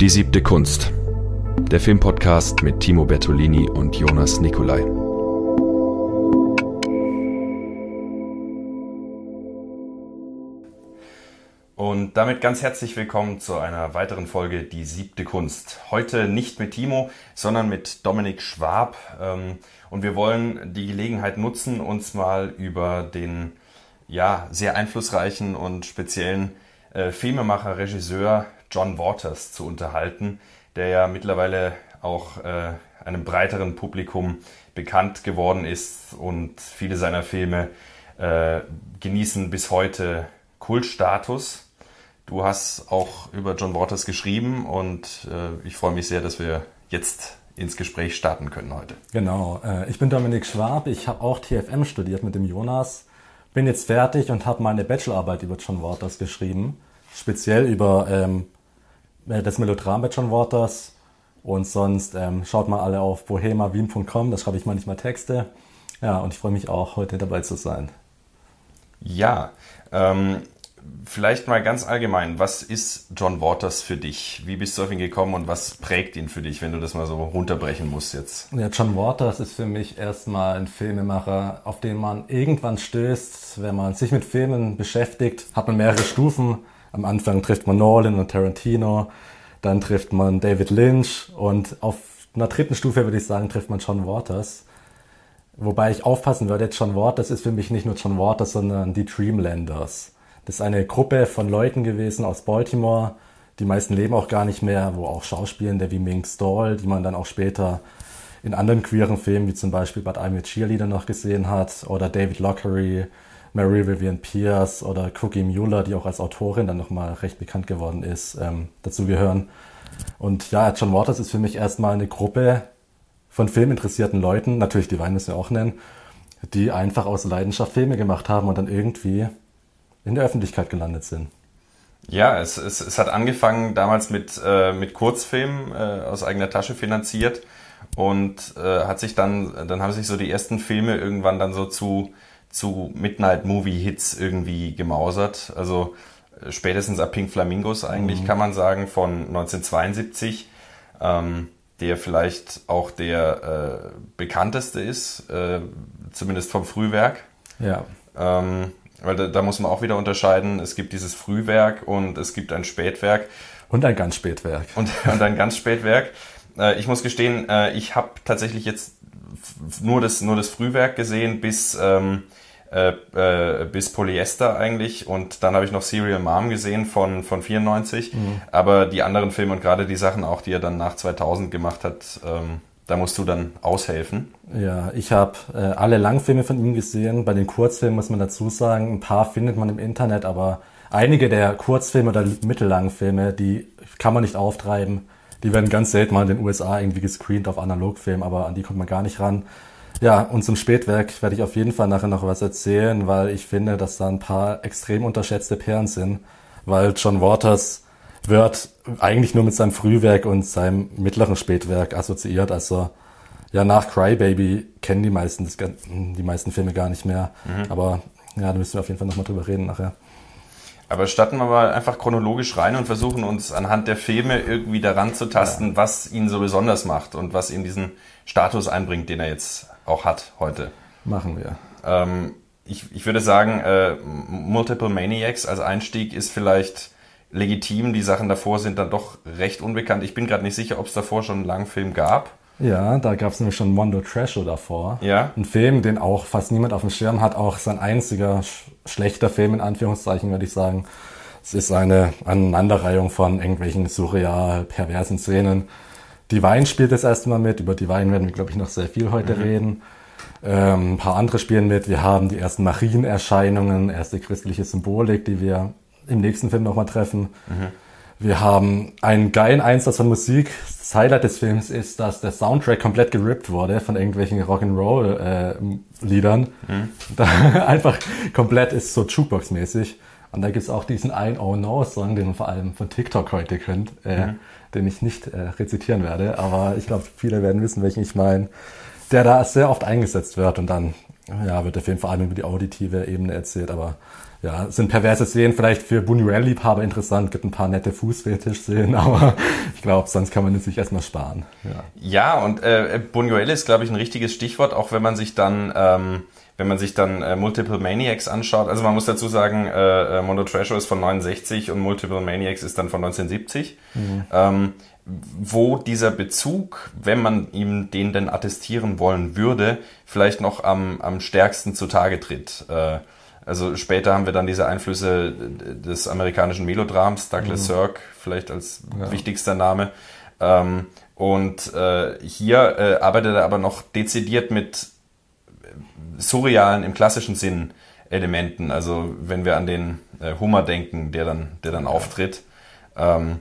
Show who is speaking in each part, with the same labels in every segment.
Speaker 1: Die siebte Kunst. Der Filmpodcast mit Timo Bertolini und Jonas Nicolai.
Speaker 2: Und damit ganz herzlich willkommen zu einer weiteren Folge Die siebte Kunst. Heute nicht mit Timo, sondern mit Dominik Schwab. Ähm, und wir wollen die Gelegenheit nutzen, uns mal über den ja, sehr einflussreichen und speziellen äh, Filmemacher, Regisseur John Waters zu unterhalten, der ja mittlerweile auch äh, einem breiteren Publikum bekannt geworden ist und viele seiner Filme äh, genießen bis heute Kultstatus. Du hast auch über John Waters geschrieben und äh, ich freue mich sehr, dass wir jetzt ins Gespräch starten können heute.
Speaker 3: Genau, äh, ich bin Dominik Schwab, ich habe auch TFM studiert mit dem Jonas, bin jetzt fertig und habe meine Bachelorarbeit über John Waters geschrieben, speziell über ähm, äh, das Melodram bei John Waters und sonst ähm, schaut mal alle auf bohemawien.com, da schreibe ich manchmal Texte. Ja, und ich freue mich auch, heute dabei zu sein.
Speaker 2: Ja, ähm, vielleicht mal ganz allgemein, was ist John Waters für dich? Wie bist du auf ihn gekommen und was prägt ihn für dich, wenn du das mal so runterbrechen musst jetzt?
Speaker 3: Ja, John Waters ist für mich erstmal ein Filmemacher, auf den man irgendwann stößt, wenn man sich mit Filmen beschäftigt, hat man mehrere Stufen. Am Anfang trifft man Nolan und Tarantino, dann trifft man David Lynch und auf einer dritten Stufe würde ich sagen, trifft man John Waters. Wobei ich aufpassen würde, John Waters ist für mich nicht nur John Waters, sondern die Dreamlanders. Das ist eine Gruppe von Leuten gewesen aus Baltimore. Die meisten leben auch gar nicht mehr, wo auch Schauspielende wie Mink Stall, die man dann auch später in anderen queeren Filmen, wie zum Beispiel But I'm a Cheerleader noch gesehen hat, oder David Lockery, Mary Vivian Pierce oder Cookie Mueller, die auch als Autorin dann nochmal recht bekannt geworden ist, ähm, dazu gehören. Und ja, John Waters ist für mich erstmal eine Gruppe von filminteressierten Leuten, natürlich die Wein müssen wir auch nennen, die einfach aus Leidenschaft Filme gemacht haben und dann irgendwie in der Öffentlichkeit gelandet sind.
Speaker 2: Ja, es, es, es hat angefangen damals mit, äh, mit Kurzfilmen äh, aus eigener Tasche finanziert und äh, hat sich dann, dann haben sich so die ersten Filme irgendwann dann so zu, zu Midnight Movie Hits irgendwie gemausert. Also äh, spätestens ab Pink Flamingos eigentlich mhm. kann man sagen von 1972, ähm, der vielleicht auch der äh, bekannteste ist, äh, zumindest vom Frühwerk.
Speaker 3: Ja.
Speaker 2: Ähm, weil da, da, muss man auch wieder unterscheiden. Es gibt dieses Frühwerk und es gibt ein Spätwerk.
Speaker 3: Und ein ganz Spätwerk.
Speaker 2: Und, und ein ganz Spätwerk. Äh, ich muss gestehen, äh, ich habe tatsächlich jetzt nur das, nur das Frühwerk gesehen bis, ähm, äh, äh, bis Polyester eigentlich. Und dann habe ich noch Serial Mom gesehen von, von 94. Mhm. Aber die anderen Filme und gerade die Sachen auch, die er dann nach 2000 gemacht hat, ähm, da musst du dann aushelfen.
Speaker 3: Ja, ich habe äh, alle Langfilme von ihm gesehen. Bei den Kurzfilmen muss man dazu sagen, ein paar findet man im Internet, aber einige der Kurzfilme oder Mittellangfilme, die kann man nicht auftreiben. Die werden ganz selten mal in den USA irgendwie gescreent auf Analogfilm, aber an die kommt man gar nicht ran. Ja, und zum Spätwerk werde ich auf jeden Fall nachher noch was erzählen, weil ich finde, dass da ein paar extrem unterschätzte Perlen sind, weil John Waters wird eigentlich nur mit seinem Frühwerk und seinem mittleren Spätwerk assoziiert. Also ja, nach Crybaby kennen die meisten das, die meisten Filme gar nicht mehr. Mhm. Aber ja, da müssen wir auf jeden Fall nochmal drüber reden nachher.
Speaker 2: Aber starten wir mal einfach chronologisch rein und versuchen uns anhand der Filme irgendwie daran zu tasten, ja. was ihn so besonders macht und was ihn diesen Status einbringt, den er jetzt auch hat heute.
Speaker 3: Machen wir.
Speaker 2: Ähm, ich, ich würde sagen, äh, Multiple Maniacs als Einstieg ist vielleicht legitim. Die Sachen davor sind dann doch recht unbekannt. Ich bin gerade nicht sicher, ob es davor schon einen langen Film gab.
Speaker 3: Ja, da gab es nämlich schon Mondo Trasho davor.
Speaker 2: Ja.
Speaker 3: Ein Film, den auch fast niemand auf dem Schirm hat. Auch sein einziger sch schlechter Film, in Anführungszeichen, würde ich sagen. Es ist eine Aneinanderreihung von irgendwelchen surreal, perversen Szenen. Divine spielt das erste Mal mit. Über Divine werden wir, glaube ich, noch sehr viel heute mhm. reden. Ähm, ein paar andere spielen mit. Wir haben die ersten Marienerscheinungen, erste christliche Symbolik, die wir im nächsten Film nochmal treffen. Mhm. Wir haben einen geilen Einsatz von Musik. Das Highlight des Films ist, dass der Soundtrack komplett gerippt wurde von irgendwelchen Rock'n'Roll-Liedern. Äh, mhm. einfach komplett ist so Jukebox-mäßig. Und da gibt's auch diesen ein Oh No-Song, den man vor allem von TikTok heute kennt, äh, mhm. den ich nicht äh, rezitieren werde. Aber ich glaube, viele werden wissen, welchen ich meine. Der da sehr oft eingesetzt wird und dann ja, wird der Film vor allem über die auditive Ebene erzählt. Aber ja, sind perverse Szenen vielleicht für Buñuel-Liebhaber interessant, gibt ein paar nette Fußfetisch-Szenen, aber ich glaube, sonst kann man es sich erstmal sparen.
Speaker 2: Ja, ja und äh, Buñuel ist, glaube ich, ein richtiges Stichwort, auch wenn man sich dann... Ähm wenn man sich dann äh, Multiple Maniacs anschaut, also man muss dazu sagen, äh, äh Mondo Treasure ist von 69 und Multiple Maniacs ist dann von 1970, mhm. ähm, wo dieser Bezug, wenn man ihm den denn attestieren wollen würde, vielleicht noch am, am stärksten zutage tritt. Äh, also später haben wir dann diese Einflüsse des amerikanischen Melodrams, Douglas mhm. Sirk vielleicht als ja. wichtigster Name. Ähm, und äh, hier äh, arbeitet er aber noch dezidiert mit surrealen, im klassischen Sinn Elementen. Also wenn wir an den äh, Hummer denken, der dann, der dann ja. auftritt. Ähm,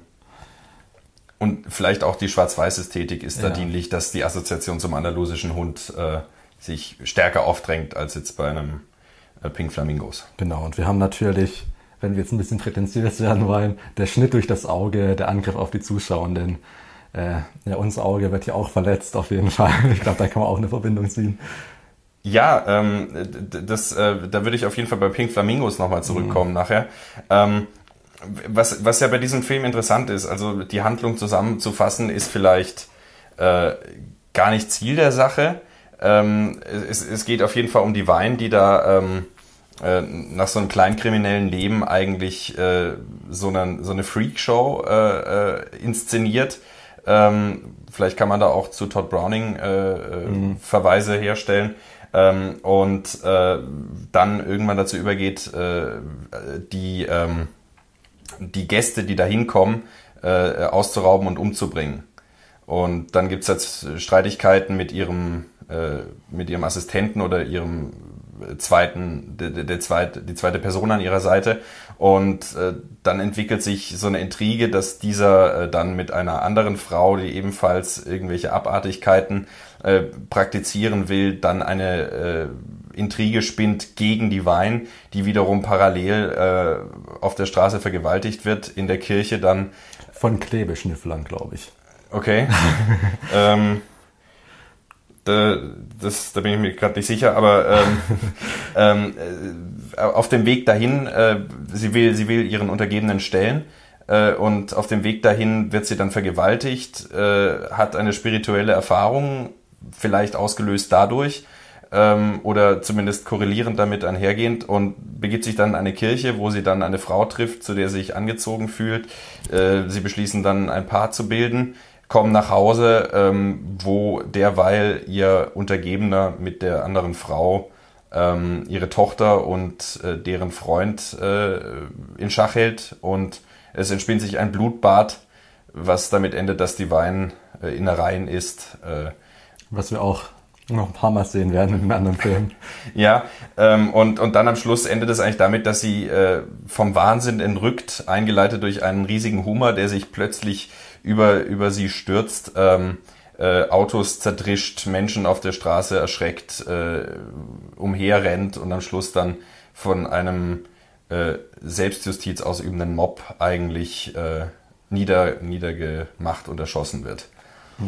Speaker 2: und vielleicht auch die Schwarz-Weiß-Ästhetik ist da ja. dienlich, dass die Assoziation zum andalusischen Hund äh, sich stärker aufdrängt als jetzt bei einem Pink Flamingos.
Speaker 3: Genau, und wir haben natürlich, wenn wir jetzt ein bisschen prätentiös werden wollen, der Schnitt durch das Auge, der Angriff auf die Zuschauenden. Äh, ja, unser Auge wird hier auch verletzt, auf jeden Fall. Ich glaube, da kann man auch eine Verbindung ziehen.
Speaker 2: Ja, ähm, das, äh, da würde ich auf jeden Fall bei Pink Flamingos nochmal zurückkommen mhm. nachher. Ähm, was, was ja bei diesem Film interessant ist, also die Handlung zusammenzufassen, ist vielleicht äh, gar nicht Ziel der Sache. Ähm, es, es geht auf jeden Fall um die Wein, die da ähm, äh, nach so einem kleinkriminellen Leben eigentlich äh, so, eine, so eine Freakshow äh, äh, inszeniert. Ähm, vielleicht kann man da auch zu Todd Browning äh, mhm. Verweise herstellen. Ähm, und dann irgendwann dazu übergeht, die, ähm, die Gäste, die da hinkommen, auszurauben und umzubringen. Und dann gibt es jetzt Streitigkeiten mit ihrem, äh, mit ihrem Assistenten oder ihrem zweiten, der, der zweite, die zweite Person an ihrer Seite. Und äh, dann entwickelt sich so eine Intrige, dass dieser äh, dann mit einer anderen Frau, die ebenfalls irgendwelche Abartigkeiten äh, praktizieren will, dann eine äh, Intrige spinnt gegen die Wein, die wiederum parallel äh, auf der Straße vergewaltigt wird, in der Kirche dann.
Speaker 3: Von Klebeschnüfflern, glaube ich.
Speaker 2: Okay. ähm, da, das, da bin ich mir gerade nicht sicher, aber ähm, ähm, äh, auf dem Weg dahin, äh, sie, will, sie will ihren Untergebenen stellen äh, und auf dem Weg dahin wird sie dann vergewaltigt, äh, hat eine spirituelle Erfahrung, vielleicht ausgelöst dadurch ähm, oder zumindest korrelierend damit einhergehend und begibt sich dann in eine Kirche, wo sie dann eine Frau trifft, zu der sie sich angezogen fühlt. Äh, sie beschließen dann ein Paar zu bilden kommen nach Hause, ähm, wo derweil ihr Untergebener mit der anderen Frau ähm, ihre Tochter und äh, deren Freund äh, in Schach hält und es entspinnt sich ein Blutbad, was damit endet, dass die Wein äh, Innereien ist. Äh,
Speaker 3: was wir auch noch ein paar Mal sehen werden in einem anderen Film.
Speaker 2: ja, ähm, und, und dann am Schluss endet es eigentlich damit, dass sie äh, vom Wahnsinn entrückt, eingeleitet durch einen riesigen Hummer, der sich plötzlich über, über sie stürzt, ähm, äh, Autos zerdrischt, Menschen auf der Straße erschreckt, äh, umherrennt und am Schluss dann von einem äh, Selbstjustiz ausübenden Mob eigentlich äh, nieder, niedergemacht und erschossen wird.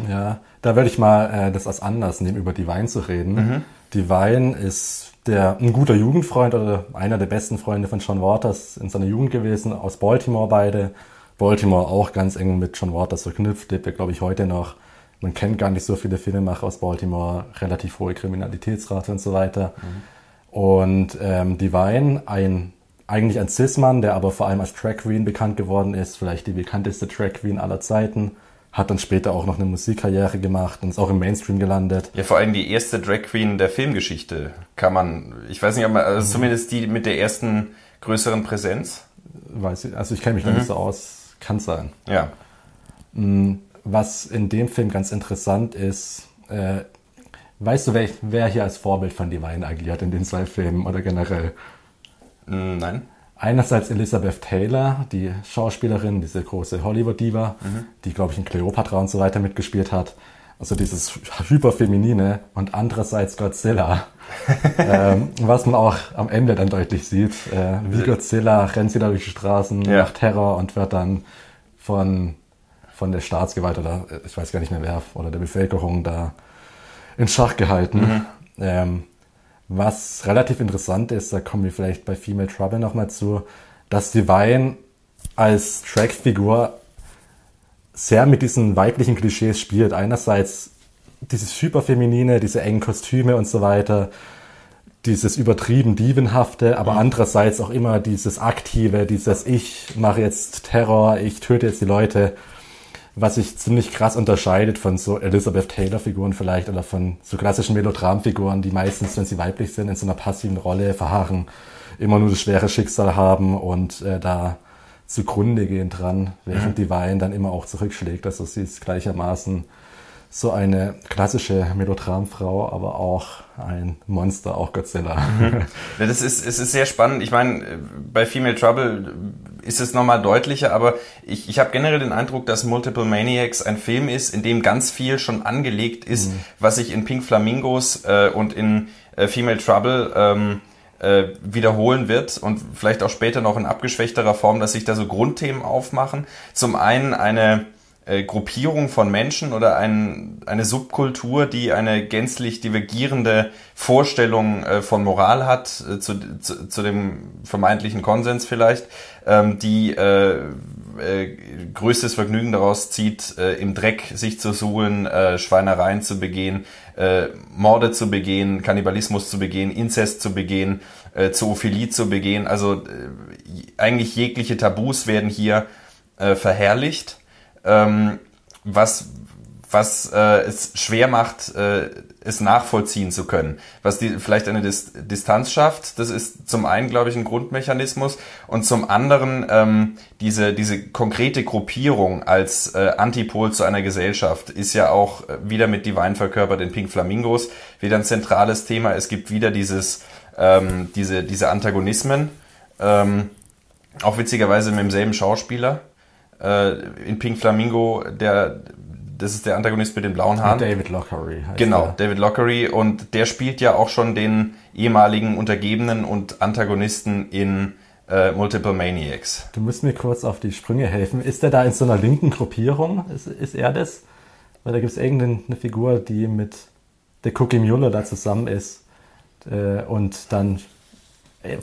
Speaker 3: Ja, da würde ich mal äh, das als Anlass nehmen, über die Wein zu reden. Mhm. Die Wein ist der, ein guter Jugendfreund oder einer der besten Freunde von John Waters in seiner Jugend gewesen, aus Baltimore beide. Baltimore auch ganz eng mit John Waters verknüpft, lebt er, glaube ich, heute noch. Man kennt gar nicht so viele Filmemacher aus Baltimore, relativ hohe Kriminalitätsrate und so weiter. Mhm. Und ähm, Divine, ein eigentlich ein Cis-Mann, der aber vor allem als Track Queen bekannt geworden ist, vielleicht die bekannteste Track Queen aller Zeiten, hat dann später auch noch eine Musikkarriere gemacht und ist auch im Mainstream gelandet.
Speaker 2: Ja, vor allem die erste Drag Queen der Filmgeschichte kann man, ich weiß nicht, ob man, also mhm. zumindest die mit der ersten größeren Präsenz.
Speaker 3: Weiß ich, also ich kenne mich mhm. nicht so aus kann sein.
Speaker 2: Ja.
Speaker 3: Mm, was in dem Film ganz interessant ist, äh, weißt du, wer, wer, hier als Vorbild von Divine agiert in den zwei Filmen oder generell?
Speaker 2: Mm, nein.
Speaker 3: Einerseits Elizabeth Taylor, die Schauspielerin, diese große Hollywood-Diva, mhm. die, glaube ich, in Cleopatra und so weiter mitgespielt hat. Also dieses hyperfeminine und andererseits Godzilla, ähm, was man auch am Ende dann deutlich sieht. Äh, wie Godzilla rennt sie da durch die Straßen, ja. macht Terror und wird dann von, von der Staatsgewalt oder ich weiß gar nicht mehr wer oder der Bevölkerung da in Schach gehalten. Mhm. Ähm, Was relativ interessant ist, da kommen wir vielleicht bei Female Trouble nochmal zu, dass Divine als Trackfigur sehr mit diesen weiblichen Klischees spielt. Einerseits dieses hyperfeminine, diese engen Kostüme und so weiter, dieses übertrieben Dievenhafte, aber mhm. andererseits auch immer dieses Aktive, dieses Ich mache jetzt Terror, ich töte jetzt die Leute, was sich ziemlich krass unterscheidet von so Elizabeth Taylor-Figuren vielleicht oder von so klassischen Melodramfiguren, die meistens, wenn sie weiblich sind, in so einer passiven Rolle verharren, immer nur das schwere Schicksal haben und äh, da zugrunde gehen dran, während mhm. Divine dann immer auch zurückschlägt. Also sie ist gleichermaßen so eine klassische Melodramfrau, aber auch ein Monster, auch Godzilla.
Speaker 2: Mhm. Ja, das ist, es ist sehr spannend. Ich meine, bei Female Trouble ist es nochmal deutlicher, aber ich, ich habe generell den Eindruck, dass Multiple Maniacs ein Film ist, in dem ganz viel schon angelegt ist, mhm. was sich in Pink Flamingos äh, und in äh, Female Trouble ähm, äh, wiederholen wird und vielleicht auch später noch in abgeschwächterer Form, dass sich da so Grundthemen aufmachen. Zum einen eine äh, Gruppierung von Menschen oder ein, eine Subkultur, die eine gänzlich divergierende Vorstellung äh, von Moral hat, äh, zu, zu, zu, dem vermeintlichen Konsens vielleicht, ähm, die äh, äh, größtes Vergnügen daraus zieht, äh, im Dreck sich zu suhlen, äh, Schweinereien zu begehen, äh, Morde zu begehen, Kannibalismus zu begehen, Inzest zu begehen, äh, Zoophilie zu begehen. Also eigentlich jegliche Tabus werden hier äh, verherrlicht ähm, was, was äh, es schwer macht, äh, es nachvollziehen zu können. Was die, vielleicht eine Dis Distanz schafft, das ist zum einen, glaube ich, ein Grundmechanismus und zum anderen ähm, diese, diese konkrete Gruppierung als äh, Antipol zu einer Gesellschaft ist ja auch wieder mit Divine verkörpert in Pink Flamingos, wieder ein zentrales Thema. Es gibt wieder dieses, ähm, diese, diese Antagonismen, ähm, auch witzigerweise mit demselben Schauspieler äh, in Pink Flamingo, der das ist der Antagonist mit den blauen Haaren.
Speaker 3: David Lockery.
Speaker 2: Heißt genau, der. David Lockery. Und der spielt ja auch schon den ehemaligen Untergebenen und Antagonisten in äh, Multiple Maniacs.
Speaker 3: Du musst mir kurz auf die Sprünge helfen. Ist er da in so einer linken Gruppierung? Ist, ist er das? Weil da gibt es irgendeine Figur, die mit der Cookie Mueller da zusammen ist. Äh, und dann äh,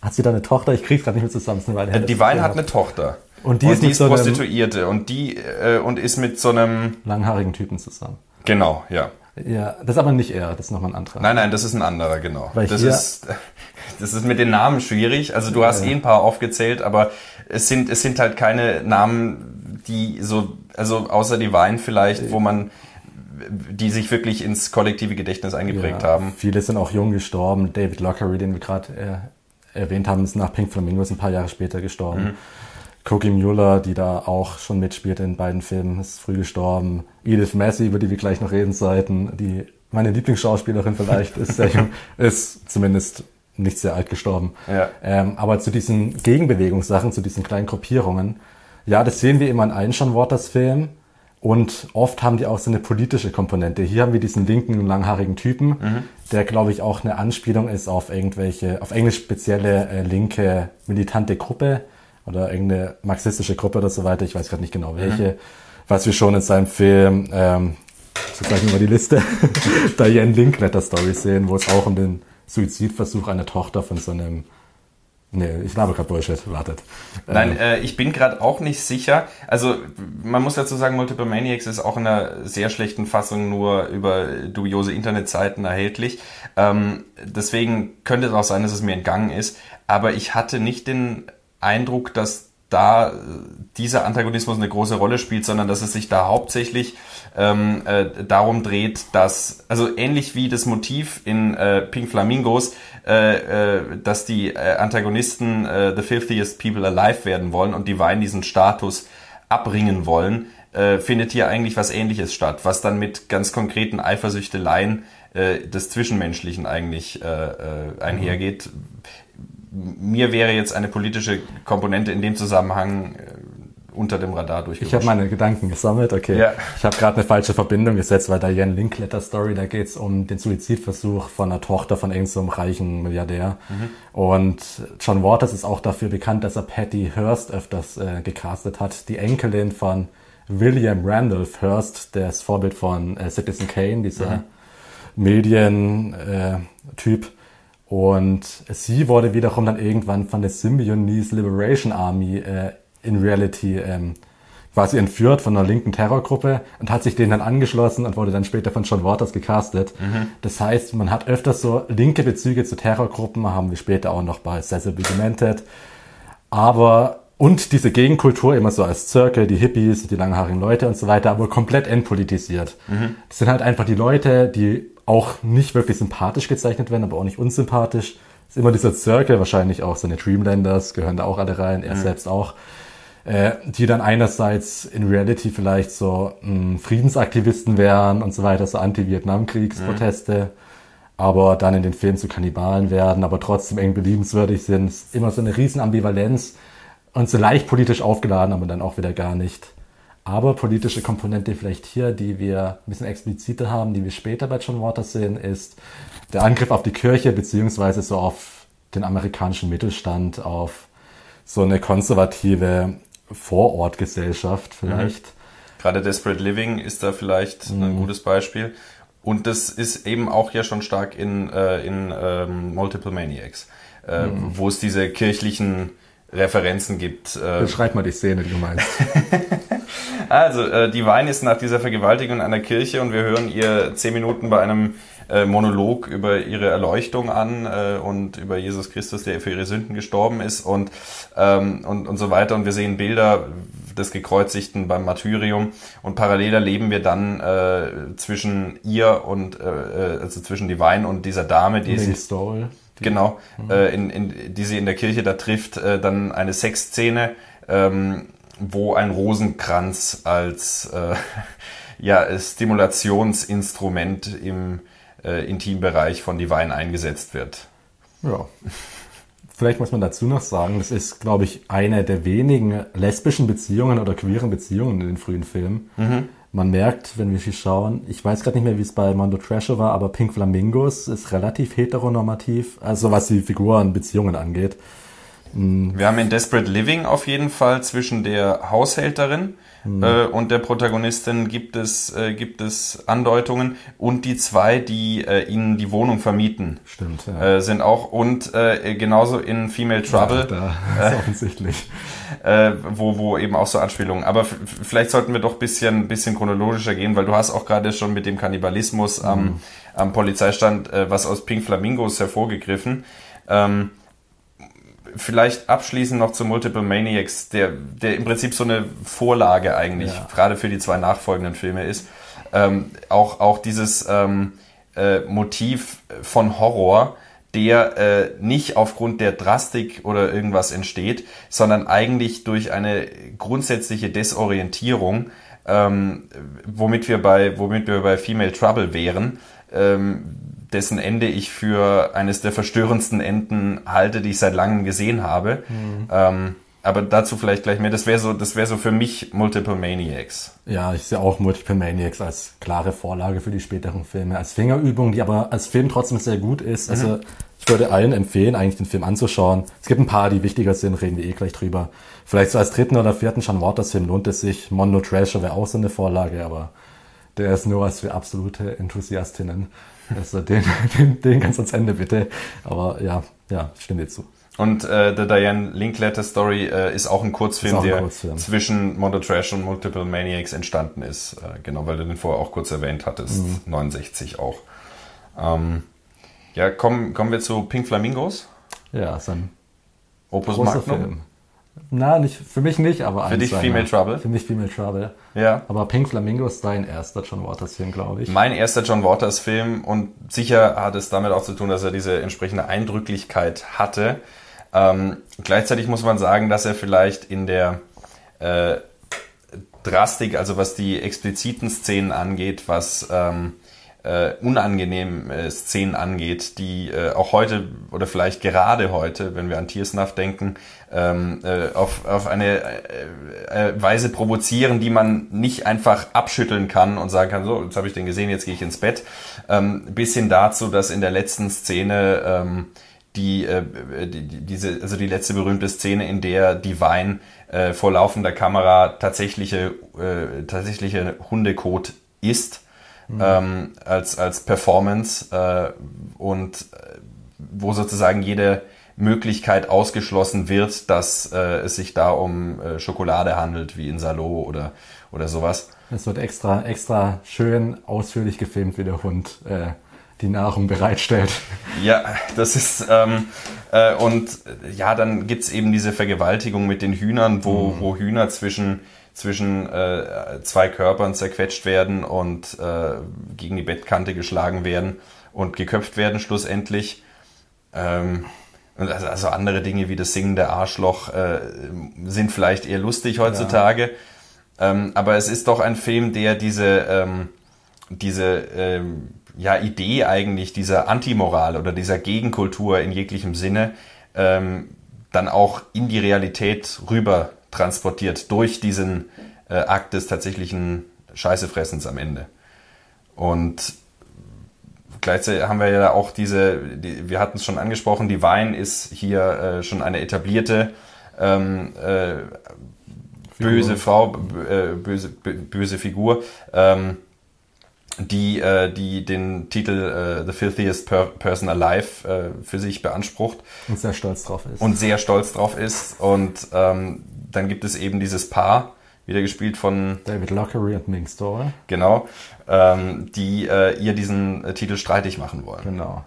Speaker 3: hat sie da eine Tochter? Ich krieg's gerade nicht mehr zusammen.
Speaker 2: Weil äh, Divine hat eine Tochter. Und die und ist, die ist so Prostituierte und die äh, und ist mit so einem
Speaker 3: langhaarigen Typen zusammen.
Speaker 2: Genau, ja.
Speaker 3: Ja, das ist aber nicht er, das ist nochmal ein anderer.
Speaker 2: Nein, nein, das ist ein anderer, genau. Weil das ist das ist mit den Namen schwierig. Also du hast ja. eh ein paar aufgezählt, aber es sind es sind halt keine Namen, die so also außer die Wein vielleicht, wo man die sich wirklich ins kollektive Gedächtnis eingeprägt ja, haben.
Speaker 3: Viele sind auch jung gestorben. David Lockery, den wir gerade äh, erwähnt haben, ist nach Pink Flamingos ein paar Jahre später gestorben. Mhm. Cookie Mueller, die da auch schon mitspielt in beiden Filmen, ist früh gestorben. Edith Massey, über die wir gleich noch reden sollten, die meine Lieblingsschauspielerin vielleicht ist sehr jung, ist zumindest nicht sehr alt gestorben. Ja. Ähm, aber zu diesen Gegenbewegungssachen, zu diesen kleinen Gruppierungen, ja, das sehen wir immer in allen Sean Waters Filmen. Und oft haben die auch so eine politische Komponente. Hier haben wir diesen linken, langhaarigen Typen, mhm. der, glaube ich, auch eine Anspielung ist auf irgendwelche, auf englisch spezielle äh, linke militante Gruppe, oder irgendeine marxistische Gruppe oder so weiter, ich weiß gerade nicht genau welche, mhm. was wir schon in seinem Film, ähm, sozusagen über die Liste, Diane Linkletter Story sehen, wo es auch um den Suizidversuch einer Tochter von so einem Nee, ich glaube gerade Bullshit, wartet.
Speaker 2: Nein, ähm. äh, ich bin gerade auch nicht sicher. Also man muss dazu sagen, Multiple Maniacs ist auch in einer sehr schlechten Fassung nur über dubiose Internetseiten erhältlich. Ähm, deswegen könnte es auch sein, dass es mir entgangen ist. Aber ich hatte nicht den Eindruck, dass da äh, dieser Antagonismus eine große Rolle spielt, sondern dass es sich da hauptsächlich ähm, äh, darum dreht, dass, also ähnlich wie das Motiv in äh, Pink Flamingos, äh, äh, dass die äh, Antagonisten äh, The Filthiest People Alive werden wollen und die Wein diesen Status abbringen wollen, äh, findet hier eigentlich was ähnliches statt, was dann mit ganz konkreten Eifersüchteleien äh, des Zwischenmenschlichen eigentlich äh, äh, einhergeht mir wäre jetzt eine politische Komponente in dem Zusammenhang äh, unter dem Radar durchgerutscht.
Speaker 3: Ich habe meine Gedanken gesammelt, okay. Ja. Ich habe gerade eine falsche Verbindung gesetzt, weil da Jan Linkletter Story, da geht es um den Suizidversuch von einer Tochter von irgendeinem so reichen Milliardär. Mhm. Und John Waters ist auch dafür bekannt, dass er Patty Hearst öfters äh, gecastet hat, die Enkelin von William Randolph Hearst, der ist Vorbild von äh, Citizen Kane, dieser mhm. Medientyp. Äh, Und sie wurde wiederum dann irgendwann von der Symbionese Liberation Army äh, in Reality ähm, quasi entführt von einer linken Terrorgruppe und hat sich denen dann angeschlossen und wurde dann später von John Waters gecastet. Mhm. Das heißt, man hat öfters so linke Bezüge zu Terrorgruppen, haben wir später auch noch bei Cecil B. Demented. Aber und diese Gegenkultur immer so als Circle, die Hippies, die langhaarigen Leute und so weiter, aber komplett entpolitisiert. Mhm. Das sind halt einfach die Leute, die auch nicht wirklich sympathisch gezeichnet werden, aber auch nicht unsympathisch. Das ist immer dieser Circle, wahrscheinlich auch seine Dreamlanders gehören da auch alle rein, er mhm. selbst auch äh, die dann einerseits in Reality vielleicht so mh, hm, Friedensaktivisten wären und so weiter, so Anti-Vietnam-Kriegsproteste, mhm. aber dann in den Filmen zu Kannibalen werden, aber trotzdem irgendwie liebenswürdig sind. Immer so eine riesen Ambivalenz und so leicht politisch aufgeladen, aber dann auch wieder gar nicht. Aber politische Komponente vielleicht hier, die wir ein bisschen expliziter haben, die wir später bei John Waters sehen, ist der Angriff auf die Kirche, beziehungsweise so auf den amerikanischen Mittelstand, auf so eine konservative Vorortgesellschaft vielleicht. Mhm.
Speaker 2: Gerade Desperate Living ist da vielleicht mhm. ein gutes Beispiel. Und das ist eben auch ja schon stark in, äh, in ähm, Multiple Maniacs, äh, mhm. wo es diese kirchlichen Referenzen gibt.
Speaker 3: Äh, Beschreib mal die Szene, die du meinst.
Speaker 2: also, äh, die Wein ist nach dieser Vergewaltigung in einer Kirche und wir hören ihr zehn Minuten bei einem äh, Monolog über ihre Erleuchtung an äh, und über Jesus Christus, der für ihre Sünden gestorben ist und, ähm, und, und so weiter. Und wir sehen Bilder des Gekreuzigten beim Martyrium und parallel erleben wir dann äh, zwischen ihr und äh, äh also zwischen Divine und dieser Dame, die sie,
Speaker 3: Stoll.
Speaker 2: Genau, mhm. äh, in, in, die sie in der Kirche da trifft, äh, dann eine Sexszene, ähm, wo ein Rosenkranz als äh, ja, Stimulationsinstrument im äh, Intimbereich von Divine eingesetzt wird.
Speaker 3: Ja. Vielleicht muss man dazu noch sagen, das ist, glaube ich, eine der wenigen lesbischen Beziehungen oder queeren Beziehungen in den frühen Filmen. Mhm. Man merkt, wenn wir hier schauen, ich weiß gerade nicht mehr, wie es bei Mondo Trasher war, aber Pink Flamingos ist relativ heteronormativ, also was die Figuren, Beziehungen angeht.
Speaker 2: Mhm. Wir haben in Desperate Living auf jeden Fall zwischen der Haushälterin mhm. äh, und der Protagonistin gibt es, äh, gibt es Andeutungen und die zwei, die äh, ihnen die Wohnung vermieten.
Speaker 3: Stimmt, ja.
Speaker 2: Äh, sind auch und äh, genauso in Female Trouble.
Speaker 3: Ja, da ist offensichtlich.
Speaker 2: Äh, wo, wo eben auch so Anspielungen. Aber vielleicht sollten wir doch bisschen, bisschen chronologischer gehen, weil du hast auch gerade schon mit dem Kannibalismus mhm. am, am Polizeistand was aus Pink Flamingos hervorgegriffen. Ähm, vielleicht abschließend noch zu Multiple Maniacs, der, der im Prinzip so eine Vorlage eigentlich ja. gerade für die zwei nachfolgenden Filme ist. Ähm, auch, auch dieses ähm, äh, Motiv von Horror, der äh, nicht aufgrund der Drastik oder irgendwas entsteht, sondern eigentlich durch eine grundsätzliche Desorientierung, ähm, womit wir bei, womit wir bei Female Trouble wären, ähm, dessen Ende ich für eines der verstörendsten Enden halte, die ich seit langem gesehen habe. Mhm. Ähm, aber dazu vielleicht gleich mehr. Das wäre so, das wäre so für mich Multiple Maniacs.
Speaker 3: Ja, ich sehe auch Multiple Maniacs als klare Vorlage für die späteren Filme, als Fingerübung, die aber als Film trotzdem sehr gut ist. Also mhm. ich würde allen empfehlen, eigentlich den Film anzuschauen. Es gibt ein paar, die wichtiger sind, reden wir eh gleich drüber. Vielleicht so als dritten oder vierten Sean Waters Film lohnt es sich. Mondo Trasher wäre auch so eine Vorlage, aber der ist nur was für absolute Enthusiastinnen. Also den, den, den ganz ans Ende bitte. Aber ja, ja, stimme dir zu.
Speaker 2: Und äh, The Diane Linkletter Story äh, ist auch ein Kurzfilm, auch ein der Kurzfilm. zwischen Mondo Trash und Multiple Maniacs entstanden ist. Äh, genau, weil du den vorher auch kurz erwähnt hattest. Mhm. 69 auch. Ähm, ja, kommen, kommen wir zu Pink Flamingos.
Speaker 3: Ja, ist ein
Speaker 2: Opus Magnum.
Speaker 3: Film. Na, nicht, für mich nicht, aber
Speaker 2: Für dich seiner. Female Trouble?
Speaker 3: Für mich Female Trouble.
Speaker 2: Ja.
Speaker 3: Aber Pink Flamingo ist dein erster John Waters Film, glaube ich.
Speaker 2: Mein erster John Waters Film und sicher hat es damit auch zu tun, dass er diese entsprechende Eindrücklichkeit hatte. Ähm, gleichzeitig muss man sagen, dass er vielleicht in der äh, Drastik, also was die expliziten Szenen angeht, was ähm, äh, unangenehme Szenen angeht, die äh, auch heute oder vielleicht gerade heute, wenn wir an Tiersnuff denken, ähm, äh, auf, auf eine äh, äh, Weise provozieren, die man nicht einfach abschütteln kann und sagen kann, so, jetzt habe ich den gesehen, jetzt gehe ich ins Bett. Ähm, bis hin dazu, dass in der letzten Szene ähm, die, äh, die, diese, also die letzte berühmte Szene, in der Divine äh, vor laufender Kamera tatsächliche, äh, tatsächliche Hundekot ist mhm. ähm, als, als Performance äh, und äh, wo sozusagen jede Möglichkeit ausgeschlossen wird, dass äh, es sich da um äh, Schokolade handelt, wie in Salo oder, oder sowas.
Speaker 3: Es wird extra, extra schön ausführlich gefilmt, wie der Hund äh, die Nahrung bereitstellt.
Speaker 2: Ja, das ist, ähm, äh, und ja, dann gibt's eben diese Vergewaltigung mit den Hühnern, wo, mhm. wo Hühner zwischen, zwischen äh, zwei Körpern zerquetscht werden und äh, gegen die Bettkante geschlagen werden und geköpft werden schlussendlich. Ähm, also, also andere Dinge wie das singende Arschloch äh, sind vielleicht eher lustig heutzutage. Ja. Ähm, aber es ist doch ein Film, der diese, ähm, diese ähm, ja, Idee eigentlich dieser Antimoral oder dieser Gegenkultur in jeglichem Sinne ähm, dann auch in die Realität rüber transportiert durch diesen äh, Akt des tatsächlichen Scheißefressens am Ende. Und gleichzeitig haben wir ja auch diese, die, wir hatten es schon angesprochen, die Wein ist hier äh, schon eine etablierte ähm, äh, böse Frau, äh, böse, böse Figur. Ähm, die, äh, die den Titel äh, The Filthiest per Person Alive äh, für sich beansprucht.
Speaker 3: Und sehr stolz drauf ist.
Speaker 2: Und sehr stolz drauf ist. Und ähm, dann gibt es eben dieses Paar, wieder gespielt von
Speaker 3: David Lockery und Ming Story.
Speaker 2: Genau, ähm, die äh, ihr diesen äh, Titel streitig machen wollen.
Speaker 3: Genau.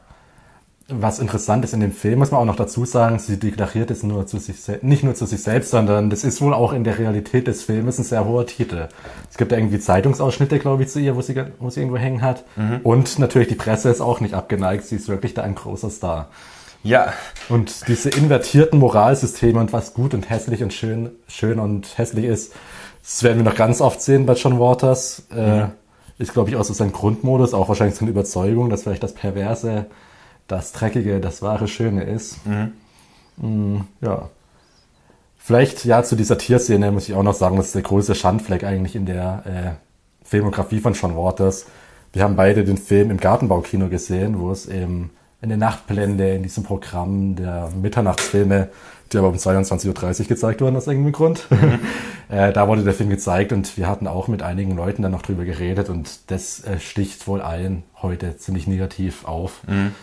Speaker 3: Was interessant ist in dem Film, muss man auch noch dazu sagen, sie deklariert es nur zu sich nicht nur zu sich selbst, sondern das ist wohl auch in der Realität des Filmes ein sehr hoher Titel. Es gibt irgendwie Zeitungsausschnitte, glaube ich, zu ihr, wo sie, wo sie irgendwo hängen hat. Mhm. Und natürlich die Presse ist auch nicht abgeneigt, sie ist wirklich da ein großer Star.
Speaker 2: Ja.
Speaker 3: Und diese invertierten Moralsysteme und was gut und hässlich und schön, schön und hässlich ist, das werden wir noch ganz oft sehen bei John Waters. Äh, mhm. Ist, glaube ich, auch so sein Grundmodus, auch wahrscheinlich seine Überzeugung, dass vielleicht das Perverse das Dreckige das wahre Schöne ist. Mhm. Mm, ja. Vielleicht, ja, zu dieser Tierszene muss ich auch noch sagen, das ist der größte Schandfleck eigentlich in der äh, Filmografie von Sean Waters. Wir haben beide den Film im Gartenbaukino gesehen, wo es eben in der Nachtblende, in diesem Programm der Mitternachtsfilme, die aber um 22.30 Uhr gezeigt wurden aus irgendeinem Grund. Mhm. äh, da wurde der Film gezeigt und wir hatten auch mit einigen Leuten dann noch drüber geredet und das äh, sticht wohl allen heute ziemlich negativ auf. Mhm.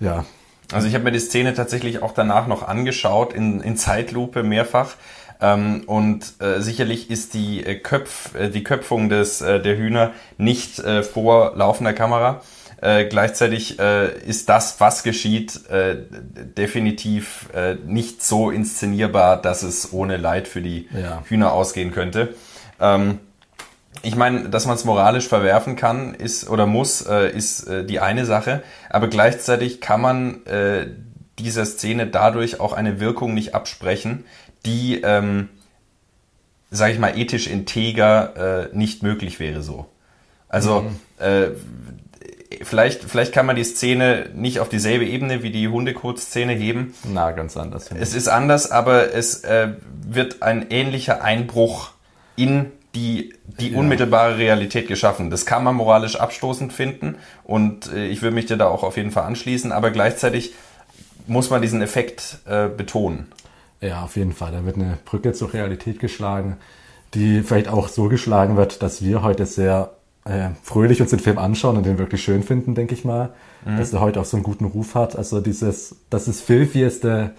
Speaker 2: Ja. Also ich habe mir die Szene tatsächlich auch danach noch angeschaut, in, in Zeitlupe mehrfach. Ähm, und äh, sicherlich ist die, äh, Köpf, äh, die Köpfung des, äh, der Hühner nicht vor laufender Kamera. Äh, gleichzeitig äh, ist das, was geschieht, äh, definitiv äh, nicht so inszenierbar, dass es ohne Leid für die ja. Hühner ausgehen könnte. Ähm, ich meine, dass man es moralisch verwerfen kann, ist oder muss, äh, ist äh, die eine Sache. Aber gleichzeitig kann man äh, dieser Szene dadurch auch eine Wirkung nicht absprechen, die, ähm, sage ich mal, ethisch integer äh, nicht möglich wäre so. Also mhm. äh, vielleicht, vielleicht kann man die Szene nicht auf dieselbe Ebene wie die Hundekot-Szene heben.
Speaker 3: Na, ganz anders.
Speaker 2: Es ist anders, aber es äh, wird ein ähnlicher Einbruch in die, die ja. unmittelbare Realität geschaffen. Das kann man moralisch abstoßend finden und äh, ich würde mich dir da auch auf jeden Fall anschließen, aber gleichzeitig muss man diesen Effekt äh, betonen.
Speaker 3: Ja, auf jeden Fall. Da wird eine Brücke zur Realität geschlagen, die vielleicht auch so geschlagen wird, dass wir heute sehr äh, fröhlich uns den Film anschauen und den wirklich schön finden, denke ich mal. Mhm. Dass er heute auch so einen guten Ruf hat. Also dieses, das ist filfieste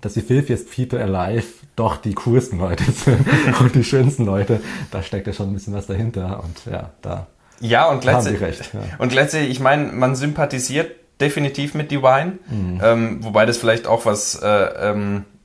Speaker 3: dass die Filthiest People Alive doch die coolsten Leute sind und die schönsten Leute. Da steckt ja schon ein bisschen was dahinter und ja, da
Speaker 2: ja, und gleichzeitig, recht, ja. und gleichzeitig, ich meine, man sympathisiert definitiv mit Divine, mhm. ähm, wobei das vielleicht auch was äh, ähm, äh,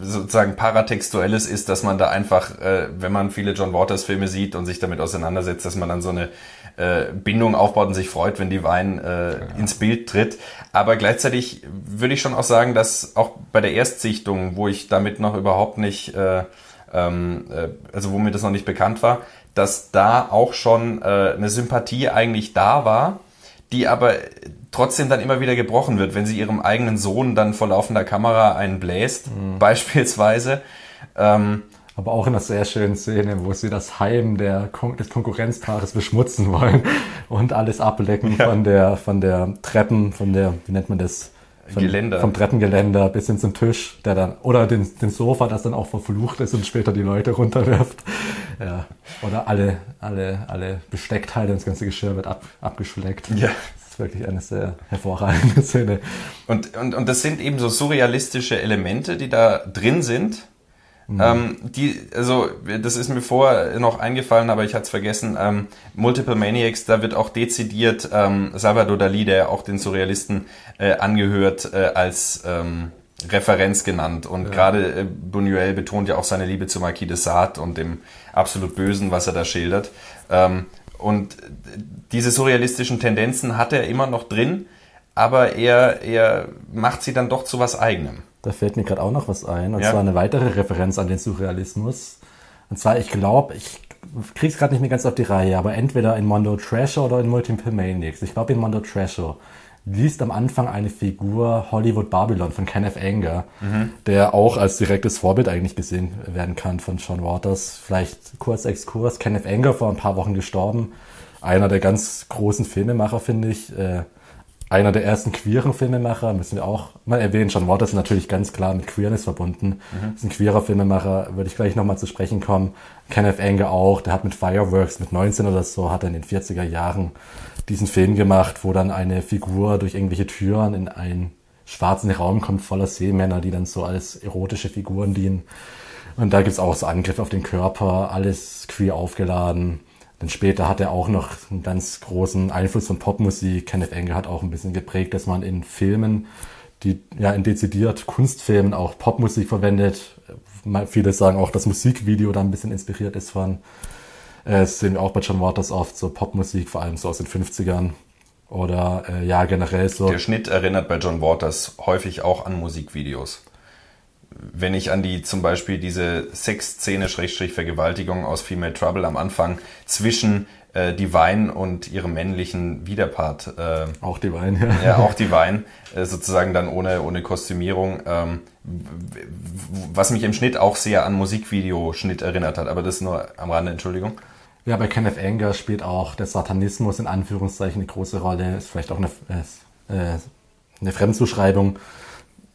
Speaker 2: sozusagen paratextuelles ist, dass man da einfach, äh, wenn man viele John Waters Filme sieht und sich damit auseinandersetzt, dass man dann so eine äh, Bindung aufbaut und sich freut, wenn die Wein äh, ja. ins Bild tritt. Aber gleichzeitig würde ich schon auch sagen, dass auch bei der Erstsichtung, wo ich damit noch überhaupt nicht, äh, ähm, äh, also wo mir das noch nicht bekannt war, dass da auch schon äh, eine Sympathie eigentlich da war, die aber trotzdem dann immer wieder gebrochen wird, wenn sie ihrem eigenen Sohn dann vor laufender Kamera einen bläst, mhm. beispielsweise. Ähm,
Speaker 3: aber auch in einer sehr schönen Szene, wo sie das Heim der des Konkurrenzpaares beschmutzen wollen und alles ablecken ja. von der von der Treppen, von der, wie nennt man das? Von,
Speaker 2: Geländer.
Speaker 3: Vom Treppengeländer bis hin zum Tisch, der dann, oder den, den Sofa, das dann auch verflucht ist und später die Leute runterwirft. Ja. Oder alle, alle, alle Besteckteile, das ganze Geschirr wird ab, abgeschleckt.
Speaker 2: Ja.
Speaker 3: ist wirklich eine sehr hervorragende Szene.
Speaker 2: Und, und, und das sind eben so surrealistische Elemente, die da drin sind. Mhm. Ähm, die, also, das ist mir vorher noch eingefallen, aber ich hatte es vergessen. Ähm, Multiple Maniacs, da wird auch dezidiert ähm, Salvador Dali, der auch den Surrealisten äh, angehört, äh, als ähm, Referenz genannt. Und ja. gerade äh, Buñuel betont ja auch seine Liebe zu Marquis de Sade und dem absolut Bösen, was er da schildert. Ähm, und diese surrealistischen Tendenzen hat er immer noch drin, aber er, er macht sie dann doch zu was Eigenem.
Speaker 3: Da fällt mir gerade auch noch was ein, und ja. zwar eine weitere Referenz an den Surrealismus. Und zwar, ich glaube, ich krieg's gerade nicht mehr ganz auf die Reihe, aber entweder in Mondo Treasure oder in Multiple Maniacs. Ich glaube in Mondo Treasure liest am Anfang eine Figur Hollywood Babylon von Kenneth Anger, mhm. der auch als direktes Vorbild eigentlich gesehen werden kann von John Waters. Vielleicht kurz Exkurs. Kenneth Anger vor ein paar Wochen gestorben. Einer der ganz großen Filmemacher, finde ich. Äh, einer der ersten queeren Filmemacher, müssen wir auch mal erwähnen. John Waters ist natürlich ganz klar mit Queerness verbunden. Mhm. Ist ein queerer Filmemacher, würde ich gleich nochmal zu sprechen kommen. Kenneth Anger auch, der hat mit Fireworks mit 19 oder so, hat er in den 40er Jahren diesen Film gemacht, wo dann eine Figur durch irgendwelche Türen in einen schwarzen Raum kommt voller Seemänner, die dann so als erotische Figuren dienen. Und da gibt's auch so Angriffe auf den Körper, alles queer aufgeladen. Dann später hat er auch noch einen ganz großen Einfluss von Popmusik. Kenneth Engel hat auch ein bisschen geprägt, dass man in Filmen, die ja in dezidiert Kunstfilmen auch Popmusik verwendet. Viele sagen auch, dass Musikvideo da ein bisschen inspiriert ist von äh, sehen wir auch bei John Waters oft so Popmusik, vor allem so aus den 50ern. Oder äh, ja, generell so.
Speaker 2: Der Schnitt erinnert bei John Waters häufig auch an Musikvideos. Wenn ich an die zum Beispiel diese Sexszene Schrägstrich Vergewaltigung aus Female Trouble am Anfang zwischen äh, Divine und ihrem männlichen Widerpart. Äh,
Speaker 3: auch Divine, ja.
Speaker 2: Ja, auch Divine, äh, sozusagen dann ohne, ohne Kostümierung. Ähm, was mich im Schnitt auch sehr an Musikvideoschnitt erinnert hat, aber das nur am Rande, Entschuldigung.
Speaker 3: Ja, bei Kenneth Anger spielt auch der Satanismus in Anführungszeichen eine große Rolle. Ist vielleicht auch eine, äh, eine Fremdzuschreibung.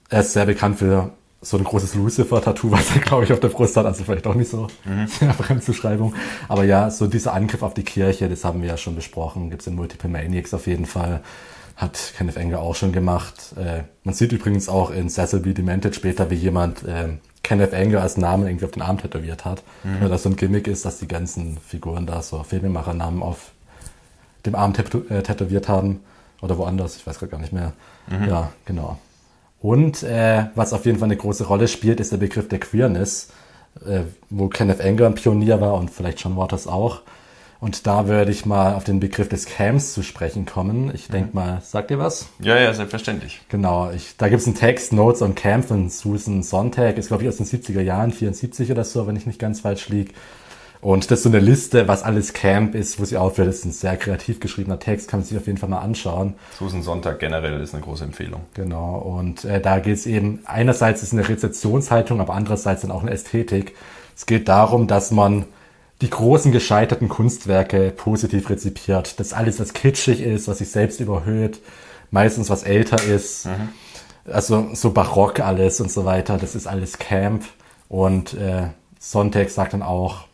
Speaker 3: Er ist sehr bekannt für so ein großes Lucifer-Tattoo, was er, glaube ich, auf der Brust hat. Also vielleicht auch nicht so mhm. sehr Fremdzuschreibung. Aber ja, so dieser Angriff auf die Kirche, das haben wir ja schon besprochen. Gibt es in Multiple Maniacs auf jeden Fall. Hat Kenneth Anger auch schon gemacht. Äh, man sieht übrigens auch in Cecil B. Demented später, wie jemand äh, Kenneth Anger als Namen irgendwie auf den Arm tätowiert hat. Mhm. Weil das so ein Gimmick ist, dass die ganzen Figuren da so Filmemachernamen auf dem Arm äh, tätowiert haben. Oder woanders, ich weiß gerade gar nicht mehr. Mhm. Ja, genau. Und äh, was auf jeden Fall eine große Rolle spielt, ist der Begriff der Queerness, äh, wo Kenneth Anger ein Pionier war und vielleicht John Waters auch. Und da würde ich mal auf den Begriff des Camps zu sprechen kommen. Ich denke mhm. mal, sagt ihr was?
Speaker 2: Ja, ja, selbstverständlich.
Speaker 3: Genau, ich, da gibt es einen Text, Notes on Camp von Susan Sontag, ist glaube ich aus den 70er Jahren, 74 oder so, wenn ich nicht ganz falsch liege. Und das ist so eine Liste, was alles Camp ist, wo sie aufhört. Das ist ein sehr kreativ geschriebener Text, kann man sich auf jeden Fall mal anschauen.
Speaker 2: Susan Sonntag generell ist eine große Empfehlung.
Speaker 3: Genau, und äh, da geht es eben, einerseits ist eine Rezeptionshaltung, aber andererseits dann auch eine Ästhetik. Es geht darum, dass man die großen gescheiterten Kunstwerke positiv rezipiert. Das alles, was kitschig ist, was sich selbst überhöht, meistens was älter ist. Mhm. Also so barock alles und so weiter. Das ist alles Camp. Und äh, Sonntag sagt dann auch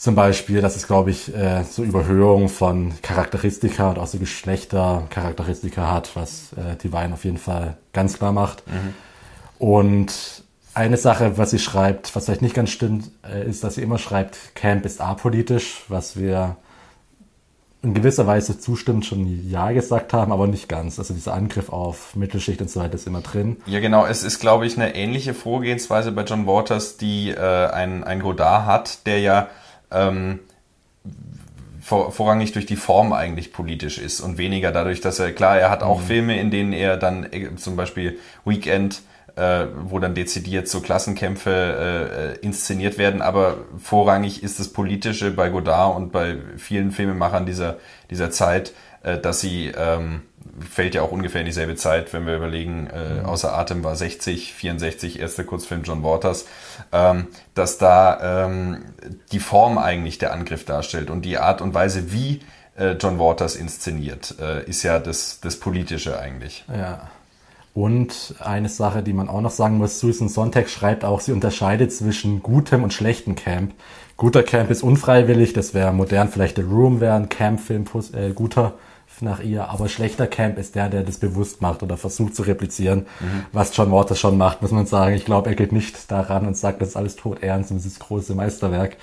Speaker 3: zum Beispiel, dass es, glaube ich, äh, so Überhöhung von Charakteristika und auch so Geschlechtercharakteristika hat, was äh, die Wein auf jeden Fall ganz klar macht. Mhm. Und eine Sache, was sie schreibt, was vielleicht nicht ganz stimmt, äh, ist, dass sie immer schreibt, Camp ist apolitisch, was wir in gewisser Weise zustimmend schon Ja gesagt haben, aber nicht ganz. Also dieser Angriff auf Mittelschicht und so weiter ist immer drin.
Speaker 2: Ja, genau. Es ist, glaube ich, eine ähnliche Vorgehensweise bei John Waters, die äh, ein, ein Godard hat, der ja ähm, vor, vorrangig durch die Form eigentlich politisch ist und weniger dadurch, dass er, klar, er hat auch mhm. Filme, in denen er dann äh, zum Beispiel Weekend äh, wo dann dezidiert so Klassenkämpfe äh, inszeniert werden, aber vorrangig ist das Politische bei Godard und bei vielen Filmemachern dieser, dieser Zeit, äh, dass sie, ähm, fällt ja auch ungefähr in dieselbe Zeit, wenn wir überlegen, äh, mhm. außer Atem war 60, 64, erster Kurzfilm John Waters, ähm, dass da ähm, die Form eigentlich der Angriff darstellt und die Art und Weise, wie äh, John Waters inszeniert, äh, ist ja das, das Politische eigentlich.
Speaker 3: Ja. Und eine Sache, die man auch noch sagen muss, Susan Sontag schreibt auch, sie unterscheidet zwischen gutem und schlechtem Camp. Guter Camp ist unfreiwillig, das wäre modern vielleicht The Room wäre ein Camp-Film, äh, guter nach ihr, aber schlechter Camp ist der, der das bewusst macht oder versucht zu replizieren, mhm. was John Waters schon macht, muss man sagen. Ich glaube, er geht nicht daran und sagt, das ist alles tot ernst und das ist das große Meisterwerk.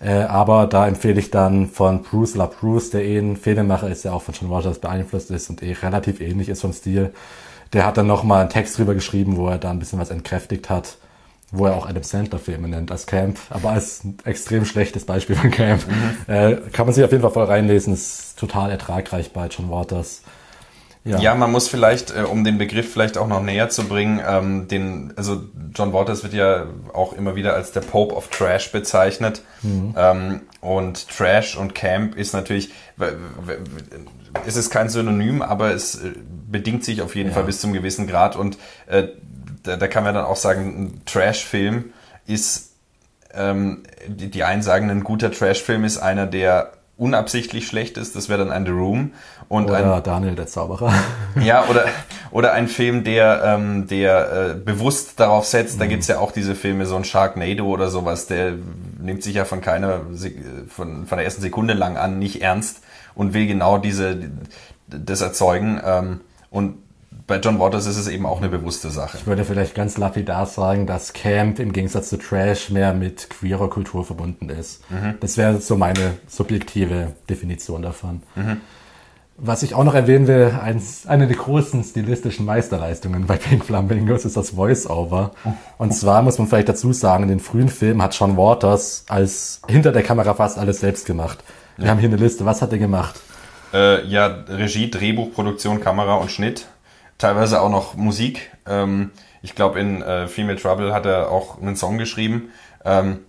Speaker 3: Äh, aber da empfehle ich dann von Bruce LaBruce, der eh ein Filmemacher ist, der auch von John Waters beeinflusst ist und eh relativ ähnlich ist vom Stil. Der hat dann nochmal einen Text drüber geschrieben, wo er da ein bisschen was entkräftigt hat wo er auch Adam Sandler Filme nennt als Camp, aber als ein extrem schlechtes Beispiel von Camp. Mhm. Äh, kann man sich auf jeden Fall voll reinlesen, ist total ertragreich bei John Waters.
Speaker 2: Ja. ja, man muss vielleicht, äh, um den Begriff vielleicht auch noch näher zu bringen, ähm, den, also John Waters wird ja auch immer wieder als der Pope of Trash bezeichnet. Mhm. Ähm, und Trash und Camp ist natürlich, ist es kein Synonym, aber es äh, bedingt sich auf jeden ja. Fall bis zum gewissen Grad und äh, da, da kann man dann auch sagen, ein Trash-Film ist, ähm, die, die einen sagen, ein guter Trash-Film ist einer, der unabsichtlich schlecht ist, das wäre dann ein The Room.
Speaker 3: Und oder ein, Daniel der Zauberer.
Speaker 2: Ja, oder, oder ein Film, der, ähm, der äh, bewusst darauf setzt, mhm. da gibt's ja auch diese Filme, so ein Sharknado oder sowas, der nimmt sich ja von keiner, von, von der ersten Sekunde lang an nicht ernst und will genau diese, das erzeugen. Ähm, und bei John Waters ist es eben auch eine bewusste Sache.
Speaker 3: Ich würde vielleicht ganz lapidar sagen, dass Camp im Gegensatz zu Trash mehr mit queerer Kultur verbunden ist. Mhm. Das wäre so meine subjektive Definition davon. Mhm. Was ich auch noch erwähnen will, eins, eine der großen stilistischen Meisterleistungen bei Pink Flamingos ist das Voice-Over. Und zwar muss man vielleicht dazu sagen, in den frühen Filmen hat John Waters als hinter der Kamera fast alles selbst gemacht. Wir ja. haben hier eine Liste. Was hat er gemacht?
Speaker 2: Äh, ja, Regie, Drehbuch, Produktion, Kamera und Schnitt teilweise auch noch Musik. Ähm, ich glaube, in äh, Female Trouble hat er auch einen Song geschrieben. Ähm,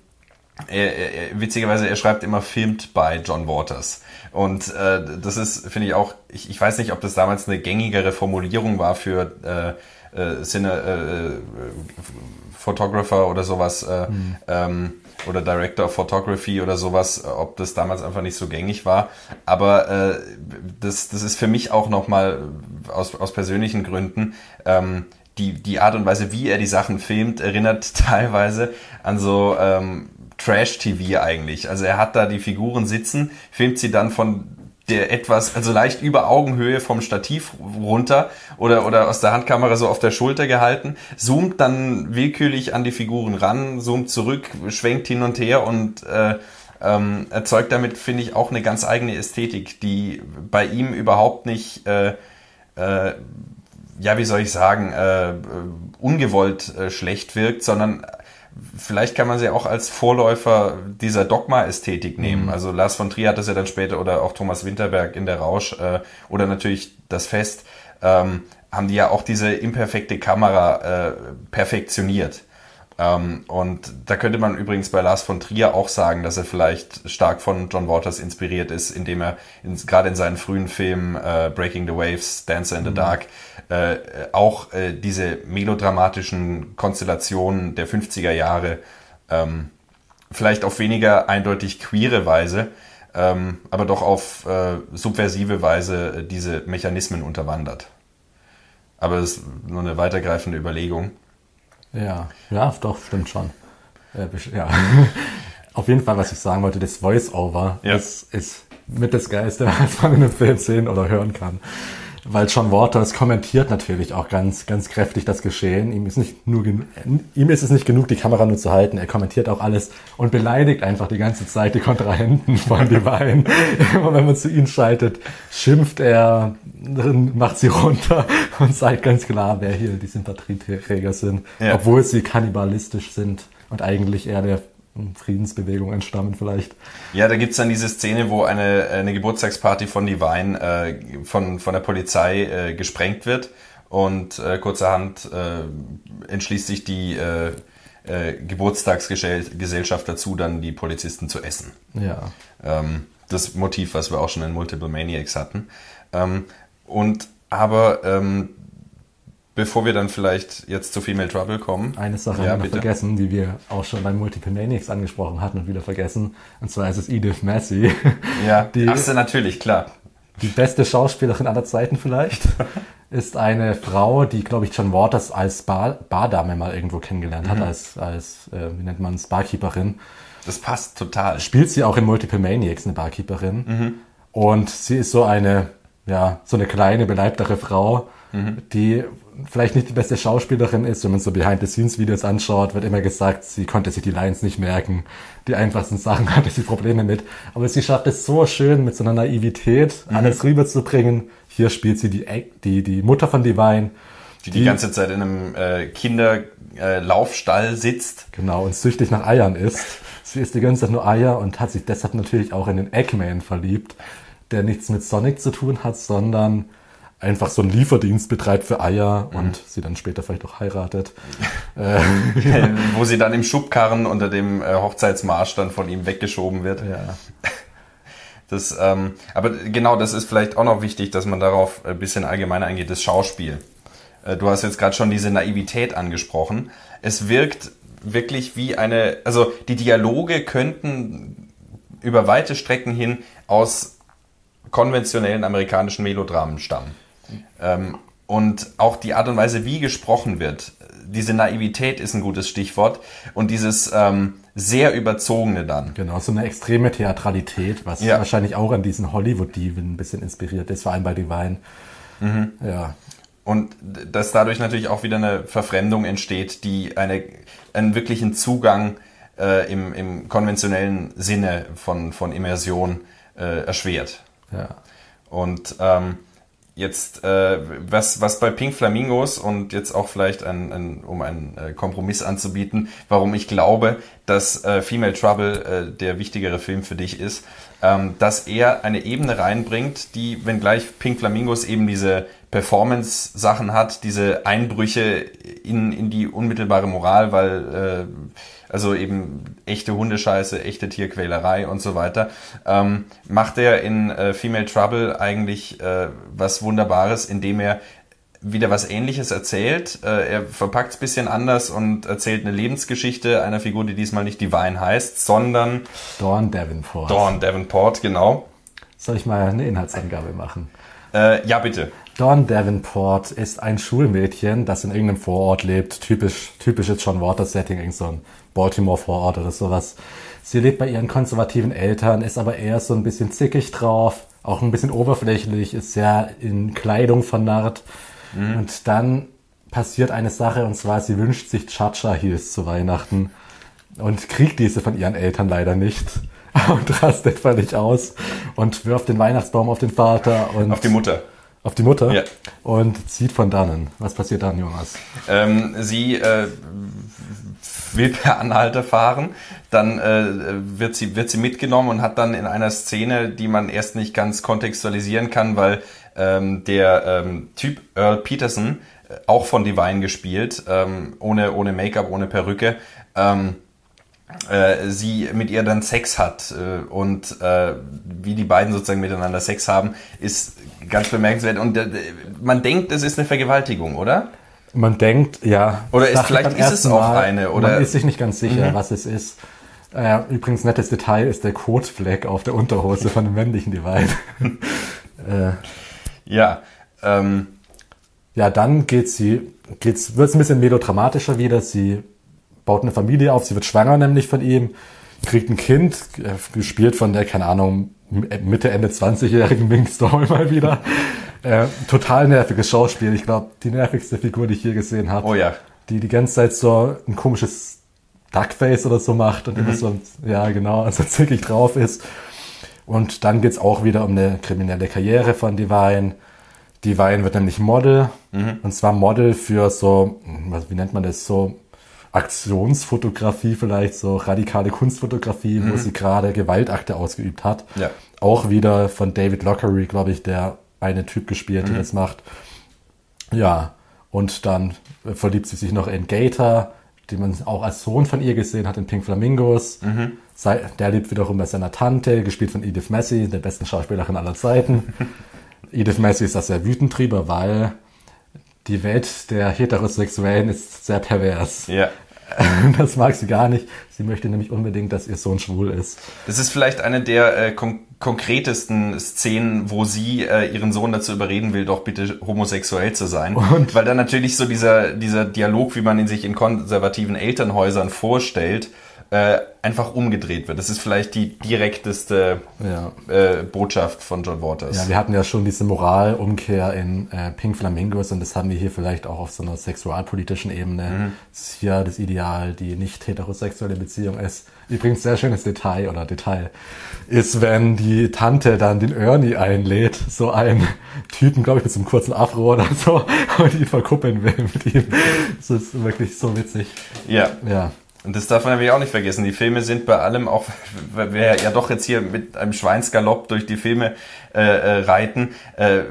Speaker 2: er, er, witzigerweise, er schreibt immer filmed by John Waters. Und äh, das ist, finde ich auch, ich, ich weiß nicht, ob das damals eine gängigere Formulierung war für äh, äh, Cine, äh, Photographer oder sowas. Äh, mhm. ähm, oder Director of Photography oder sowas, ob das damals einfach nicht so gängig war. Aber äh, das, das ist für mich auch nochmal aus, aus persönlichen Gründen ähm, die, die Art und Weise, wie er die Sachen filmt, erinnert teilweise an so ähm, Trash-TV eigentlich. Also er hat da die Figuren sitzen, filmt sie dann von der etwas, also leicht über Augenhöhe vom Stativ runter oder, oder aus der Handkamera so auf der Schulter gehalten, zoomt dann willkürlich an die Figuren ran, zoomt zurück, schwenkt hin und her und äh, ähm, erzeugt damit, finde ich, auch eine ganz eigene Ästhetik, die bei ihm überhaupt nicht, äh, äh, ja, wie soll ich sagen, äh, ungewollt äh, schlecht wirkt, sondern vielleicht kann man sie auch als Vorläufer dieser Dogma-Ästhetik nehmen. Mhm. Also Lars von Trier hat das ja dann später oder auch Thomas Winterberg in der Rausch äh, oder natürlich das Fest, ähm, haben die ja auch diese imperfekte Kamera äh, perfektioniert. Ähm, und da könnte man übrigens bei Lars von Trier auch sagen, dass er vielleicht stark von John Waters inspiriert ist, indem er in, gerade in seinen frühen Filmen äh, Breaking the Waves, Dancer in the mhm. Dark äh, auch äh, diese melodramatischen Konstellationen der 50er Jahre ähm, vielleicht auf weniger eindeutig queere Weise, ähm, aber doch auf äh, subversive Weise äh, diese Mechanismen unterwandert. Aber das ist nur eine weitergreifende Überlegung.
Speaker 3: Ja, ja, doch, stimmt schon. Ja. Auf jeden Fall, was ich sagen wollte, das Voice-Over ja. ist, ist mit das Geiste, was man in einem Film sehen oder hören kann weil John Waters kommentiert natürlich auch ganz, ganz kräftig das Geschehen. Ihm ist nicht nur, ihm ist es nicht genug, die Kamera nur zu halten. Er kommentiert auch alles und beleidigt einfach die ganze Zeit die Kontrahenten von Divine. Immer wenn man zu ihnen schaltet, schimpft er, macht sie runter und zeigt ganz klar, wer hier die Sympathieträger sind, ja. obwohl sie kannibalistisch sind und eigentlich eher der Friedensbewegung entstammen vielleicht.
Speaker 2: Ja, da gibt's dann diese Szene, wo eine, eine Geburtstagsparty von Divine äh, von, von der Polizei äh, gesprengt wird und äh, kurzerhand äh, entschließt sich die äh, äh, Geburtstagsgesellschaft dazu, dann die Polizisten zu essen.
Speaker 3: Ja.
Speaker 2: Ähm, das Motiv, was wir auch schon in Multiple Maniacs hatten. Ähm, und aber ähm, Bevor wir dann vielleicht jetzt zu Female Trouble kommen.
Speaker 3: Eine Sache ja, haben wir noch vergessen, die wir auch schon bei Multiple Maniacs angesprochen hatten und wieder vergessen. Und zwar ist es Edith Massey.
Speaker 2: Ja, die, Ach, so, natürlich, klar.
Speaker 3: Die beste Schauspielerin aller Zeiten vielleicht. ist eine Frau, die, glaube ich, John Waters als Bar Bardame mal irgendwo kennengelernt hat, mhm. als, als äh, wie nennt man es, Barkeeperin.
Speaker 2: Das passt total.
Speaker 3: Spielt sie auch in Multiple Maniacs, eine Barkeeperin. Mhm. Und sie ist so eine ja, so eine kleine, beleibtere Frau, die vielleicht nicht die beste Schauspielerin ist. Wenn man so Behind-the-Scenes-Videos anschaut, wird immer gesagt, sie konnte sich die Lines nicht merken. Die einfachsten Sachen hatte sie Probleme mit. Aber sie schafft es so schön, mit so einer Naivität alles rüberzubringen. Hier spielt sie die, die, die Mutter von Divine.
Speaker 2: Die die ganze Zeit in einem äh, Kinderlaufstall sitzt.
Speaker 3: Genau, und süchtig nach Eiern ist. Sie isst die ganze Zeit nur Eier und hat sich deshalb natürlich auch in den Eggman verliebt, der nichts mit Sonic zu tun hat, sondern einfach so einen Lieferdienst betreibt für Eier und sie dann später vielleicht auch heiratet.
Speaker 2: Äh, Wo sie dann im Schubkarren unter dem äh, Hochzeitsmarsch dann von ihm weggeschoben wird.
Speaker 3: Ja.
Speaker 2: Das, ähm, aber genau, das ist vielleicht auch noch wichtig, dass man darauf ein bisschen allgemeiner eingeht, das Schauspiel. Äh, Du hast jetzt gerade schon diese Naivität angesprochen. Es wirkt wirklich wie eine, also die Dialoge könnten über weite Strecken hin aus konventionellen amerikanischen Melodramen stammen. Ähm, und auch die Art und Weise, wie gesprochen wird, diese Naivität ist ein gutes Stichwort und dieses ähm, sehr überzogene dann.
Speaker 3: Genau, so eine extreme Theatralität, was
Speaker 2: Ja.
Speaker 3: wahrscheinlich auch an diesen Hollywood-Diven ein bisschen inspiriert ist, vor allem bei Divine. Ja,
Speaker 2: Und dass dadurch natürlich auch wieder eine Verfremdung entsteht, die eine, einen wirklichen Zugang äh, im, im konventionellen Sinne von, von Immersion äh, erschwert.
Speaker 3: ja.
Speaker 2: Und ähm, jetzt, äh, was, was bei Pink Flamingos und jetzt auch vielleicht, ein, ein, um einen äh, Kompromiss anzubieten, warum ich glaube, dass äh, Female Trouble äh, der wichtigere Film für dich ist, ähm, dass er eine Ebene reinbringt, die, wenngleich Pink Flamingos eben diese Performance-Sachen hat, diese Einbrüche in, in die unmittelbare Moral, weil äh, also eben echte Hundescheiße, echte Tierquälerei und so weiter, ähm, macht er in äh, Female Trouble eigentlich äh, was Wunderbares, indem er wieder was Ähnliches erzählt. Äh, er verpackt es bisschen anders und erzählt eine Lebensgeschichte einer Figur, die diesmal nicht Divine heißt, sondern
Speaker 3: Dawn Davenport.
Speaker 2: Dawn Davenport, genau.
Speaker 3: Soll ich mal eine Inhaltsangabe machen?
Speaker 2: Äh, ja, bitte.
Speaker 3: Dawn Davenport ist ein Schulmädchen, das in irgendeinem Vorort lebt. Typisch, typisches John Waters Setting, irgend so ein Baltimore Vorort oder sowas. Sie lebt bei ihren konservativen Eltern, ist aber eher so ein bisschen zickig drauf, auch ein bisschen oberflächlich, ist sehr in Kleidung vernarrt. Und dann passiert eine Sache, und zwar, sie wünscht sich Chacha Heels zu Weihnachten und kriegt diese von ihren Eltern leider nicht. Und rastet völlig aus und wirft den Weihnachtsbaum auf den Vater und
Speaker 2: Auf die Mutter.
Speaker 3: auf die Mutter
Speaker 2: Ja.
Speaker 3: und zieht von dannen. Was passiert dann, Jonas?
Speaker 2: Ähm, sie äh, will per Anhalter fahren, dann äh, wird, sie, wird sie mitgenommen und hat dann in einer Szene, die man erst nicht ganz kontextualisieren kann, weil ähm, der ähm, Typ Earl Peterson, äh, auch von Divine gespielt, ähm, ohne, ohne Make-up, ohne Perücke, ähm, äh, sie mit ihr dann Sex hat äh, und äh, wie die beiden sozusagen miteinander Sex haben, ist ganz bemerkenswert. Und äh, man denkt, es ist eine Vergewaltigung, oder?
Speaker 3: Man denkt, ja.
Speaker 2: Oder ist- vielleicht ist es auch
Speaker 3: Mal,
Speaker 2: eine, oder- Mhm.
Speaker 3: Man ist sich nicht ganz sicher, was es ist. Äh, übrigens, nettes Detail ist der Kotfleck auf der Unterhose von dem männlichen Divine. äh,
Speaker 2: Ja. Ähm,
Speaker 3: ja, dann geht sie, geht's, wird's ein bisschen melodramatischer wieder. Sie baut eine Familie auf, sie wird schwanger nämlich von ihm, kriegt ein Kind, äh, gespielt von der, keine Ahnung, Mitte, Ende 20-jährigen Ming Storm mal wieder. Äh, total nerviges Schauspiel. Ich glaube, die nervigste Figur, die ich je gesehen habe.
Speaker 2: oh ja.
Speaker 3: Die die ganze Zeit so ein komisches Duckface oder so macht und immer so, ja genau, also zickig drauf ist. Und dann geht's auch wieder um eine kriminelle Karriere von Divine. Divine wird nämlich Model. Und zwar Model für so, wie nennt man das, so Aktionsfotografie vielleicht, so radikale Kunstfotografie, wo sie gerade Gewaltakte ausgeübt hat.
Speaker 2: Ja.
Speaker 3: Auch wieder von David Lockery, glaube ich, der eine Typ gespielt, der das macht. Ja, und dann verliebt sie sich noch in Gator, den man auch als Sohn von ihr gesehen hat in Pink Flamingos. Sei- Der lebt wiederum bei seiner Tante, gespielt von Edith Massey, der besten Schauspielerin aller Zeiten. Edith Massey ist da sehr wütend drüber, weil die Welt der Heterosexuellen ist sehr pervers.
Speaker 2: Ja.
Speaker 3: Das mag sie gar nicht. Sie möchte nämlich unbedingt, dass ihr Sohn schwul ist.
Speaker 2: Das ist vielleicht eine der äh, kon konkretesten Szenen, wo sie äh, ihren Sohn dazu überreden will, doch bitte homosexuell zu sein.
Speaker 3: Und?
Speaker 2: Weil dann natürlich so dieser, dieser Dialog, wie man ihn sich in konservativen Elternhäusern vorstellt, äh, einfach umgedreht wird. Das ist vielleicht die direkteste
Speaker 3: Ja.
Speaker 2: äh, Botschaft von John Waters.
Speaker 3: Ja, wir hatten ja schon diese Moralumkehr in äh, Pink Flamingos und das haben wir hier vielleicht auch auf so einer sexualpolitischen Ebene. Das ist hier das Ideal, die nicht heterosexuelle Beziehung ist. Übrigens sehr schönes Detail oder Detail ist, wenn die Tante dann den Ernie einlädt, so einen Typen, glaube ich, mit so einem kurzen Afro oder so, und ihn verkuppeln will mit ihm. Das ist wirklich so witzig.
Speaker 2: ja.
Speaker 3: Ja.
Speaker 2: Und das darf man natürlich auch nicht vergessen. Die Filme sind bei allem, auch weil wir ja doch jetzt hier mit einem Schweinsgalopp durch die Filme äh, äh, reiten, äh,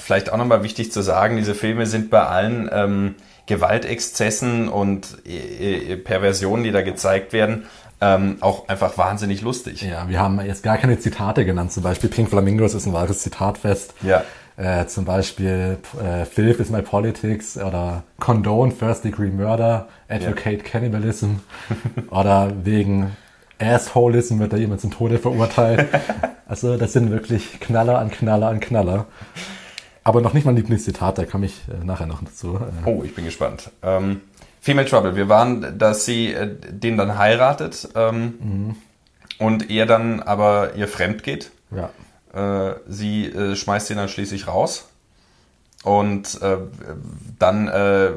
Speaker 2: vielleicht auch nochmal wichtig zu sagen, diese Filme sind bei allen ähm, Gewaltexzessen und äh, äh, Perversionen, die da gezeigt werden, ähm, auch einfach wahnsinnig lustig.
Speaker 3: Ja, wir haben jetzt gar keine Zitate genannt. Zum Beispiel Pink Flamingos ist ein wahres Zitatfest.
Speaker 2: Ja.
Speaker 3: Äh, zum Beispiel äh, Filth is my politics oder Condone First Degree Murder, Advocate Cannibalism oder wegen Assholism wird da jemand zum Tode verurteilt. also das sind wirklich Knaller an Knaller an Knaller. Aber noch nicht mein Lieblingszitat, da komme ich äh, nachher noch dazu. Äh,
Speaker 2: Oh, ich bin gespannt. Ähm, Female Trouble. Wir waren, dass sie äh, den dann heiratet ähm, und er dann aber ihr fremd geht.
Speaker 3: ja.
Speaker 2: Äh, sie äh, schmeißt ihn dann schließlich raus. Und äh, dann äh,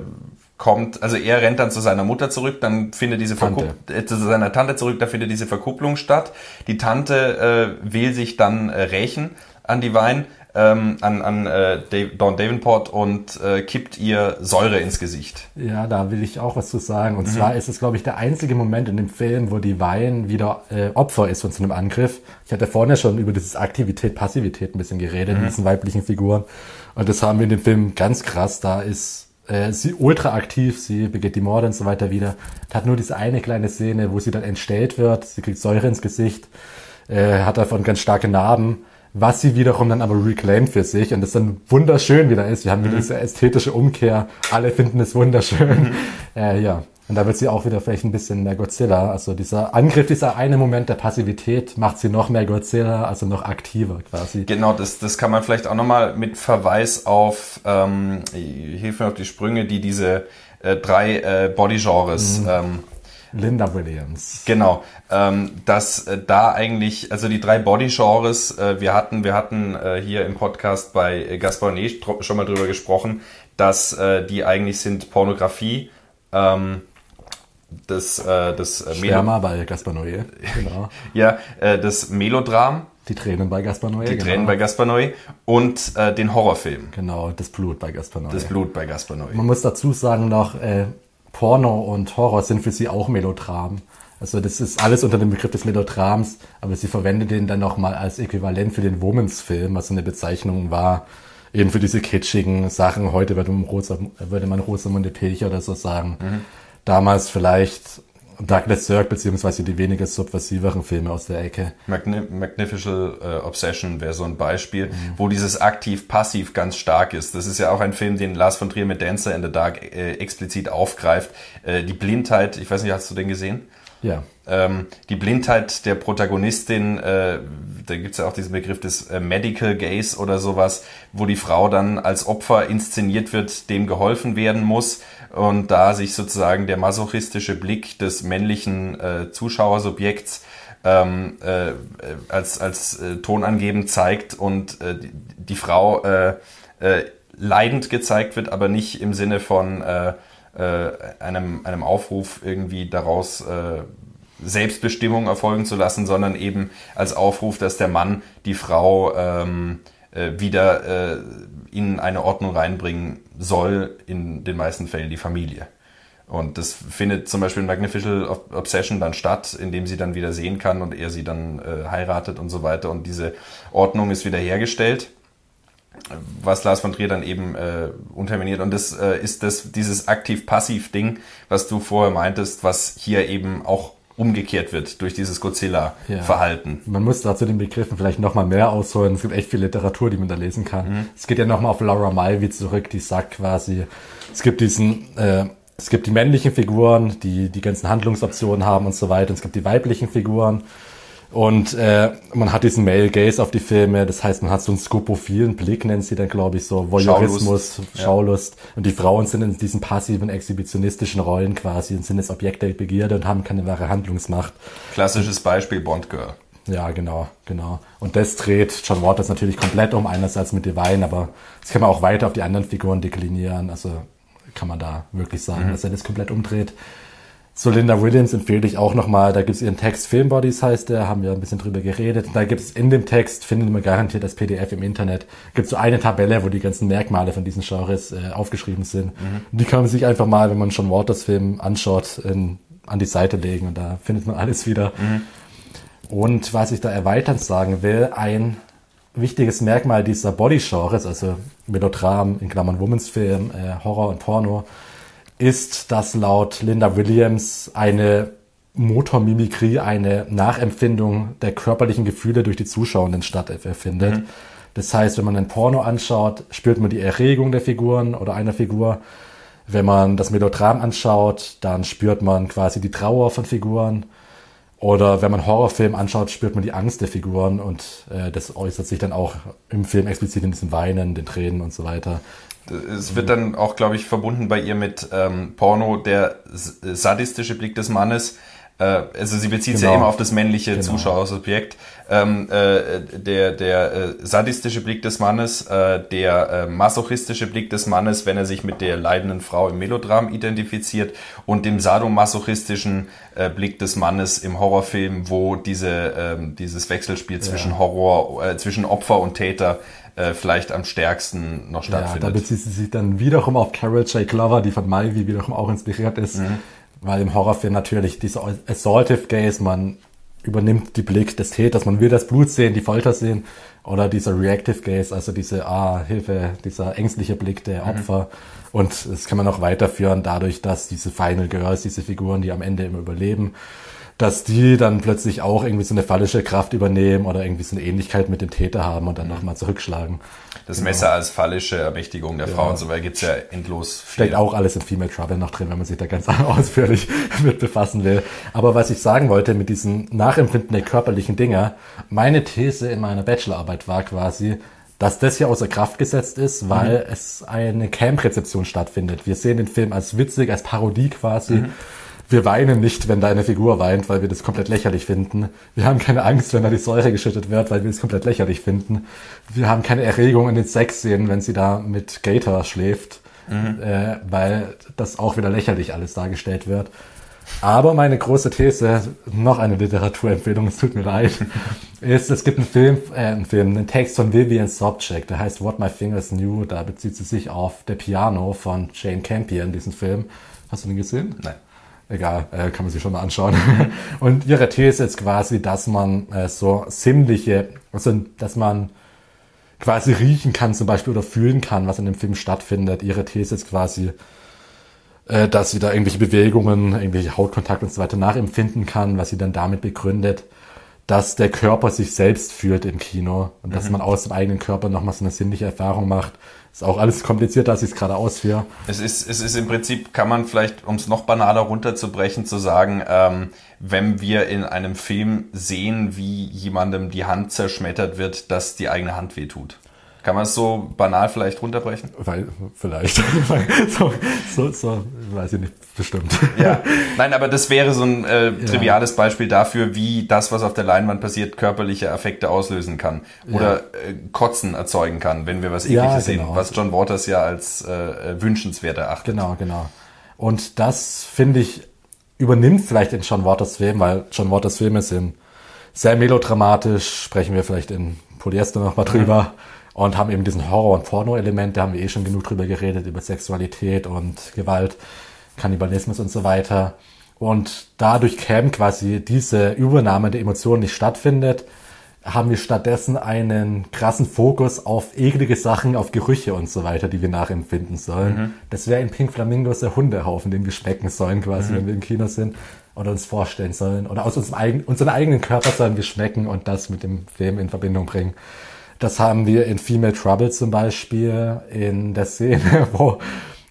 Speaker 2: kommt, also er rennt dann zu seiner Mutter zurück, dann findet diese
Speaker 3: Tante.
Speaker 2: Verkupp äh, zu seiner Tante zurück, da findet diese Verkupplung statt. Die Tante äh, will sich dann rächen an die Wein, ähm, an, an äh, Dave, Dawn Davenport und äh, kippt ihr Säure ins Gesicht.
Speaker 3: Ja, da will ich auch was zu sagen.
Speaker 2: Mhm.
Speaker 3: Und zwar ist es, glaube ich, der einzige Moment in dem Film, wo die Wein wieder äh, Opfer ist von so einem Angriff. Ich hatte vorhin schon über dieses Aktivität, Passivität ein bisschen geredet,
Speaker 2: Mhm.
Speaker 3: in diesen weiblichen Figuren. Und das haben wir in dem Film ganz krass. Da ist äh, sie ultra aktiv, sie begeht die Morde und so weiter wieder. Hat nur diese eine kleine Szene, wo sie dann entstellt wird. Sie kriegt Säure ins Gesicht, äh, hat davon ganz starke Narben was sie wiederum dann aber reclaimt für sich und das dann wunderschön wieder ist. Wir haben wieder diese ästhetische Umkehr. Alle finden es wunderschön. Äh, ja. Und da wird sie auch wieder vielleicht ein bisschen mehr Godzilla. Also dieser Angriff, dieser eine Moment der Passivität macht sie noch mehr Godzilla, also noch aktiver quasi.
Speaker 2: Genau, das, das kann man vielleicht auch nochmal mit Verweis auf, ähm, hilf mir auf die Sprünge, die diese äh, drei äh, Bodygenres ähm,
Speaker 3: Linda Williams.
Speaker 2: Genau, ähm, dass äh, da eigentlich, also die drei Body-Genres, äh, wir hatten, wir hatten äh, hier im Podcast bei äh, Gaspar Ney schon mal drüber gesprochen, dass äh, die eigentlich sind Pornografie, ähm, das, äh, das äh,
Speaker 3: Sperma bei Gaspar Noé. Genau.
Speaker 2: ja, äh, das Melodram,
Speaker 3: Die Tränen bei Gaspar Noé.
Speaker 2: die
Speaker 3: genau.
Speaker 2: Tränen bei Gaspar Noé und äh, den Horrorfilm,
Speaker 3: Genau, das Blut bei Gaspar Noé.
Speaker 2: das Blut bei Gaspar Noé.
Speaker 3: Man muss dazu sagen noch, äh, Porno und Horror sind für sie auch Melodram. Also das ist alles unter dem Begriff des Melodrams, aber sie verwendet den dann nochmal als Äquivalent für den Womans-Film, was so eine Bezeichnung war, eben für diese kitschigen Sachen. Heute würde man, Rosa, würde man Rosamunde Pilcher oder so sagen. Damals vielleicht Douglas Sirk, beziehungsweise die weniger subversiveren Filme aus der Ecke.
Speaker 2: Magni Magnificent äh, Obsession wäre so ein Beispiel, wo dieses aktiv-passiv ganz stark ist. Das ist ja auch ein Film, den Lars von Trier mit Dancer in the Dark äh, explizit aufgreift. Äh, die Blindheit, ich weiß nicht, hast du den gesehen?
Speaker 3: Ja.
Speaker 2: Ähm, die Blindheit der Protagonistin, äh, da gibt's ja auch diesen Begriff des äh, Medical Gaze oder sowas, wo die Frau dann als Opfer inszeniert wird, dem geholfen werden muss und da sich sozusagen der masochistische Blick des männlichen äh, Zuschauersubjekts ähm, äh, als, als äh, tonangebend zeigt und äh, die, die Frau äh, äh, leidend gezeigt wird, aber nicht im Sinne von äh, äh, einem, einem Aufruf irgendwie daraus äh, Selbstbestimmung erfolgen zu lassen, sondern eben als Aufruf, dass der Mann die Frau ähm, äh, wieder äh, in eine Ordnung reinbringen soll, in den meisten Fällen die Familie. Und das findet zum Beispiel in Magnificent Ob- Obsession dann statt, indem sie dann wieder sehen kann und er sie dann äh, heiratet und so weiter. Und diese Ordnung ist wieder was Lars von Trier dann eben äh, unterminiert. Und das äh, ist das, dieses Aktiv-Passiv-Ding, was du vorher meintest, was hier eben auch umgekehrt wird durch dieses Godzilla-Verhalten.
Speaker 3: Man muss dazu den Begriffen vielleicht nochmal mehr ausholen. Es gibt echt viel Literatur, die man da lesen kann. Es geht ja nochmal auf Laura Mulvey zurück, die sagt quasi, es gibt diesen, äh, es gibt die männlichen Figuren, die die ganzen Handlungsoptionen haben und so weiter. Und es gibt die weiblichen Figuren. Und äh, man hat diesen Male Gaze auf die Filme, das heißt, man hat so einen skopophilen Blick, nennt sie dann, glaube ich, so Voyeurismus, Schaulust. Schaulust. Ja. Und die Frauen sind in diesen passiven, exhibitionistischen Rollen quasi und sind jetzt Objekte der Begierde und haben keine wahre Handlungsmacht.
Speaker 2: Klassisches Beispiel Bond Girl.
Speaker 3: Ja, genau, genau. Und das dreht John Waters natürlich komplett um, einerseits mit Divine, aber das kann man auch weiter auf die anderen Figuren deklinieren. Also kann man da wirklich sagen, mhm. dass er das komplett umdreht. So Linda Williams empfehle ich auch nochmal, da gibt es ihren Text Filmbodies heißt der, haben wir ein bisschen drüber geredet. Da gibt es in dem Text, findet man garantiert das PDF im Internet, gibt so eine Tabelle, wo die ganzen Merkmale von diesen Genres äh, aufgeschrieben sind. Mhm. Und die kann man sich einfach mal, wenn man schon Waters Film anschaut, in, an die Seite legen und da findet man alles wieder. Mhm. Und was ich da erweiternd sagen will, ein wichtiges Merkmal dieser Body-Genres, also Melodram, in Klammern Women's Film, äh, Horror und Porno, ist, dass laut Linda Williams eine Motormimikrie, eine Nachempfindung der körperlichen Gefühle durch die Zuschauenden stattfindet. Mhm. Das heißt, wenn man ein Porno anschaut, spürt man die Erregung der Figuren oder einer Figur. Wenn man das Melodram anschaut, dann spürt man quasi die Trauer von Figuren. Oder wenn man Horrorfilm anschaut, spürt man die Angst der Figuren und äh, das äußert sich dann auch im Film explizit in diesem Weinen, den Tränen und so weiter.
Speaker 2: Es wird dann auch, glaube ich, verbunden bei ihr mit ähm, Porno, der sadistische Blick des Mannes. Äh, also sie bezieht genau. ja immer auf das männliche genau. Zuschauersobjekt. Ähm, äh, der der äh, sadistische Blick des Mannes, äh, der äh, masochistische Blick des Mannes, wenn er sich mit der leidenden Frau im Melodram identifiziert und dem sadomasochistischen äh, Blick des Mannes im Horrorfilm, wo diese ähm, dieses Wechselspiel zwischen ja. Horror, äh, zwischen Opfer und Täter äh, vielleicht am stärksten noch stattfindet.
Speaker 3: Ja, da bezieht sie sich dann wiederum auf Carol J. Glover, die von Malvi wiederum auch inspiriert ist, mhm. weil im Horrorfilm natürlich dieser Assaultive Gaze, man übernimmt die Blick des Täters, man will das Blut sehen, die Folter sehen, oder dieser Reactive Gaze, also diese, ah, Hilfe, dieser ängstliche Blick der mhm. Opfer. Mhm. Und das kann man auch weiterführen dadurch, dass diese Final Girls, diese Figuren, die am Ende immer überleben, dass die dann plötzlich auch irgendwie so eine fallische Kraft übernehmen oder irgendwie so eine Ähnlichkeit mit dem Täter haben und dann nochmal zurückschlagen.
Speaker 2: Das genau. Messer als fallische Ermächtigung der ja. Frau und so weiter gibt's ja endlos
Speaker 3: viel. Steckt auch alles in Female Trouble noch drin, wenn man sich da ganz ausführlich mit befassen will. Aber was ich sagen wollte mit diesem Nachempfinden der körperlichen Dinge, meine These in meiner Bachelorarbeit war quasi, dass das hier außer Kraft gesetzt ist, weil mhm. es eine Camp-Rezeption stattfindet. Wir sehen den Film als witzig, als Parodie quasi. Mhm wir weinen nicht, wenn deine Figur weint, weil wir das komplett lächerlich finden. Wir haben keine Angst, wenn da die Säure geschüttet wird, weil wir es komplett lächerlich finden. Wir haben keine Erregung in den Sexszenen, wenn sie da mit Gator schläft, mhm. äh, weil das auch wieder lächerlich alles dargestellt wird. Aber meine große These, noch eine Literaturempfehlung, es tut mir leid, ist, es gibt einen Film, äh, einen Film, einen Text von Vivian Sobchak, der heißt What My Fingers Knew, da bezieht sie sich auf Der Piano von Jane Campion, diesen Film. Hast du den gesehen?
Speaker 2: Nein
Speaker 3: egal, äh, kann man sich schon mal anschauen. Und ihre These ist quasi, dass man äh, so sinnliche, also dass man quasi riechen kann zum Beispiel oder fühlen kann, was in dem Film stattfindet. Ihre These ist quasi, äh, dass sie da irgendwelche Bewegungen, irgendwelche Hautkontakt und so weiter nachempfinden kann, was sie dann damit begründet, dass der Körper sich selbst fühlt im Kino und mhm. dass man aus dem eigenen Körper nochmal so eine sinnliche Erfahrung macht. Ist auch alles komplizierter, als ich es gerade ausführe.
Speaker 2: Es ist, es ist im Prinzip, kann man vielleicht, um es noch banaler runterzubrechen, zu sagen, ähm, wenn wir in einem Film sehen, wie jemandem die Hand zerschmettert wird, dass die eigene Hand wehtut. Kann man es so banal vielleicht runterbrechen?
Speaker 3: Weil, vielleicht. so, so, so, weiß ich nicht, bestimmt.
Speaker 2: Ja, nein, aber das wäre so ein äh, triviales ja. Beispiel dafür, wie das, was auf der Leinwand passiert, körperliche Affekte auslösen kann. Oder ja. äh, Kotzen erzeugen kann, wenn wir was Ähnliches ja, genau. sehen. Was John Waters ja als äh, wünschenswert erachtet.
Speaker 3: Genau, genau. Und das, finde ich, übernimmt vielleicht in John Waters Film, weil John Waters Filme sind sehr melodramatisch, sprechen wir vielleicht in Polyester nochmal drüber. Mhm und haben eben diesen Horror- und Porno-Element, da haben wir eh schon genug drüber geredet, über Sexualität und Gewalt, Kannibalismus und so weiter. Und dadurch käme quasi diese Übernahme der Emotionen nicht stattfindet, haben wir stattdessen einen krassen Fokus auf eklige Sachen, auf Gerüche und so weiter, die wir nachempfinden sollen. Mhm. Das wäre in Pink Flamingos der Hundehaufen, den wir schmecken sollen, quasi, mhm. wenn wir im Kino sind oder uns vorstellen sollen. Oder aus unserem eigenen, unseren eigenen Körper sollen wir schmecken und das mit dem Film in Verbindung bringen. Das haben wir in Female Trouble zum Beispiel in der Szene, wo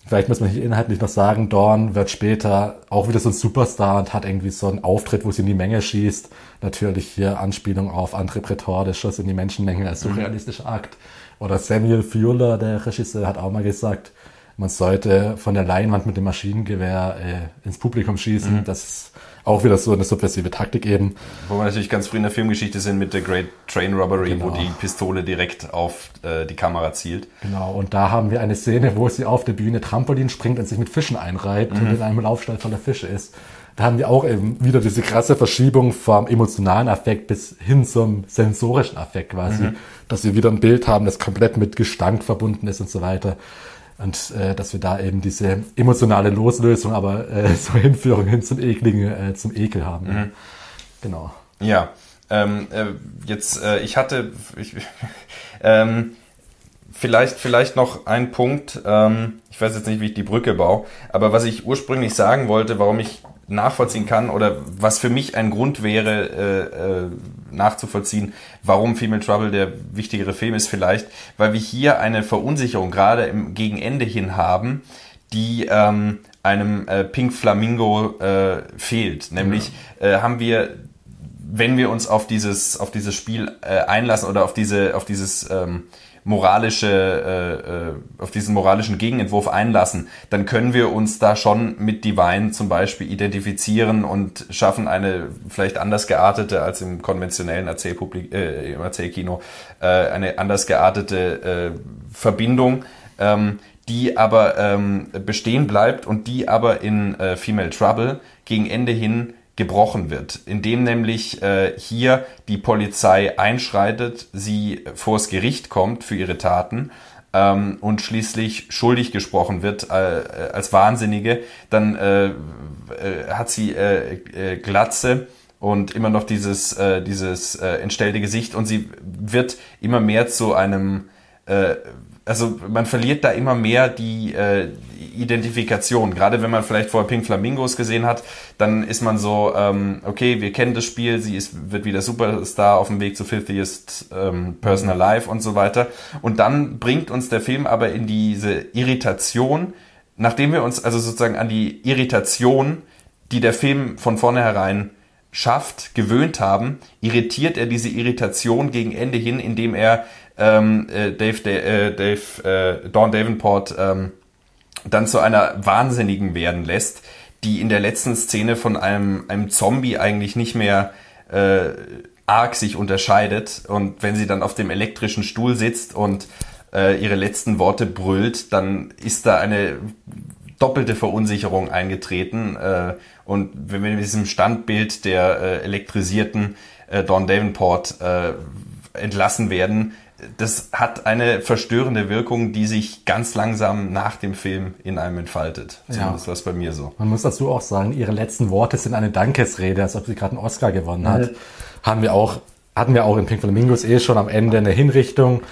Speaker 3: Vielleicht muss man hier inhaltlich noch sagen, Dawn wird später auch wieder so ein Superstar und hat irgendwie so einen Auftritt, wo sie in die Menge schießt. Natürlich hier Anspielung auf André Breton, der Schuss in die Menschenmenge als surrealistischer Akt. Oder Samuel Fuller, der Regisseur, hat auch mal gesagt, man sollte von der Leinwand mit dem Maschinengewehr äh, ins Publikum schießen. Mhm. Das ist auch wieder so eine subversive Taktik eben.
Speaker 2: Wo wir natürlich ganz früh in der Filmgeschichte sind mit der Great Train Robbery, genau. wo die Pistole direkt auf äh, die Kamera zielt.
Speaker 3: Genau, und da haben wir eine Szene, wo sie auf der Bühne Trampolin springt und sich mit Fischen einreibt mhm. und in einem Laufstall voller Fische ist. Da haben wir auch eben wieder diese krasse Verschiebung vom emotionalen Affekt bis hin zum sensorischen Affekt quasi, mhm. dass wir wieder ein Bild haben, das komplett mit Gestank verbunden ist und so weiter. Und äh, dass wir da eben diese emotionale Loslösung, aber äh, so Hinführung hin zum Ekligen, äh, zum Ekel haben. Mhm.
Speaker 2: Genau. Ja. Ähm, äh, jetzt, äh, ich hatte ich, ähm, vielleicht, vielleicht noch ein Punkt, ähm, ich weiß jetzt nicht, wie ich die Brücke baue, aber was ich ursprünglich sagen wollte, warum ich nachvollziehen kann oder was für mich ein Grund wäre, äh, äh, nachzuvollziehen, warum Female Trouble der wichtigere Film ist vielleicht, weil wir hier eine Verunsicherung gerade im gegen Ende hin haben, die ähm, einem äh, Pink Flamingo äh, fehlt. Nämlich ja. äh, haben wir, wenn wir uns auf dieses auf dieses Spiel äh, einlassen oder auf diese auf dieses ähm, moralische, äh, äh, auf diesen moralischen Gegenentwurf einlassen, dann können wir uns da schon mit Divine zum Beispiel identifizieren und schaffen eine vielleicht anders geartete als im konventionellen Erzählpublik, äh, im Erzählkino, äh, eine anders geartete äh, Verbindung. Ähm, die aber ähm, bestehen bleibt und die aber in äh, Female Trouble gegen Ende hin gebrochen wird, indem nämlich äh, hier die Polizei einschreitet, sie vors Gericht kommt für ihre Taten ähm, und schließlich schuldig gesprochen wird äh, als Wahnsinnige, dann äh, äh, hat sie äh, äh, Glatze und immer noch dieses, äh, dieses äh, entstellte Gesicht und sie wird immer mehr zu einem äh, also man verliert da immer mehr die äh, Identifikation. Gerade wenn man vielleicht vorher Pink Flamingos gesehen hat, dann ist man so, ähm, okay, wir kennen das Spiel, sie ist, wird wieder Superstar auf dem Weg zu Filthiest ähm, Person Alive und so weiter. Und dann bringt uns der Film aber in diese Irritation, nachdem wir uns also sozusagen an die Irritation, die der Film von vornherein schafft, gewöhnt haben, irritiert er diese Irritation gegen Ende hin, indem er ähm, äh, Dave, äh, Dave äh, Dawn Davenport ähm, dann zu einer Wahnsinnigen werden lässt, die in der letzten Szene von einem, einem Zombie eigentlich nicht mehr äh, arg sich unterscheidet. Und wenn sie dann auf dem elektrischen Stuhl sitzt und äh, ihre letzten Worte brüllt, dann ist da eine doppelte Verunsicherung eingetreten. Äh, und wenn wir mit diesem Standbild der äh, elektrisierten äh, Dawn Davenport äh, entlassen werden, das hat eine verstörende Wirkung, die sich ganz langsam nach dem Film in einem entfaltet. Zumindest ja. war es bei mir so.
Speaker 3: Man muss dazu auch sagen, ihre letzten Worte sind eine Dankesrede, als ob sie gerade einen Oscar gewonnen hat. Mhm. Haben wir auch, hatten wir auch in Pink Flamingos eh schon am Ende eine Hinrichtung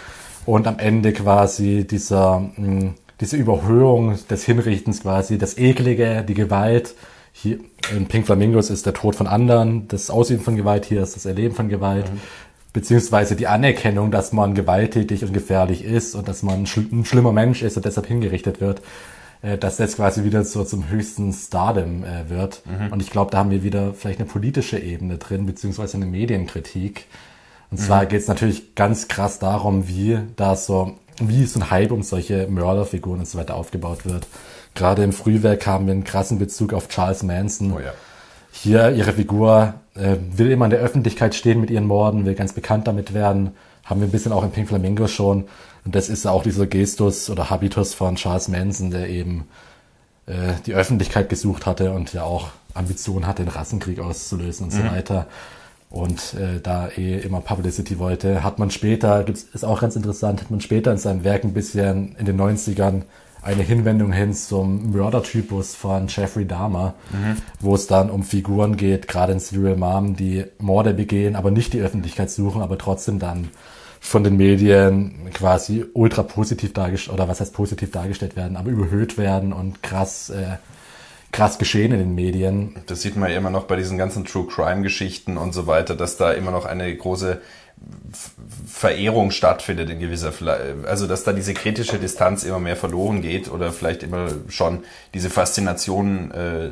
Speaker 3: und am Ende quasi dieser, mh, hm, diese Überhöhung des Hinrichtens quasi, das Eklige, die Gewalt. Hier in Pink Flamingos ist der Tod von anderen, das Ausüben von Gewalt, hier ist das Erleben von Gewalt. Mhm beziehungsweise die Anerkennung, dass man gewalttätig und gefährlich ist und dass man ein schlimmer Mensch ist und deshalb hingerichtet wird, äh, dass das quasi wieder so zum höchsten Stardom äh, wird. Mhm. Und ich glaube, da haben wir wieder vielleicht eine politische Ebene drin, beziehungsweise eine Medienkritik. Und mhm. zwar geht es natürlich ganz krass darum, wie da so, wie so ein Hype um solche Mörderfiguren und so weiter aufgebaut wird. Gerade im Frühwerk haben wir einen krassen Bezug auf Charles Manson. Oh ja hier ihre Figur äh, will immer in der Öffentlichkeit stehen mit ihren Morden, will ganz bekannt damit werden. Haben wir ein bisschen auch in Pink Flamingo schon. Und das ist auch dieser Gestus oder Habitus von Charles Manson, der eben äh, die Öffentlichkeit gesucht hatte und ja auch Ambitionen hatte, den Rassenkrieg auszulösen und mhm. so weiter. Und äh, da eh immer Publicity wollte, hat man später, ist auch ganz interessant, hat man später in seinem Werk ein bisschen in den 90ern eine Hinwendung hin zum Mördertypus von Jeffrey Dahmer, mhm. wo es dann um Figuren geht, gerade in Serial Mom, die Morde begehen, aber nicht die Öffentlichkeit suchen, aber trotzdem dann von den Medien quasi ultra positiv dargestellt, oder was heißt positiv dargestellt werden, aber überhöht werden und krass, äh, krass geschehen in den Medien.
Speaker 2: Das sieht man ja immer noch bei diesen ganzen True Crime Geschichten und so weiter, dass da immer noch eine große Verehrung stattfindet in gewisser, also dass da diese kritische Distanz immer mehr verloren geht oder vielleicht immer schon diese Faszination äh,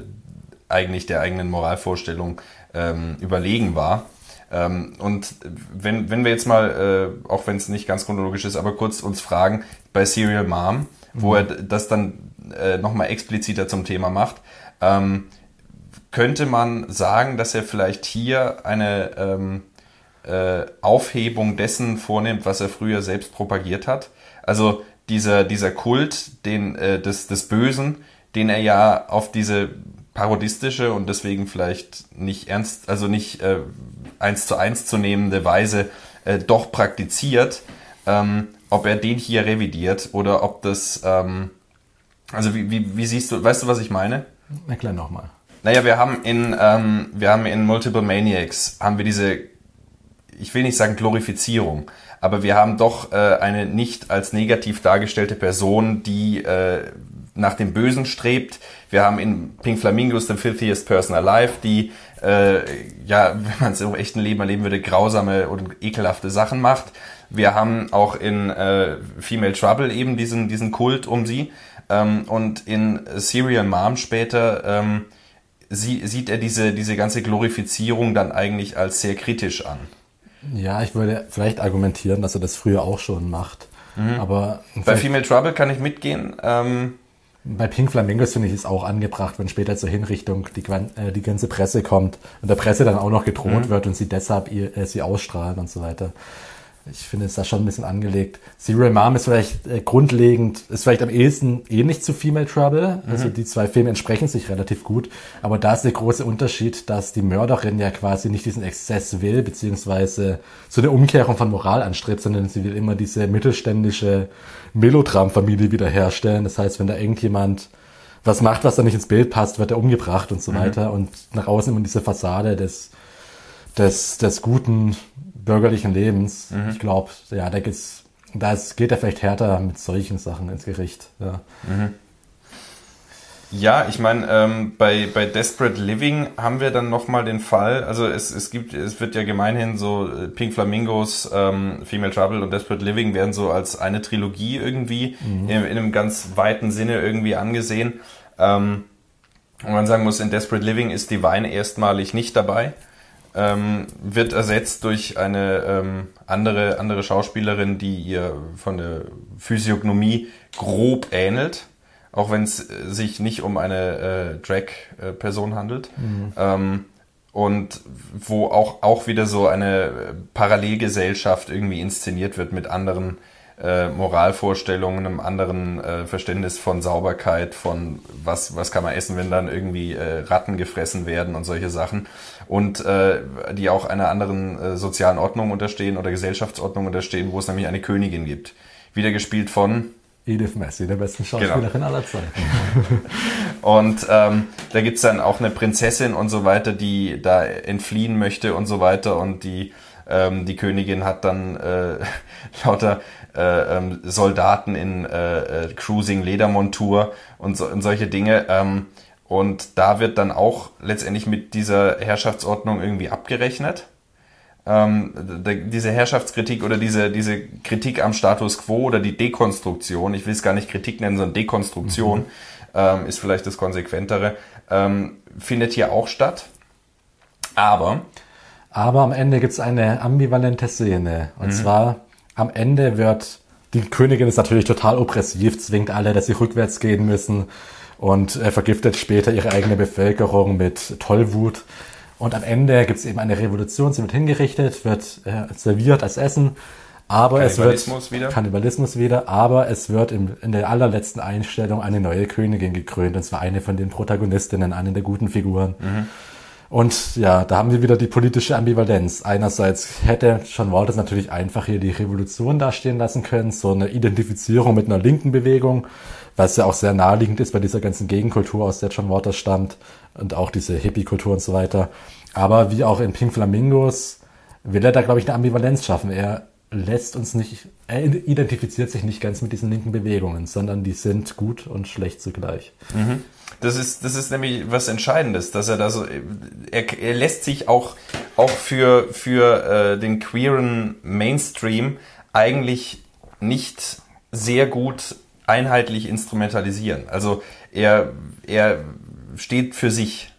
Speaker 2: eigentlich der eigenen Moralvorstellung ähm, überlegen war. Ähm, und wenn, wenn wir jetzt mal, äh, auch wenn es nicht ganz chronologisch ist, aber kurz uns fragen, bei Serial Mom, wo er das dann äh, nochmal expliziter zum Thema macht, ähm, könnte man sagen, dass er vielleicht hier eine ähm, äh, Aufhebung dessen vornimmt, was er früher selbst propagiert hat. Also dieser, dieser Kult den, äh, des, des Bösen, den er ja auf diese parodistische und deswegen vielleicht nicht ernst, also nicht äh, eins zu eins zu nehmende Weise äh, doch praktiziert, ähm, ob er den hier revidiert oder ob das, ähm, also wie, wie, wie siehst du, weißt du, was ich meine?
Speaker 3: Erklär nochmal.
Speaker 2: Naja, wir haben in, ähm, wir haben in Multiple Maniacs, haben wir diese ich will nicht sagen Glorifizierung, aber wir haben doch äh, eine nicht als negativ dargestellte Person, die äh, nach dem Bösen strebt. Wir haben in Pink Flamingos The Filthiest Person Alive, die, äh, ja, wenn man es im echten Leben erleben würde, grausame und ekelhafte Sachen macht. Wir haben auch in äh, Female Trouble eben diesen, diesen Kult um sie. Ähm, und in Serial Mom später ähm, sie, sieht er diese, diese ganze Glorifizierung dann eigentlich als sehr kritisch an.
Speaker 3: Ja, ich würde vielleicht argumentieren, dass er das früher auch schon macht. Mhm. Aber
Speaker 2: bei Female Trouble kann ich mitgehen. Ähm
Speaker 3: bei Pink Flamingos finde ich es auch angebracht, wenn später zur Hinrichtung die, äh, die ganze Presse kommt und der Presse dann auch noch gedroht mhm. wird und sie deshalb ihr, äh, sie ausstrahlen und so weiter ich finde es da schon ein bisschen angelegt. Serial Mom ist vielleicht äh, grundlegend, ist vielleicht am ehesten ähnlich zu Female Trouble. Also mhm. die zwei Filme entsprechen sich relativ gut. Aber da ist der große Unterschied, dass die Mörderin ja quasi nicht diesen Exzess will, beziehungsweise so eine Umkehrung von Moral anstrebt, sondern sie will immer diese mittelständische Melodramfamilie wiederherstellen. Das heißt, wenn da irgendjemand was macht, was da nicht ins Bild passt, wird er umgebracht und so mhm. weiter. Und nach außen immer diese Fassade des, des, des guten bürgerlichen Lebens. Mhm. Ich glaube, ja, da geht's, da geht er vielleicht härter mit solchen Sachen ins Gericht. Ja. Mhm.
Speaker 2: Ja, ich meine, ähm, bei, bei Desperate Living haben wir dann nochmal den Fall, also es, es gibt, es wird ja gemeinhin so äh, Pink Flamingos, ähm, Female Trouble und Desperate Living werden so als eine Trilogie irgendwie mhm. in, in, einem ganz weiten Sinne irgendwie angesehen. Ähm, und man sagen muss, in Desperate Living ist Divine erstmalig nicht dabei ähm, wird ersetzt durch eine ähm, andere, andere Schauspielerin, die ihr von der Physiognomie grob ähnelt, auch wenn es sich nicht um eine äh, Drag-Person handelt. Mhm. Ähm, und wo auch, auch wieder so eine Parallelgesellschaft irgendwie inszeniert wird mit anderen äh, Moralvorstellungen, einem anderen äh, Verständnis von Sauberkeit, von was, was kann man essen, wenn dann irgendwie äh, Ratten gefressen werden und solche Sachen. Und äh, die auch einer anderen äh, sozialen Ordnung unterstehen oder Gesellschaftsordnung unterstehen, wo es nämlich eine Königin gibt. Wieder gespielt von
Speaker 3: Edith Messi, der besten Schauspielerin genau. aller Zeiten.
Speaker 2: und ähm, da gibt's dann auch eine Prinzessin und so weiter, die da entfliehen möchte und so weiter. Und die, ähm, die Königin hat dann äh, lauter äh, ähm, Soldaten in äh, äh, Cruising Ledermontur und, so, und solche Dinge. Ähm, und da wird dann auch letztendlich mit dieser Herrschaftsordnung irgendwie abgerechnet. Ähm, diese Herrschaftskritik oder diese, diese Kritik am Status quo oder die Dekonstruktion, ich will es gar nicht Kritik nennen, sondern Dekonstruktion, mhm. ähm, ist vielleicht das Konsequentere, ähm, findet hier auch statt. Aber.
Speaker 3: Aber am Ende gibt es eine ambivalente Szene. Und mhm. zwar am Ende wird die Königin ist natürlich total oppressiv, zwingt alle, dass sie rückwärts gehen müssen und äh, vergiftet später ihre eigene Bevölkerung mit Tollwut. Und am Ende gibt es eben eine Revolution, sie wird hingerichtet, wird äh, serviert als Essen. Aber es wird wieder. Kannibalismus wieder, aber es wird im, in der allerletzten Einstellung eine neue Königin gekrönt, und zwar eine von den Protagonistinnen, eine der guten Figuren. Mhm. Und ja, da haben wir wieder die politische Ambivalenz. Einerseits hätte John Walters natürlich einfach hier die Revolution dastehen lassen können, so eine Identifizierung mit einer linken Bewegung, was ja auch sehr naheliegend ist bei dieser ganzen Gegenkultur, aus der John Waters stammt und auch diese Hippie-Kultur und so weiter. Aber wie auch in Pink Flamingos will er da, glaube ich, eine Ambivalenz schaffen. Er lässt uns nicht, er identifiziert sich nicht ganz mit diesen linken Bewegungen, sondern die sind gut und schlecht zugleich.
Speaker 2: Mhm. Das ist, das ist nämlich was Entscheidendes, dass er da so, er, er lässt sich auch auch für, für äh, den queeren Mainstream eigentlich nicht sehr gut einheitlich instrumentalisieren. Also er, er steht für sich.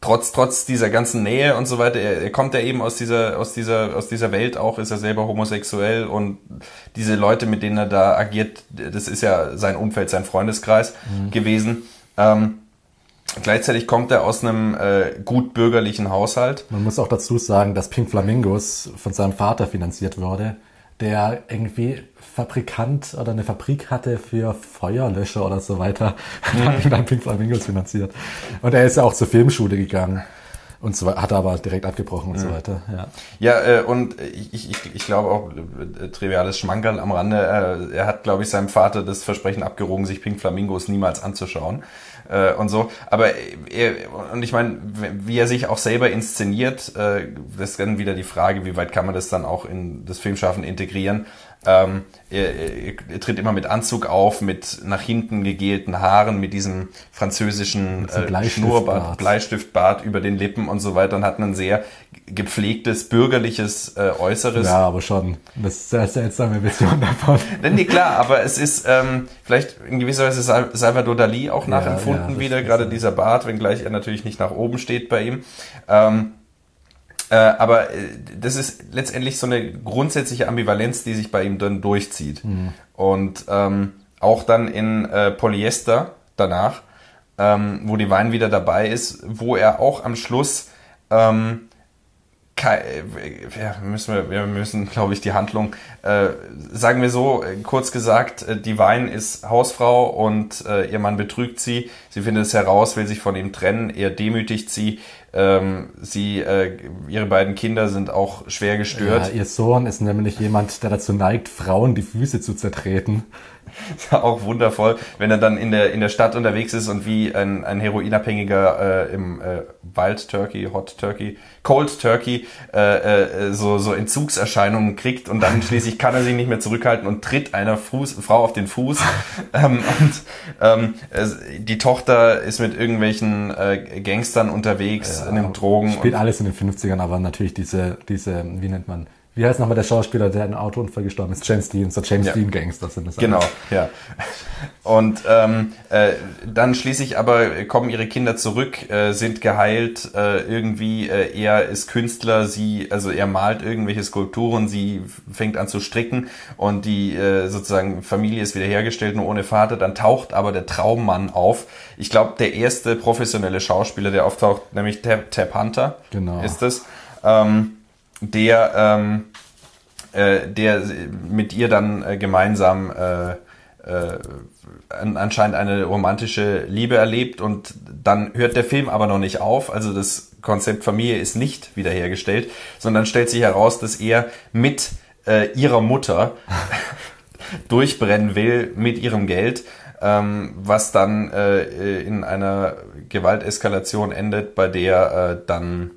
Speaker 2: Trotz, trotz dieser ganzen Nähe und so weiter, er, er kommt ja eben aus dieser, aus dieser, aus dieser Welt auch, ist er selber homosexuell und diese Leute, mit denen er da agiert, das ist ja sein Umfeld, sein Freundeskreis mhm. gewesen. Ähm, Gleichzeitig kommt er aus einem äh, gut bürgerlichen Haushalt.
Speaker 3: Man muss auch dazu sagen, dass Pink Flamingos von seinem Vater finanziert wurde der irgendwie Fabrikant oder eine Fabrik hatte für Feuerlöscher oder so weiter. Mhm. hat dann Pink Flamingos finanziert. Und er ist ja auch zur Filmschule gegangen. Und so hat aber direkt abgebrochen und mhm. so weiter. Ja,
Speaker 2: ja äh, und ich, ich, ich glaube auch, äh, triviales Schmankerl am Rande, äh, er hat, glaube ich, seinem Vater das Versprechen abgerogen, sich Pink Flamingos niemals anzuschauen äh, und so. Aber er, und ich meine, wie er sich auch selber inszeniert, äh, das ist dann wieder die Frage, wie weit kann man das dann auch in das Filmschaffen integrieren. Ähm, er, er, er, tritt immer mit Anzug auf, mit nach hinten gegelten Haaren, mit diesem französischen äh, Schnurrbart, Bleistiftbart über den Lippen und so weiter und hat ein sehr gepflegtes, bürgerliches äh, Äußeres.
Speaker 3: Ja, aber schon. Das ist eine sehr seltsame Vision davon.
Speaker 2: nee, klar, aber es ist ähm, vielleicht in gewisser Weise Salvador Dali auch nachempfunden ja, wieder, gerade dieser Bart, wenngleich er natürlich nicht nach oben steht bei ihm. Ähm, äh, aber äh, das ist letztendlich so eine grundsätzliche Ambivalenz, die sich bei ihm dann durchzieht. Mhm. Und ähm, auch dann in äh, Polyester danach, ähm, wo die Wein wieder dabei ist, wo er auch am Schluss ähm, ja, müssen wir, wir müssen, glaube ich, die Handlung, äh, sagen wir so, äh, kurz gesagt, äh, die Wein ist Hausfrau und äh, ihr Mann betrügt sie. Sie findet es heraus, will sich von ihm trennen, er demütigt sie. Ähm, sie, äh, ihre beiden Kinder sind auch schwer gestört.
Speaker 3: Ja, ihr Sohn ist nämlich jemand, der dazu neigt, Frauen die Füße zu zertreten.
Speaker 2: auch wundervoll, wenn er dann in der in der Stadt unterwegs ist und wie ein, ein Heroinabhängiger äh, im äh, Wild Turkey, Hot Turkey, Cold Turkey äh, äh, so so Entzugserscheinungen kriegt und dann schließlich kann er sich nicht mehr zurückhalten und tritt einer Fuß, Frau auf den Fuß ähm, und ähm, die Tochter ist mit irgendwelchen äh, Gangstern unterwegs ja, nimmt Drogen.
Speaker 3: Spielt alles in den 50ern, aber natürlich diese, diese, wie nennt man, wie heißt nochmal der Schauspieler, der in einem Autounfall gestorben ist? James Dean, so James ja. Dean Gangster sind das.
Speaker 2: Genau, ja. Und ähm, äh, dann schließlich aber kommen ihre Kinder zurück, äh, sind geheilt, äh, irgendwie, äh, er ist Künstler, sie, also er malt irgendwelche Skulpturen, sie fängt an zu stricken und die äh, sozusagen Familie ist wiederhergestellt, nur ohne Vater. Dann taucht aber der Traummann auf. Ich glaube, der erste professionelle Schauspieler, der auftaucht, nämlich Tab, Tab Hunter
Speaker 3: genau.
Speaker 2: ist es. Ähm, der, ähm, äh, der mit ihr dann äh, gemeinsam äh, äh, anscheinend eine romantische Liebe erlebt und dann hört der Film aber noch nicht auf. Also das Konzept Familie ist nicht wiederhergestellt, sondern stellt sich heraus, dass er mit äh, ihrer Mutter durchbrennen will mit ihrem Geld, ähm, was dann äh, in einer Gewalteskalation endet, bei der äh, dann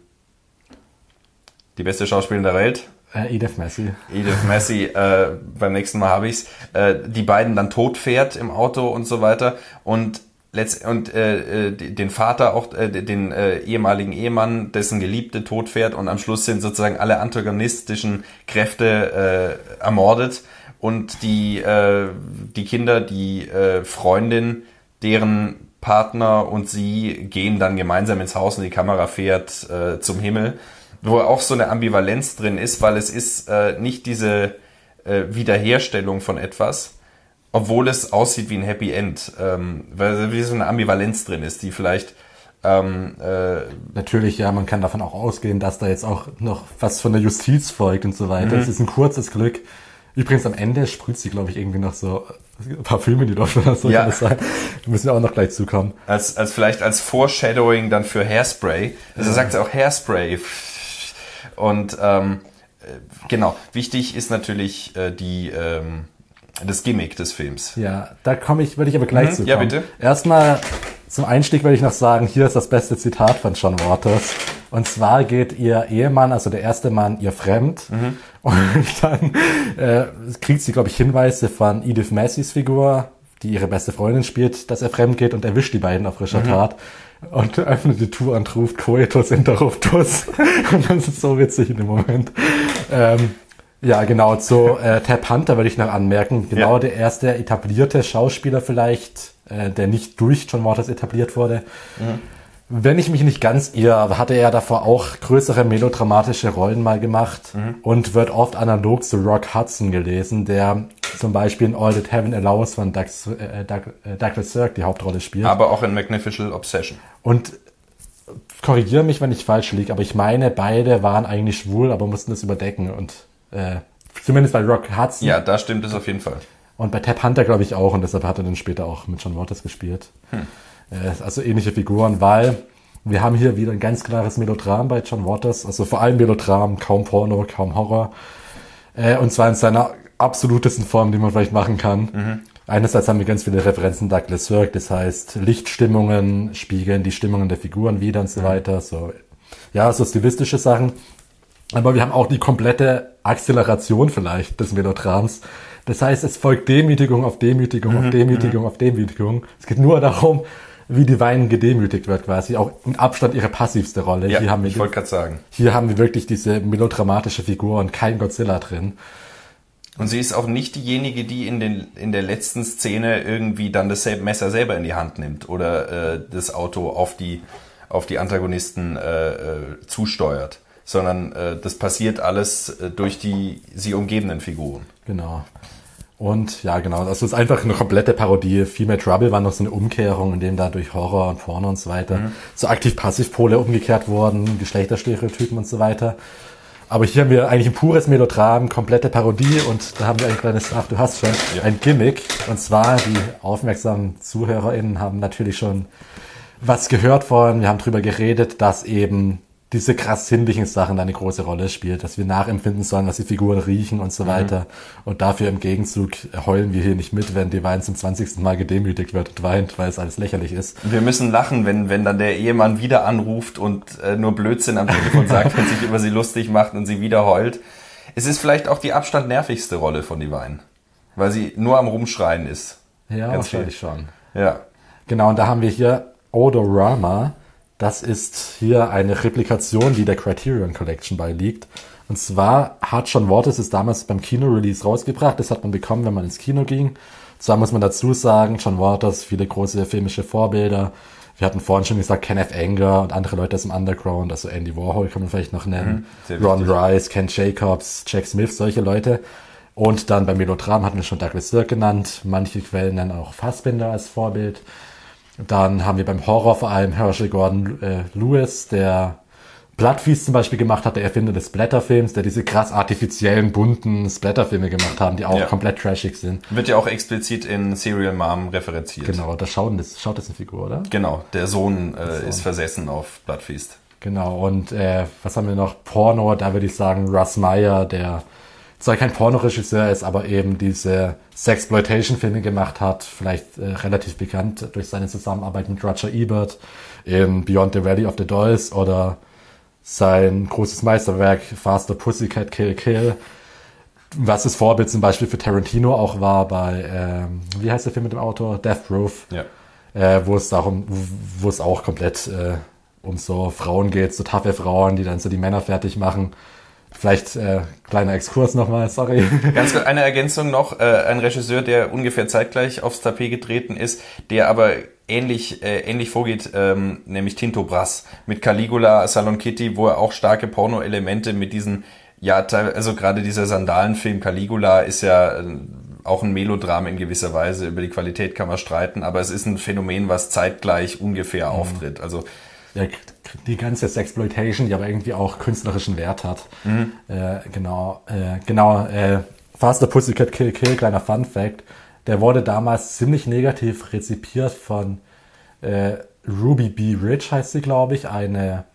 Speaker 2: die beste Schauspielerin der Welt.
Speaker 3: Äh, Edith Messi.
Speaker 2: Edith Messi, äh, beim nächsten Mal habe ich's. Äh, die beiden dann tot fährt im Auto und so weiter und letzt und äh, äh den Vater auch äh, den äh, ehemaligen Ehemann, dessen Geliebte tot fährt und am Schluss sind sozusagen alle antagonistischen Kräfte äh, ermordet und die äh, die Kinder, die äh, Freundin, deren Partner und sie gehen dann gemeinsam ins Haus und die Kamera fährt äh, zum Himmel wo auch so eine Ambivalenz drin ist, weil es ist äh, nicht diese äh, Wiederherstellung von etwas, obwohl es aussieht wie ein Happy End, ähm, weil wie so eine Ambivalenz drin ist, die vielleicht ähm,
Speaker 3: äh, Natürlich, ja, man kann davon auch ausgehen, dass da jetzt auch noch was von der Justiz folgt und so weiter. Mhm. Es ist ein kurzes Glück. Übrigens am Ende sprüht sie, glaube ich, irgendwie noch so Parfüme, die doch oder so ja. kann das sein. Da müssen wir auch noch gleich zukommen.
Speaker 2: Als, als vielleicht als Foreshadowing dann für Hairspray. Also sagt sie auch Hairspray. Und ähm, genau, wichtig ist natürlich äh, die ähm, das Gimmick des Films.
Speaker 3: Ja, da komme ich, würde ich aber gleich mhm, zu.
Speaker 2: Ja, bitte.
Speaker 3: Erstmal zum Einstieg würde ich noch sagen, hier ist das beste Zitat von John Waters. Und zwar geht ihr Ehemann, also der erste Mann, ihr fremd. Mhm. Und dann äh, kriegt sie, glaube ich, Hinweise von Edith Massys Figur, die ihre beste Freundin spielt, dass er fremd geht und erwischt die beiden auf frischer Tat und öffnet die Tour und ruft Coetus Interruptus. und das ist so witzig in dem Moment. Ähm, ja, genau, zu äh, Tab Hunter würde ich noch anmerken. Genau
Speaker 2: Ja.
Speaker 3: der erste etablierte Schauspieler vielleicht, äh, der nicht durch John Waters etabliert wurde. Wenn ich mich nicht ganz irre, hatte er davor auch größere melodramatische Rollen mal gemacht und wird oft analog zu Rock Hudson gelesen, der zum Beispiel in All That Heaven Allows von Doug, äh, Doug, äh, Douglas Sirk die Hauptrolle spielt.
Speaker 2: Aber auch in Magnificent Obsession.
Speaker 3: Und korrigiere mich, wenn ich falsch liege, aber ich meine, beide waren eigentlich schwul, aber mussten das überdecken. Und äh, zumindest bei Rock Hudson
Speaker 2: Ja, da stimmt es auf jeden Fall.
Speaker 3: und bei Tab Hunter glaube ich auch. Und deshalb hat er dann später auch mit John Waters gespielt. Äh, also ähnliche Figuren, weil wir haben hier wieder ein ganz klares Melodram bei John Waters. Also vor allem Melodram, kaum Porno, kaum Horror. Äh, und zwar in seiner absolutesten Form, die man vielleicht machen kann. Einerseits haben wir ganz viele Referenzen Douglas Sirk, das heißt Lichtstimmungen spiegeln die Stimmungen der Figuren wieder und so weiter. So, ja, so stilistische Sachen. Aber wir haben auch die komplette Acceleration vielleicht des Melodrams. Das heißt, es folgt Demütigung auf Demütigung
Speaker 2: Mhm,
Speaker 3: auf Demütigung auf Demütigung. Es geht nur darum, wie die Weinen gedemütigt wird quasi. Auch im Abstand ihre passivste Rolle.
Speaker 2: Ja,
Speaker 3: hier, haben wir,
Speaker 2: ich wollte gerade sagen.
Speaker 3: hier haben wir wirklich diese melodramatische Figur und kein Godzilla drin.
Speaker 2: Und sie ist auch nicht diejenige, die in, den, in der letzten Szene irgendwie dann das Messer selber in die Hand nimmt oder äh, das Auto auf die, auf die Antagonisten äh, äh, zusteuert, sondern äh, das passiert alles äh, durch die sie umgebenden Figuren.
Speaker 3: Genau. Und ja, genau. Das ist einfach eine komplette Parodie. Female Trouble war noch so eine Umkehrung, in dem da durch Horror und Porno und so weiter so aktiv-passiv-Pole umgekehrt wurden, Geschlechterstereotypen und so weiter. Aber hier haben wir eigentlich ein pures Melodram, komplette Parodie und da haben wir ein kleines, ach du hast schon,
Speaker 2: Ja.
Speaker 3: ein Gimmick. Und zwar, die aufmerksamen ZuhörerInnen haben natürlich schon was gehört von, wir haben drüber geredet, dass eben diese krass sinnlichen Sachen da eine große Rolle spielt, dass wir nachempfinden sollen, was die Figuren riechen und so weiter. Und dafür im Gegenzug heulen wir hier nicht mit, wenn Divine zum 20. Mal gedemütigt wird und weint, weil es alles lächerlich ist.
Speaker 2: Wir müssen lachen, wenn, wenn dann der Ehemann wieder anruft und äh, nur Blödsinn am Telefon sagt und sich über sie lustig macht und sie wieder heult. Es ist vielleicht auch die Abstand nervigste Rolle von Divine, weil sie nur am Rumschreien ist.
Speaker 3: Ja,
Speaker 2: Ganz
Speaker 3: wahrscheinlich schon.
Speaker 2: Ja.
Speaker 3: Genau, und da haben wir hier Odorama. Das ist hier eine Replikation, die der Criterion Collection beiliegt. Und zwar hat John Waters es damals beim Kino-Release rausgebracht. Das hat man bekommen, wenn man ins Kino ging. Zwar muss man dazu sagen, John Waters, viele große filmische Vorbilder. Wir hatten vorhin schon gesagt, Kenneth Anger und andere Leute aus dem Underground, also Andy Warhol kann man vielleicht noch nennen.
Speaker 2: sehr
Speaker 3: Ron
Speaker 2: wichtig.
Speaker 3: Rice, Ken Jacobs, Jack Smith, solche Leute. Und dann beim Melodram hatten wir schon Douglas Sirk genannt. Manche Quellen nennen auch Fassbinder als Vorbild. Dann haben wir beim Horror vor allem Herschel Gordon äh, Lewis, der Bloodfeast zum Beispiel gemacht hat, der Erfinder des Splatterfilms, der diese krass artifiziellen, bunten Splatterfilme gemacht haben, die auch
Speaker 2: Ja.
Speaker 3: komplett trashig sind.
Speaker 2: Wird ja auch explizit in Serial Mom referenziert.
Speaker 3: Genau, da schauen das, schaut das eine Figur, oder?
Speaker 2: Genau, der Sohn äh, ist versessen auf Bloodfeast.
Speaker 3: Genau, und äh, was haben wir noch? Porno, da würde ich sagen Russ Meyer, der zwar kein Pornoregisseur ist, aber eben diese Sexploitation-Filme gemacht hat, vielleicht äh, relativ bekannt durch seine Zusammenarbeit mit Roger Ebert in Beyond the Valley of the Dolls oder sein großes Meisterwerk Faster Pussycat Kill Kill, was das Vorbild zum Beispiel für Tarantino auch war bei, ähm, wie heißt der Film mit dem Autor? Death Proof
Speaker 2: Ja.
Speaker 3: äh, wo es darum, wo es auch komplett äh, um so Frauen geht, so taffe Frauen, die dann so die Männer fertig machen. Vielleicht äh, kleiner Exkurs nochmal, sorry.
Speaker 2: Ganz kurz eine Ergänzung noch. Äh, ein Regisseur, der ungefähr zeitgleich aufs Tapet getreten ist, der aber ähnlich, äh, ähnlich vorgeht, ähm, nämlich Tinto Brass mit Caligula, Salon Kitty, wo er auch starke Porno-Elemente mit diesen, ja, also gerade dieser Sandalenfilm Caligula ist ja äh, auch ein Melodram in gewisser Weise. Über die Qualität kann man streiten, aber es ist ein Phänomen, was zeitgleich ungefähr auftritt. Also
Speaker 3: ja, die ganze Sexploitation, die aber irgendwie auch künstlerischen Wert hat. Äh, genau, äh, genau. Äh, Faster Pussycat Kill Kill, kleiner Fun Fact, der wurde damals ziemlich negativ rezipiert von äh, Ruby B. Rich, heißt sie, glaube ich, eine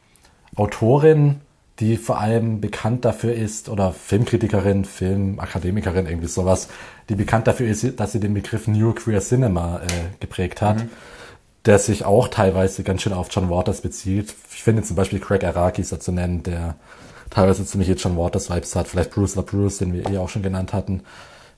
Speaker 3: Autorin, die vor allem bekannt dafür ist, oder Filmkritikerin, Filmakademikerin, irgendwie sowas, die bekannt dafür ist, dass sie den Begriff New Queer Cinema äh, geprägt hat der sich auch teilweise ganz schön auf John Waters bezieht. Ich finde zum Beispiel Craig Araki ist da zu nennen, der teilweise ziemliche John Waters Vibes hat. Vielleicht Bruce LaBruce, den wir eh auch schon genannt hatten.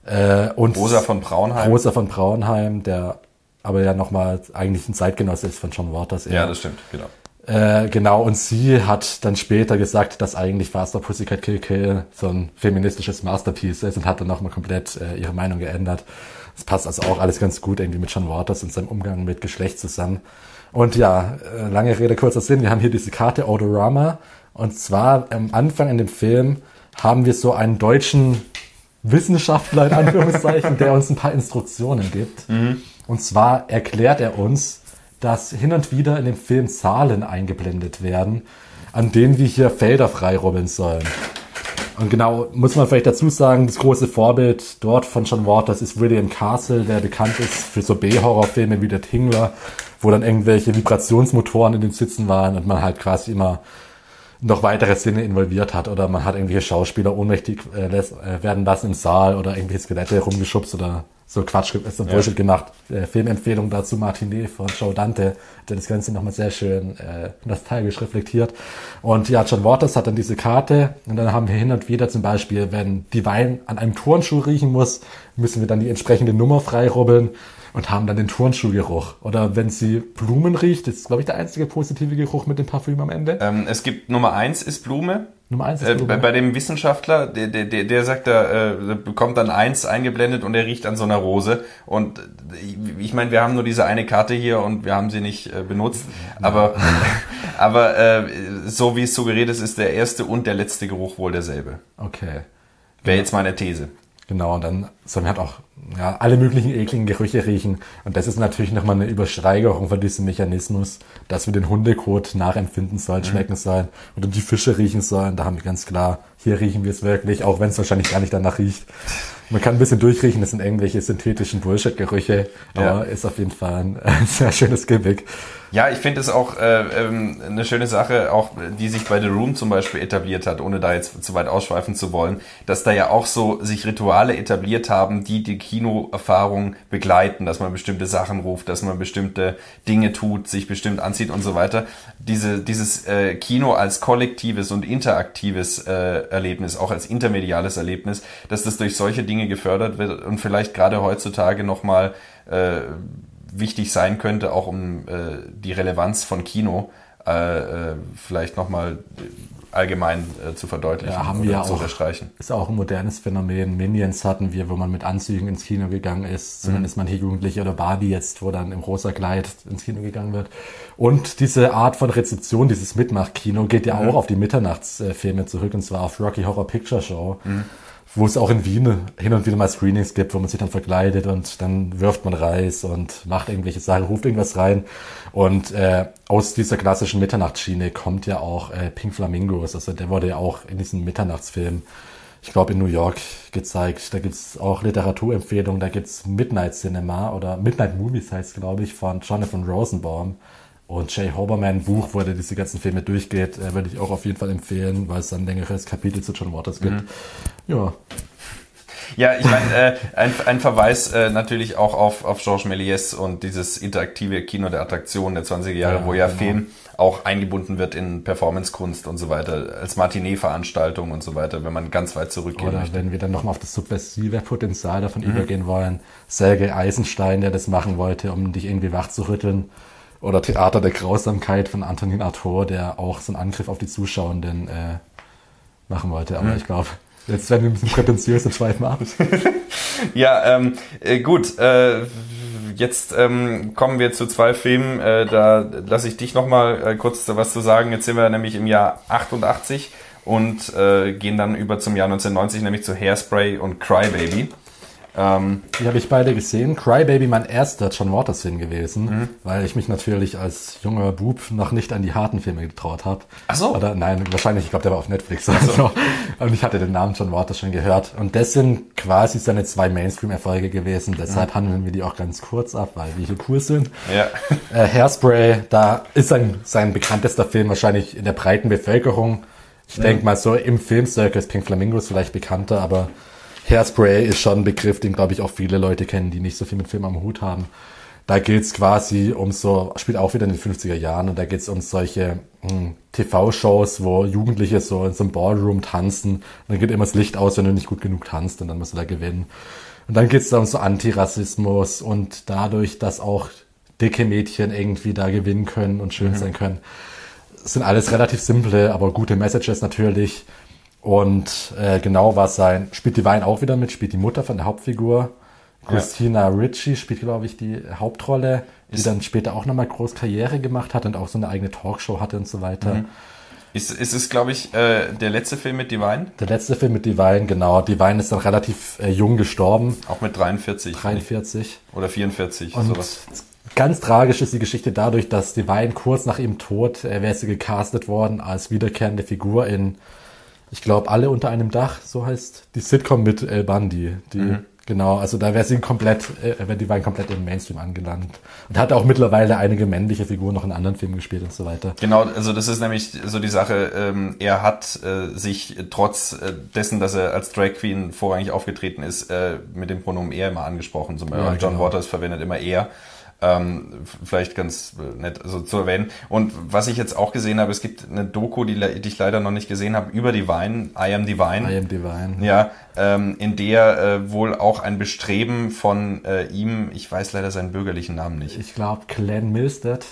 Speaker 3: Äh, und
Speaker 2: Rosa von Braunheim.
Speaker 3: Rosa von Braunheim, der aber ja nochmal eigentlich ein Zeitgenosse ist von John Waters.
Speaker 2: Ja, das stimmt, genau.
Speaker 3: Äh, genau, und sie hat dann später gesagt, dass eigentlich Faster Pussycat Kill Kill so ein feministisches Masterpiece ist und hat dann nochmal komplett äh, ihre Meinung geändert. Das passt also auch alles ganz gut irgendwie mit John Waters und seinem Umgang mit Geschlecht zusammen. Und ja, äh, lange Rede, kurzer Sinn, wir haben hier diese Karte Odorama und zwar am Anfang in dem Film haben wir so einen deutschen Wissenschaftler in Anführungszeichen, der uns ein paar Instruktionen gibt. Mhm. Und zwar erklärt er uns, dass hin und wieder in dem Film Zahlen eingeblendet werden, an denen wir hier Felder freirubbeln sollen. Und genau, muss man vielleicht dazu sagen, das große Vorbild dort von John Waters ist William Castle, der bekannt ist für so B-Horrorfilme wie der Tingler, wo dann irgendwelche Vibrationsmotoren in den Sitzen waren und man halt quasi immer noch weitere Sinne involviert hat oder man hat irgendwelche Schauspieler ohnmächtig äh, äh, werden lassen im Saal oder irgendwelche Skelette rumgeschubst oder so Quatsch, ist so ja. Bullshit gemacht. Äh, Filmempfehlung dazu Martinet von Joe Dante, der das Ganze nochmal sehr schön äh, nostalgisch reflektiert. Und ja, John Waters hat dann diese Karte und dann haben wir hin und wieder zum Beispiel, wenn die Wein an einem Turnschuh riechen muss, müssen wir dann die entsprechende Nummer freirubbeln und haben dann den Turnschuhgeruch. Oder wenn sie Blumen riecht, das ist, glaube ich, der einzige positive Geruch mit dem Parfüm am Ende.
Speaker 2: Ähm, es gibt Nummer eins ist Blume.
Speaker 3: Nummer eins ist
Speaker 2: äh. Äh, bei, bei, dem Wissenschaftler, der, der, der, der sagt, da äh, bekommt dann eins eingeblendet und er riecht an so einer Rose. Und ich, ich meine, wir haben nur diese eine Karte hier und wir haben sie nicht äh, benutzt. Aber, aber äh, so wie es suggeriert ist, ist der erste und der letzte Geruch wohl derselbe.
Speaker 3: Okay.
Speaker 2: Wäre jetzt meine These.
Speaker 3: Genau, und dann soll man halt auch ja, alle möglichen ekligen Gerüche riechen. Und das ist natürlich nochmal eine Übersteigerung von diesem Mechanismus, dass wir den Hundekot nachempfinden sollen, mhm. schmecken sollen oder die Fische riechen sollen. Da haben wir ganz klar, hier riechen wir es wirklich, auch wenn es wahrscheinlich gar nicht danach riecht. Man kann ein bisschen durchriechen, das sind irgendwelche synthetischen Bullshit-Gerüche, aber ja. ist auf jeden Fall ein, ein sehr schönes Gimmick.
Speaker 2: Ja, ich finde es auch äh, ähm, eine schöne Sache, auch die sich bei The Room zum Beispiel etabliert hat, ohne da jetzt zu weit ausschweifen zu wollen, dass da ja auch so sich Rituale etabliert haben, die die Kinoerfahrung begleiten, dass man bestimmte Sachen ruft, dass man bestimmte Dinge tut, sich bestimmt anzieht und so weiter. Diese, dieses äh, Kino als kollektives und interaktives äh, Erlebnis, auch als intermediales Erlebnis, dass das durch solche Dinge gefördert wird und vielleicht gerade heutzutage nochmal äh, wichtig sein könnte, auch um äh, die Relevanz von Kino äh, äh, vielleicht nochmal allgemein äh, zu verdeutlichen
Speaker 3: ja, haben wir zu auch, unterstreichen. Ist auch ein modernes Phänomen. Minions hatten wir, wo man mit Anzügen ins Kino gegangen ist. Zumindest mhm. manche Jugendliche oder Barbie jetzt, wo dann im rosa Kleid ins Kino gegangen wird. Und diese Art von Rezeption, dieses Mitmachkino, geht ja mhm. auch auf die Mitternachtsfilme zurück, und zwar auf Rocky Horror Picture Show. Mhm wo es auch in Wien hin und wieder mal Screenings gibt, wo man sich dann verkleidet und dann wirft man Reis und macht irgendwelche Sachen, ruft irgendwas rein. Und äh, aus dieser klassischen Mitternachtsschiene kommt ja auch äh, Pink Flamingos. Also der wurde ja auch in diesem Mitternachtsfilm, ich glaube in New York, gezeigt. Da gibt's auch Literaturempfehlungen, da gibt's Midnight Cinema oder Midnight Movies heißt glaube ich, von Jonathan Rosenbaum. Und Jay Hoberman Buch, wo er diese ganzen Filme durchgeht, äh, würde ich auch auf jeden Fall empfehlen, weil es dann ein längeres Kapitel zu John Waters gibt. Mhm. Ja.
Speaker 2: Ja, ich meine, äh, ein, ein Verweis äh, natürlich auch auf, auf Georges Méliès und dieses interaktive Kino der Attraktion der 20er Jahre, ja, wo ja genau. Film auch eingebunden wird in Performancekunst und so weiter, als Matinee-Veranstaltung und so weiter, wenn man ganz weit zurückgeht.
Speaker 3: Oder möchte. wenn wir dann nochmal auf das subversive Potenzial davon mhm. übergehen wollen, Sergei Eisenstein, der das machen wollte, um dich irgendwie wach zu rütteln, oder Theater der Grausamkeit von Antonin Artaud, der auch so einen Angriff auf die Zuschauenden äh, machen wollte. Aber mhm. ich glaube, jetzt werden wir ein bisschen prätentiös und schweifen ab.
Speaker 2: ja, ähm, äh, gut. Äh, jetzt ähm, kommen wir zu zwei Filmen. Äh, da lasse ich dich noch mal äh, kurz was zu sagen. Jetzt sind wir nämlich im Jahr 88 und äh, gehen dann über zum Jahr 1990, nämlich zu Hairspray und Crybaby.
Speaker 3: Ähm, die habe ich beide gesehen. Crybaby mein erster John Waters Film gewesen, mhm. weil ich mich natürlich als junger Bub noch nicht an die harten Filme getraut habe.
Speaker 2: Ach so.
Speaker 3: Oder nein, wahrscheinlich, ich glaube, der war auf Netflix. Also. So. Und ich hatte den Namen John Waters schon gehört. Und das sind quasi seine zwei Mainstream-Erfolge gewesen. Deshalb mhm. handeln wir die auch ganz kurz ab, weil wir hier cool sind.
Speaker 2: Ja.
Speaker 3: Äh, Hairspray, da ist sein, sein bekanntester Film wahrscheinlich in der breiten Bevölkerung. Ich mhm. denke mal so im Filmcircle ist Pink Flamingos vielleicht bekannter, aber Hairspray ist schon ein Begriff, den, glaube ich, auch viele Leute kennen, die nicht so viel mit Film am Hut haben. Da geht's quasi um so, spielt auch wieder in den 50er Jahren und da geht's um solche hm, TV-Shows, wo Jugendliche so in so einem Ballroom tanzen und dann geht immer das Licht aus, wenn du nicht gut genug tanzt und dann musst du da gewinnen. Und dann geht's da um so Antirassismus und dadurch, dass auch dicke Mädchen irgendwie da gewinnen können und schön mhm. sein können. Das sind alles relativ simple, aber gute Messages natürlich. Und äh, genau was sein, spielt die Wein auch wieder mit, spielt die Mutter von der Hauptfigur. Christina ja. Ritchie spielt, glaube ich, die Hauptrolle, die ist dann später auch nochmal groß Karriere gemacht hat und auch so eine eigene Talkshow hatte und so weiter. Mhm.
Speaker 2: Ist, ist es, glaube ich, äh, der letzte Film mit Divine?
Speaker 3: Der letzte Film mit Divine, genau. Divine ist dann relativ äh, jung gestorben.
Speaker 2: Auch mit 43.
Speaker 3: 43. Nicht?
Speaker 2: Oder 44,
Speaker 3: und sowas. Ganz tragisch ist die Geschichte dadurch, dass Divine kurz nach ihrem Tod äh, wäre sie gecastet worden als wiederkehrende Figur in, ich glaube, alle unter einem Dach, so heißt die Sitcom mit El Bundy. Die mhm. Genau, also da wäre sie komplett, äh, die Wein komplett im Mainstream angelangt. Und hat auch mittlerweile einige männliche Figuren noch in anderen Filmen gespielt und so weiter.
Speaker 2: Genau, also das ist nämlich so die Sache, ähm, er hat äh, sich trotz äh, dessen, dass er als Drag Queen vorrangig aufgetreten ist, äh, mit dem Pronomen er immer angesprochen. Zum Beispiel ja, John genau. Waters verwendet immer er. Ähm, vielleicht ganz äh, nett also zu erwähnen. Und was ich jetzt auch gesehen habe, es gibt eine Doku, die, die ich leider noch nicht gesehen habe, über Divine, I Am Divine.
Speaker 3: I Am Divine.
Speaker 2: Ja, ähm, in der äh, wohl auch ein Bestreben von äh, ihm, ich weiß leider seinen bürgerlichen Namen nicht.
Speaker 3: Ich glaube Glenn Milstead.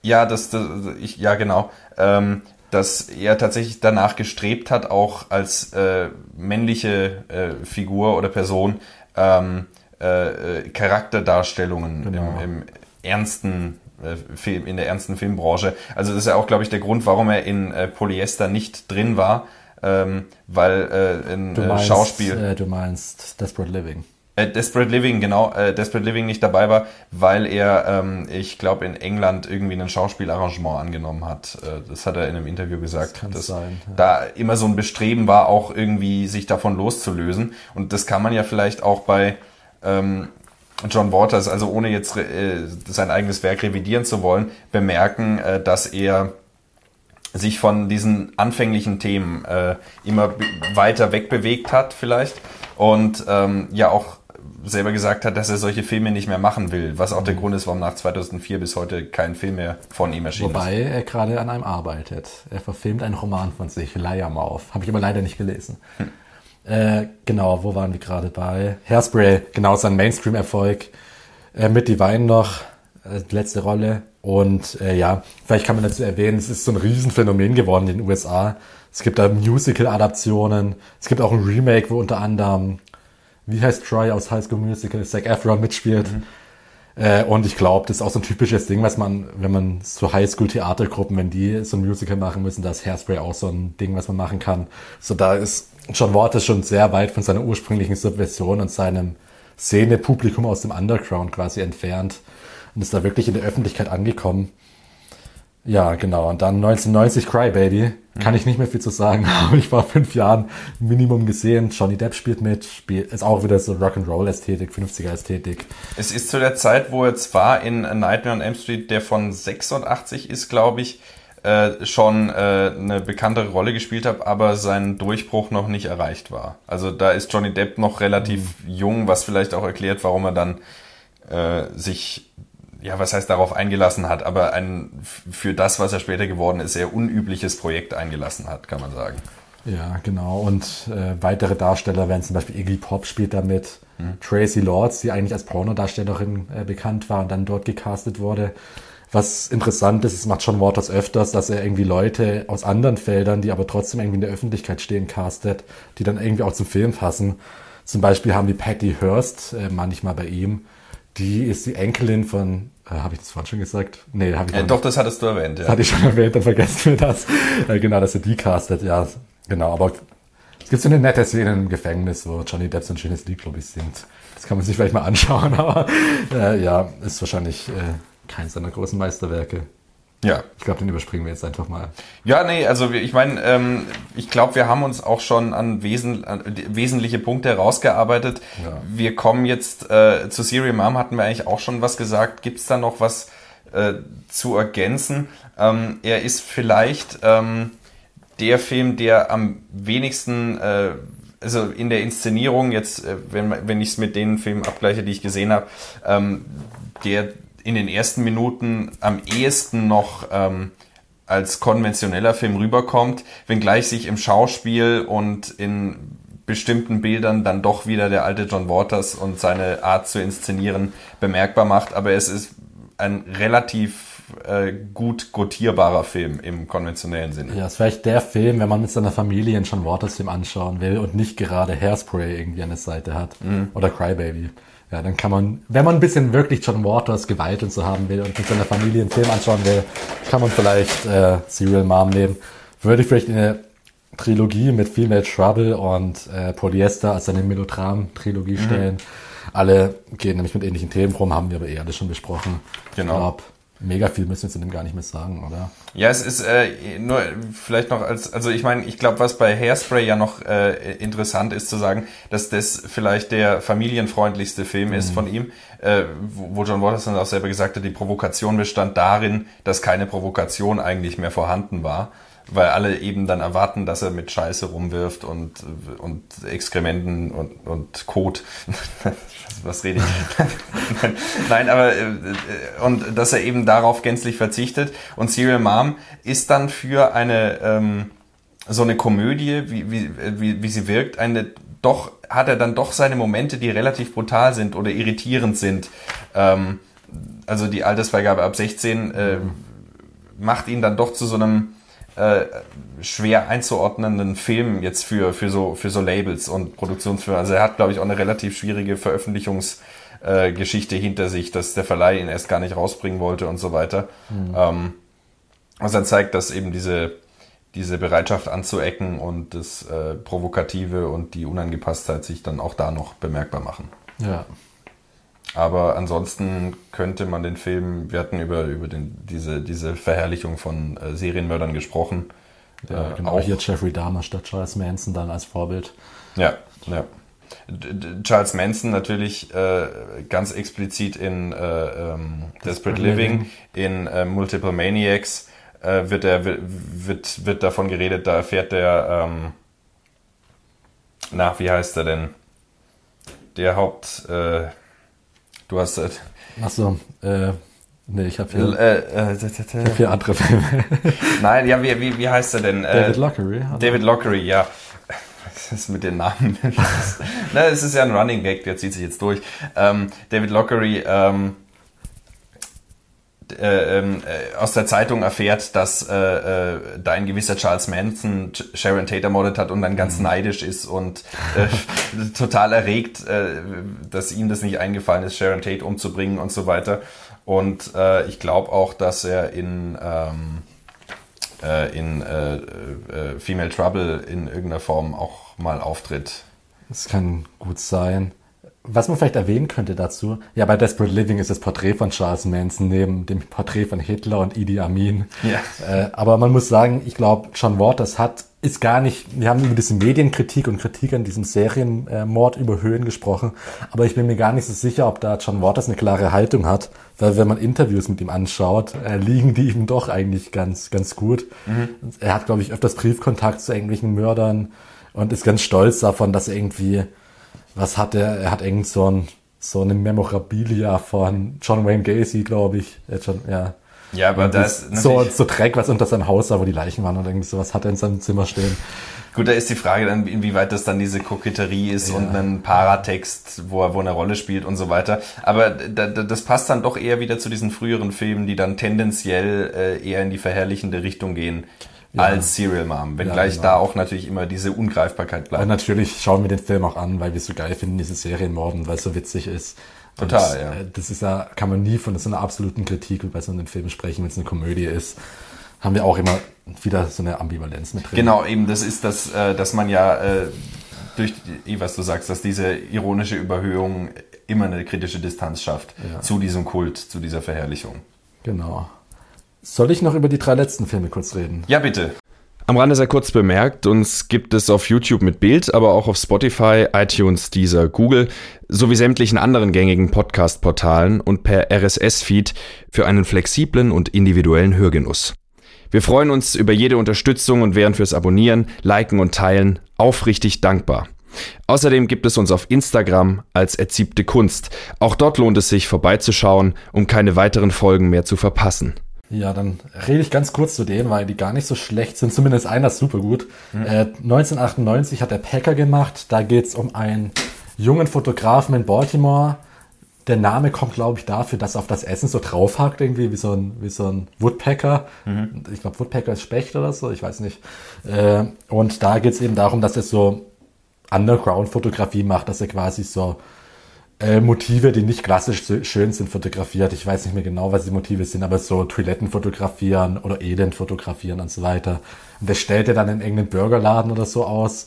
Speaker 2: Ja, das, das ich, ja genau. Ähm, dass er tatsächlich danach gestrebt hat, auch als äh, männliche äh, Figur oder Person ähm, äh, äh, Charakterdarstellungen genau. im, im ernsten äh, Film, in der ernsten Filmbranche. Also das ist ja auch, glaube ich, der Grund, warum er in äh, Polyester nicht drin war, ähm, weil äh, in
Speaker 3: du meinst,
Speaker 2: äh, Schauspiel.
Speaker 3: Äh, du meinst Desperate Living.
Speaker 2: Äh, Desperate Living, genau, äh, Desperate Living nicht dabei war, weil er, ähm, ich glaube, in England irgendwie ein Schauspielarrangement angenommen hat. Äh, das hat er in einem Interview gesagt,
Speaker 3: das dass sein,
Speaker 2: ja. da immer so ein Bestreben war, auch irgendwie sich davon loszulösen. Und das kann man ja vielleicht auch bei ähm, John Waters, also ohne jetzt äh, sein eigenes Werk revidieren zu wollen, bemerken, äh, dass er sich von diesen anfänglichen Themen äh, immer weiter wegbewegt hat vielleicht und ähm, ja auch selber gesagt hat, dass er solche Filme nicht mehr machen will, was auch der mhm. Grund ist, warum nach 2004 bis heute kein Film mehr von ihm erschienen
Speaker 3: Wobei ist. Wobei er gerade an einem arbeitet. Er verfilmt einen Roman von sich, Liarmouth. Habe ich aber leider nicht gelesen. Hm. Äh, genau, wo waren wir gerade bei? Hairspray, genau, sein Mainstream-Erfolg. Äh, mit Divine noch, äh, letzte Rolle. Und äh, ja, vielleicht kann man dazu erwähnen, es ist so ein Riesenphänomen geworden in den USA. Es gibt da Musical-Adaptionen. Es gibt auch ein Remake, wo unter anderem, wie heißt Troy aus High School Musical, Zac Efron mitspielt. Mhm. Äh, und ich glaube, das ist auch so ein typisches Ding, was man, wenn man so Highschool-Theatergruppen, wenn die so ein Musical machen müssen, da ist Hairspray auch so ein Ding, was man machen kann. So da ist John Waters schon sehr weit von seiner ursprünglichen Subversion und seinem Szene-Publikum aus dem Underground quasi entfernt und ist da wirklich in der Öffentlichkeit angekommen. Ja, genau. Und dann 1990 Crybaby. Kann ich nicht mehr viel zu sagen, aber ich war fünf Jahren Minimum gesehen. Johnny Depp spielt mit, spielt, ist auch wieder so Rock'n'Roll-Ästhetik, 50er-Ästhetik.
Speaker 2: Es ist zu der Zeit, wo er zwar in Nightmare on Elm Street, der von 86 ist, glaube ich, äh, schon äh, eine bekanntere Rolle gespielt hat, aber sein Durchbruch noch nicht erreicht war. Also da ist Johnny Depp noch relativ mhm. jung, was vielleicht auch erklärt, warum er dann äh, sich ja, was heißt darauf eingelassen hat, aber ein für das, was er später geworden ist, sehr unübliches Projekt eingelassen hat, kann man sagen.
Speaker 3: Ja, genau. Und äh, weitere Darsteller werden zum Beispiel Iggy Pop spielt damit, hm. Tracy Lords, die eigentlich als Pornodarstellerin äh, bekannt war und dann dort gecastet wurde. Was interessant ist, es macht John Waters öfters, dass er irgendwie Leute aus anderen Feldern, die aber trotzdem irgendwie in der Öffentlichkeit stehen, castet, die dann irgendwie auch zum Film passen. Zum Beispiel haben wir Patty Hearst äh, manchmal bei ihm, die ist die Enkelin von, äh, habe ich das vorhin schon gesagt? Nee, habe ich
Speaker 2: äh, Doch, das hattest du erwähnt,
Speaker 3: ja. Das hatte ich schon erwähnt, dann vergessen wir das. Äh, genau, dass er die castet, ja. Genau, aber es gibt so eine nette Szene im Gefängnis, wo Johnny Depp so ein schönes Lied, glaube ich, singt. Das kann man sich vielleicht mal anschauen, aber äh, ja, ist wahrscheinlich äh, keins seiner großen Meisterwerke.
Speaker 2: Ja.
Speaker 3: Ich glaube, den überspringen wir jetzt einfach mal.
Speaker 2: Ja, nee, also ich meine, ähm, ich glaube, wir haben uns auch schon an, wesen, an wesentliche Punkte herausgearbeitet. Ja. Wir kommen jetzt äh, zu Serial Mom, hatten wir eigentlich auch schon was gesagt. Gibt es da noch was äh, zu ergänzen? Ähm, er ist vielleicht ähm, der Film, der am wenigsten äh, also in der Inszenierung jetzt, äh, wenn, wenn ich es mit den Filmen abgleiche, die ich gesehen habe, ähm, der in den ersten Minuten am ehesten noch ähm, als konventioneller Film rüberkommt, wenngleich sich im Schauspiel und in bestimmten Bildern dann doch wieder der alte John Waters und seine Art zu inszenieren bemerkbar macht. Aber es ist ein relativ äh, gut gotierbarer Film im konventionellen Sinne.
Speaker 3: Ja, es ist vielleicht der Film, wenn man mit seiner Familie einen John Waters Film anschauen will und nicht gerade Hairspray irgendwie an der Seite hat mhm. oder Crybaby. Ja, dann kann man, wenn man ein bisschen wirklich John Waters Gewalt und so haben will und mit seiner Familie einen Film anschauen will, kann man vielleicht äh, Serial Mom nehmen. Würde ich vielleicht in eine Trilogie mit Female Trouble und äh, Polyester als eine Melodram-Trilogie mhm. stellen. Alle gehen nämlich mit ähnlichen Themen rum, haben wir aber eh alles schon besprochen. Genau. Ich glaub, mega viel müssen wir zu dem gar nicht mehr sagen, oder?
Speaker 2: Ja, es ist äh, nur vielleicht noch als, also ich meine, ich glaube, was bei Hairspray ja noch äh, interessant ist zu sagen, dass das vielleicht der familienfreundlichste Film mhm. ist von ihm, äh, wo John Watterson auch selber gesagt hat, die Provokation bestand darin, dass keine Provokation eigentlich mehr vorhanden war weil alle eben dann erwarten, dass er mit Scheiße rumwirft und, und Exkrementen und, und Kot. Was rede ich? Nein, aber äh, und dass er eben darauf gänzlich verzichtet. Und Serial Mom ist dann für eine ähm, so eine Komödie, wie, wie, wie, wie sie wirkt, eine doch hat er dann doch seine Momente, die relativ brutal sind oder irritierend sind. Ähm, also die Altersfreigabe ab 16 äh, macht ihn dann doch zu so einem äh, schwer einzuordnenden Film jetzt für, für, so, für so Labels und Produktionsfirmen. Also er hat, glaube ich, auch eine relativ schwierige Veröffentlichungsgeschichte äh, hinter sich, dass der Verleih ihn erst gar nicht rausbringen wollte und so weiter. Mhm. Ähm, was dann zeigt, dass eben diese, diese Bereitschaft anzuecken und das äh, Provokative und die Unangepasstheit sich dann auch da noch bemerkbar machen.
Speaker 3: Ja.
Speaker 2: Aber ansonsten könnte man den Film, wir hatten über, über den, diese, diese Verherrlichung von äh, Serienmördern gesprochen.
Speaker 3: Ja, äh, genau, auch, hier Jeffrey Dahmer statt Charles Manson dann als Vorbild.
Speaker 2: Ja, ja. Charles Manson natürlich äh, ganz explizit in äh, ähm, Desperate Living, in äh, Multiple Maniacs äh, wird er wird, wird davon geredet, da erfährt der ähm, nach wie heißt er denn der Haupt äh, Du hast. Äh,
Speaker 3: Achso, äh, nee, ich habe hier, äh, äh, hab hier andere Filme.
Speaker 2: Nein, ja, wie, wie, wie heißt er denn?
Speaker 3: David äh, Lockery.
Speaker 2: David Lockery, ja. Was ist mit den Namen? Na, es ist ja ein Running Gag, der zieht sich jetzt durch. Ähm, David Lockery, ähm, äh, ähm, äh, aus der Zeitung erfährt, dass äh, äh, da ein gewisser Charles Manson Sharon Tate ermordet hat und dann ganz mhm. neidisch ist und äh, total erregt, äh, dass ihm das nicht eingefallen ist, Sharon Tate umzubringen und so weiter. Und äh, ich glaube auch, dass er in ähm, äh, in äh, äh, Female Trouble in irgendeiner Form auch mal auftritt.
Speaker 3: Das kann gut sein was man vielleicht erwähnen könnte dazu, ja, bei Desperate Living ist das Porträt von Charles Manson neben dem Porträt von Hitler und Idi Amin. Ja. Äh, aber man muss sagen, ich glaube, John Waters hat, ist gar nicht, wir haben über diese Medienkritik und Kritik an diesem Serienmord über Höhen gesprochen, aber ich bin mir gar nicht so sicher, ob da John Waters eine klare Haltung hat, weil wenn man Interviews mit ihm anschaut, äh, liegen die ihm doch eigentlich ganz, ganz gut. Mhm. Er hat, glaube ich, öfters Briefkontakt zu irgendwelchen Mördern und ist ganz stolz davon, dass er irgendwie was hat er? Er hat irgend so ein so eine Memorabilia von John Wayne Gacy, glaube ich. Äh, John, ja.
Speaker 2: Ja, aber das
Speaker 3: so so Dreck, was unter seinem Haus war, wo die Leichen waren und irgendwie sowas hat er in seinem Zimmer stehen.
Speaker 2: Gut, da ist die Frage dann, inwieweit das dann diese Koketterie ist ja. und ein Paratext, wo er wo eine Rolle spielt und so weiter. Aber da, da, das passt dann doch eher wieder zu diesen früheren Filmen, die dann tendenziell äh, eher in die verherrlichende Richtung gehen ja. als Serial Mom, wenngleich ja, genau. da auch natürlich immer diese Ungreifbarkeit bleibt.
Speaker 3: Und natürlich schauen wir den Film auch an, weil wir es so geil finden, diese Serienmorden, weil es so witzig ist.
Speaker 2: Total, das, ja.
Speaker 3: Äh, das ist ja, kann man nie von so einer absoluten Kritik bei so einem Film sprechen, wenn es eine Komödie ist. Haben wir auch immer wieder so eine Ambivalenz mit drin.
Speaker 2: Genau, eben, das ist das, äh, dass man ja äh, durch, was du sagst, dass diese ironische Überhöhung immer eine kritische Distanz schafft ja. zu diesem Kult, zu dieser Verherrlichung.
Speaker 3: Genau. Soll ich noch über die drei letzten Filme kurz reden?
Speaker 2: Ja, bitte.
Speaker 1: Am Rande sehr kurz bemerkt, uns gibt es auf YouTube mit Bild, aber auch auf Spotify, iTunes, Deezer, Google sowie sämtlichen anderen gängigen Podcast-Portalen und per RSS-Feed für einen flexiblen und individuellen Hörgenuss. Wir freuen uns über jede Unterstützung und wären fürs Abonnieren, Liken und Teilen aufrichtig dankbar. Außerdem gibt es uns auf Instagram als erziebte Kunst. Auch dort lohnt es sich vorbeizuschauen, um keine weiteren Folgen mehr zu verpassen.
Speaker 3: Ja, dann rede ich ganz kurz zu denen, weil die gar nicht so schlecht sind. Zumindest einer ist super gut. Mhm. Äh, 1998 hat er Packer gemacht. Da geht's um einen jungen Fotografen in Baltimore. Der Name kommt, glaube ich, dafür, dass er auf das Essen so draufhackt, irgendwie wie so ein, wie so ein Woodpecker. Mhm. Ich glaube, Woodpecker ist Specht oder so, ich weiß nicht. Äh, und da geht's eben darum, dass er so Underground-Fotografie macht, dass er quasi so äh, Motive, die nicht klassisch so schön sind, fotografiert. Ich weiß nicht mehr genau, was die Motive sind, aber so Toiletten fotografieren oder Elend fotografieren und so weiter. Und das stellt er dann in irgendeinem Burgerladen oder so aus.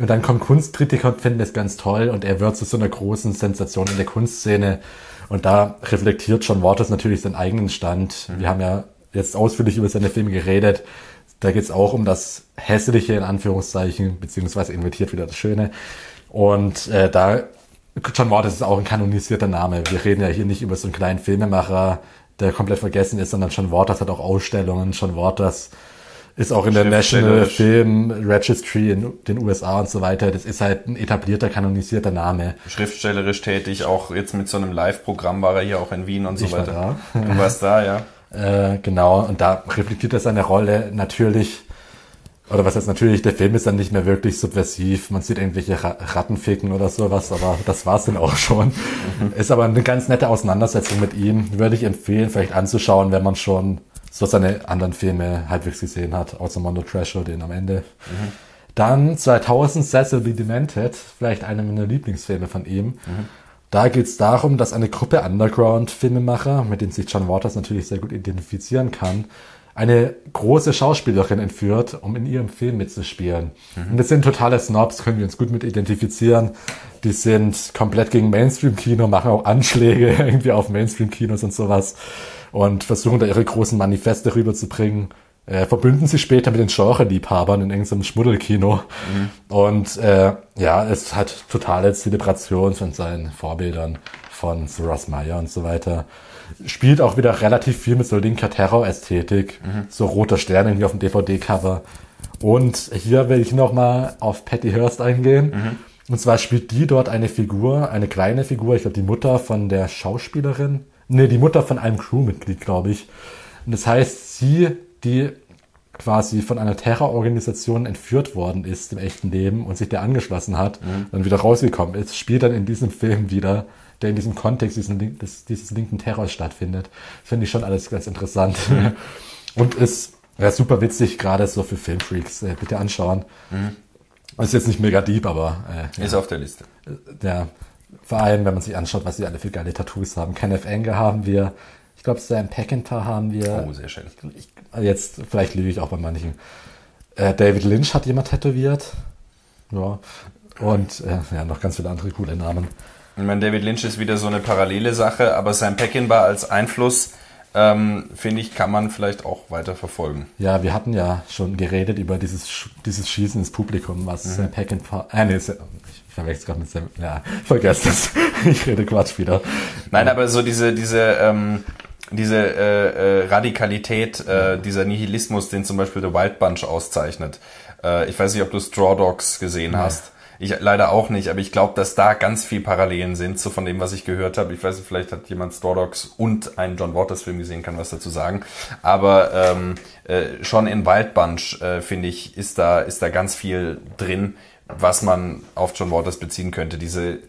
Speaker 3: Und dann kommen Kunstkritiker und finden das ganz toll und er wird zu so einer großen Sensation in der Kunstszene. Und da reflektiert John Waters natürlich seinen eigenen Stand. Wir haben ja jetzt ausführlich über seine Filme geredet. Da geht es auch um das Hässliche in Anführungszeichen, beziehungsweise inventiert wieder das Schöne. Und äh, da John Waters ist auch ein kanonisierter Name. Wir reden ja hier nicht über so einen kleinen Filmemacher, der komplett vergessen ist, sondern John Waters hat auch Ausstellungen. John Waters ist auch in der National Film Registry in den USA und so weiter. Das ist halt ein etablierter, kanonisierter Name.
Speaker 2: Schriftstellerisch tätig, auch jetzt mit so einem Live-Programm war er hier auch in Wien und so
Speaker 3: ich
Speaker 2: weiter.
Speaker 3: War da.
Speaker 2: Du warst da, ja.
Speaker 3: Äh, genau, und da reflektiert er seine Rolle natürlich oder was heißt natürlich, der Film ist dann nicht mehr wirklich subversiv. Man sieht irgendwelche Ratten ficken oder sowas, aber das war's dann auch schon. Mhm. Ist aber eine ganz nette Auseinandersetzung mit ihm. Würde ich empfehlen, vielleicht anzuschauen, wenn man schon so seine anderen Filme halbwegs gesehen hat, außer Mondo Treasure, den am Ende. Mhm. Dann 2000 Cecil B. Demented, vielleicht einer meiner Lieblingsfilme von ihm. Mhm. Da geht's darum, dass eine Gruppe Underground-Filmemacher, mit denen sich John Waters natürlich sehr gut identifizieren kann, eine große Schauspielerin entführt, um in ihrem Film mitzuspielen. Mhm. Und das sind totale Snobs, können wir uns gut mit identifizieren. Die sind komplett gegen Mainstream-Kino, machen auch Anschläge irgendwie auf Mainstream-Kinos und sowas und versuchen da ihre großen Manifeste rüberzubringen. Äh, verbünden sich später mit den Genre-Liebhabern in irgendeinem Schmuddelkino. Mhm. Und äh, ja, es hat totale Zelebration von seinen Vorbildern von Ross Meyer und so weiter spielt auch wieder relativ viel mit so linker Terror-Ästhetik, mhm. so roter Stern irgendwie auf dem DVD-Cover. Und hier will ich nochmal auf Patty Hearst eingehen. Mhm. Und zwar spielt die dort eine Figur, eine kleine Figur, ich glaube die Mutter von der Schauspielerin. Ne, die Mutter von einem Crewmitglied, glaube ich. Und das heißt, sie, die quasi von einer Terrororganisation entführt worden ist im echten Leben und sich der angeschlossen hat, mhm. dann wieder rausgekommen ist, spielt dann in diesem Film wieder der in diesem Kontext diesen, des, dieses linken Terrors stattfindet. Finde ich schon alles ganz interessant. Mhm. Und ist ja, super witzig, gerade so für Filmfreaks. Äh, bitte anschauen. Mhm. Ist jetzt nicht mega deep, aber
Speaker 2: äh, ist auf der Liste.
Speaker 3: Äh, ja, vor allem, wenn man sich anschaut, was sie alle für geile Tattoos haben. Kenneth Anger haben wir. Ich glaube, Sam Peckinpah haben wir.
Speaker 2: Oh, sehr schön.
Speaker 3: Ich, jetzt, vielleicht lüge ich auch bei manchen. Äh, David Lynch hat jemand tätowiert. Ja. Und äh, ja, noch ganz viele andere coole Namen.
Speaker 2: Ich meine, David Lynch ist wieder so eine parallele Sache, aber Sam Peckinpah als Einfluss, ähm, finde ich, kann man vielleicht auch weiter verfolgen.
Speaker 3: Ja, wir hatten ja schon geredet über dieses, dieses Schießen ins Publikum, was mhm. Sam Peckinpah, äh, nee, ich verwechsel gerade mit Sam, ja, vergesst das. ich rede Quatsch wieder.
Speaker 2: Nein, aber so diese, diese, ähm, diese äh, äh, Radikalität, äh, dieser Nihilismus, den zum Beispiel The Wild Bunch auszeichnet. Äh, ich weiß nicht, ob du Straw Dogs gesehen nee. hast. Ich leider auch nicht, aber ich glaube, dass da ganz viel Parallelen sind, so von dem, was ich gehört habe. Ich weiß nicht, vielleicht hat jemand Straw Dogs und einen John Waters Film gesehen, kann was dazu sagen. Aber ähm, äh, schon in Wild Bunch, äh, finde ich, ist da, ist da ganz viel drin, was man auf John Waters beziehen könnte. Diese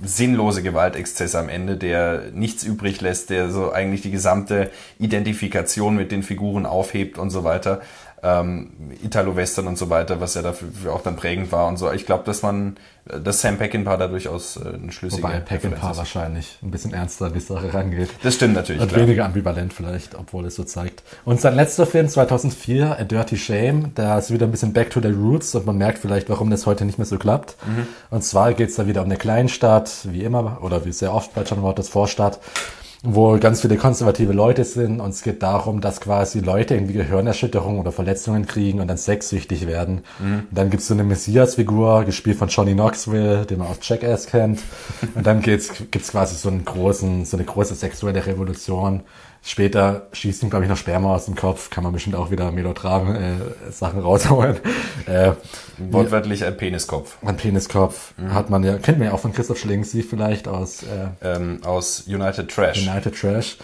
Speaker 2: sinnlose Gewaltexzesse am Ende, der nichts übrig lässt, der so eigentlich die gesamte Identifikation mit den Figuren aufhebt und so weiter ähm, Italo-Western und so weiter, was ja dafür auch dann prägend war und so. Ich glaube, dass man, dass Sam Peckinpah da durchaus äh, ein schlüssiger
Speaker 3: Wobei Peckinpah wahrscheinlich ein bisschen ernster an die Sache rangeht.
Speaker 2: Das stimmt natürlich.
Speaker 3: Und weniger ambivalent vielleicht, obwohl es so zeigt. Und sein letzter Film 2004, A Dirty Shame, da ist wieder ein bisschen back to the roots und man merkt vielleicht, warum das heute nicht mehr so klappt. Mhm. Und zwar geht es da wieder um eine Kleinstadt, wie immer, oder wie sehr oft bei John Waters Vorstadt wo ganz viele konservative Leute sind und es geht darum, dass quasi Leute irgendwie Gehirnerschütterungen oder Verletzungen kriegen und dann sexsüchtig werden. Mhm. Und dann gibt's so eine Messias-Figur, gespielt von Johnny Knoxville, den man aus Jackass kennt. und dann geht's, gibt's quasi so einen großen, so eine große sexuelle Revolution, Später schießt ihm, glaube ich, noch Sperma aus dem Kopf. Kann man bestimmt auch wieder Melodram-Sachen äh, rausholen.
Speaker 2: Äh, Wortwörtlich ein Peniskopf.
Speaker 3: Ein Peniskopf mhm. hat man ja, kennt man ja auch von Christoph Schlingensief vielleicht aus...
Speaker 2: Äh, ähm, aus United Trash.
Speaker 3: United Trash.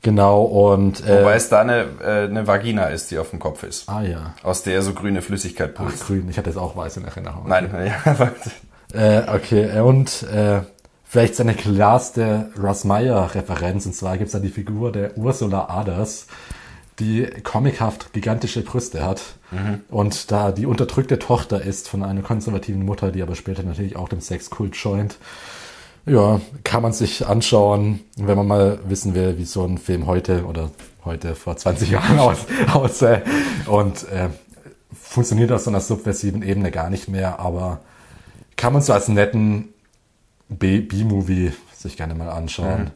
Speaker 3: Genau, und...
Speaker 2: Äh, Wobei es da eine, äh, eine Vagina ist, die auf dem Kopf ist.
Speaker 3: Ah ja.
Speaker 2: Aus der so grüne Flüssigkeit
Speaker 3: pulst. Ach, grün. Ich hatte jetzt auch weiß in Erinnerung.
Speaker 2: Nein,
Speaker 3: ja. äh, okay, und... Äh, vielleicht seine klarste Russ Meyer-Referenz. Und zwar gibt es da die Figur der Ursula Aders, die comichaft gigantische Brüste hat mhm. und da die unterdrückte Tochter ist von einer konservativen Mutter, die aber später natürlich auch dem Sexkult scheut. Ja, kann man sich anschauen, wenn man mal wissen will, wie so ein Film heute oder heute vor 20 Jahren aus, aussähe. Und äh, funktioniert auf so einer subversiven Ebene gar nicht mehr, aber kann man so als netten B-Movie sich gerne mal anschauen. Mhm.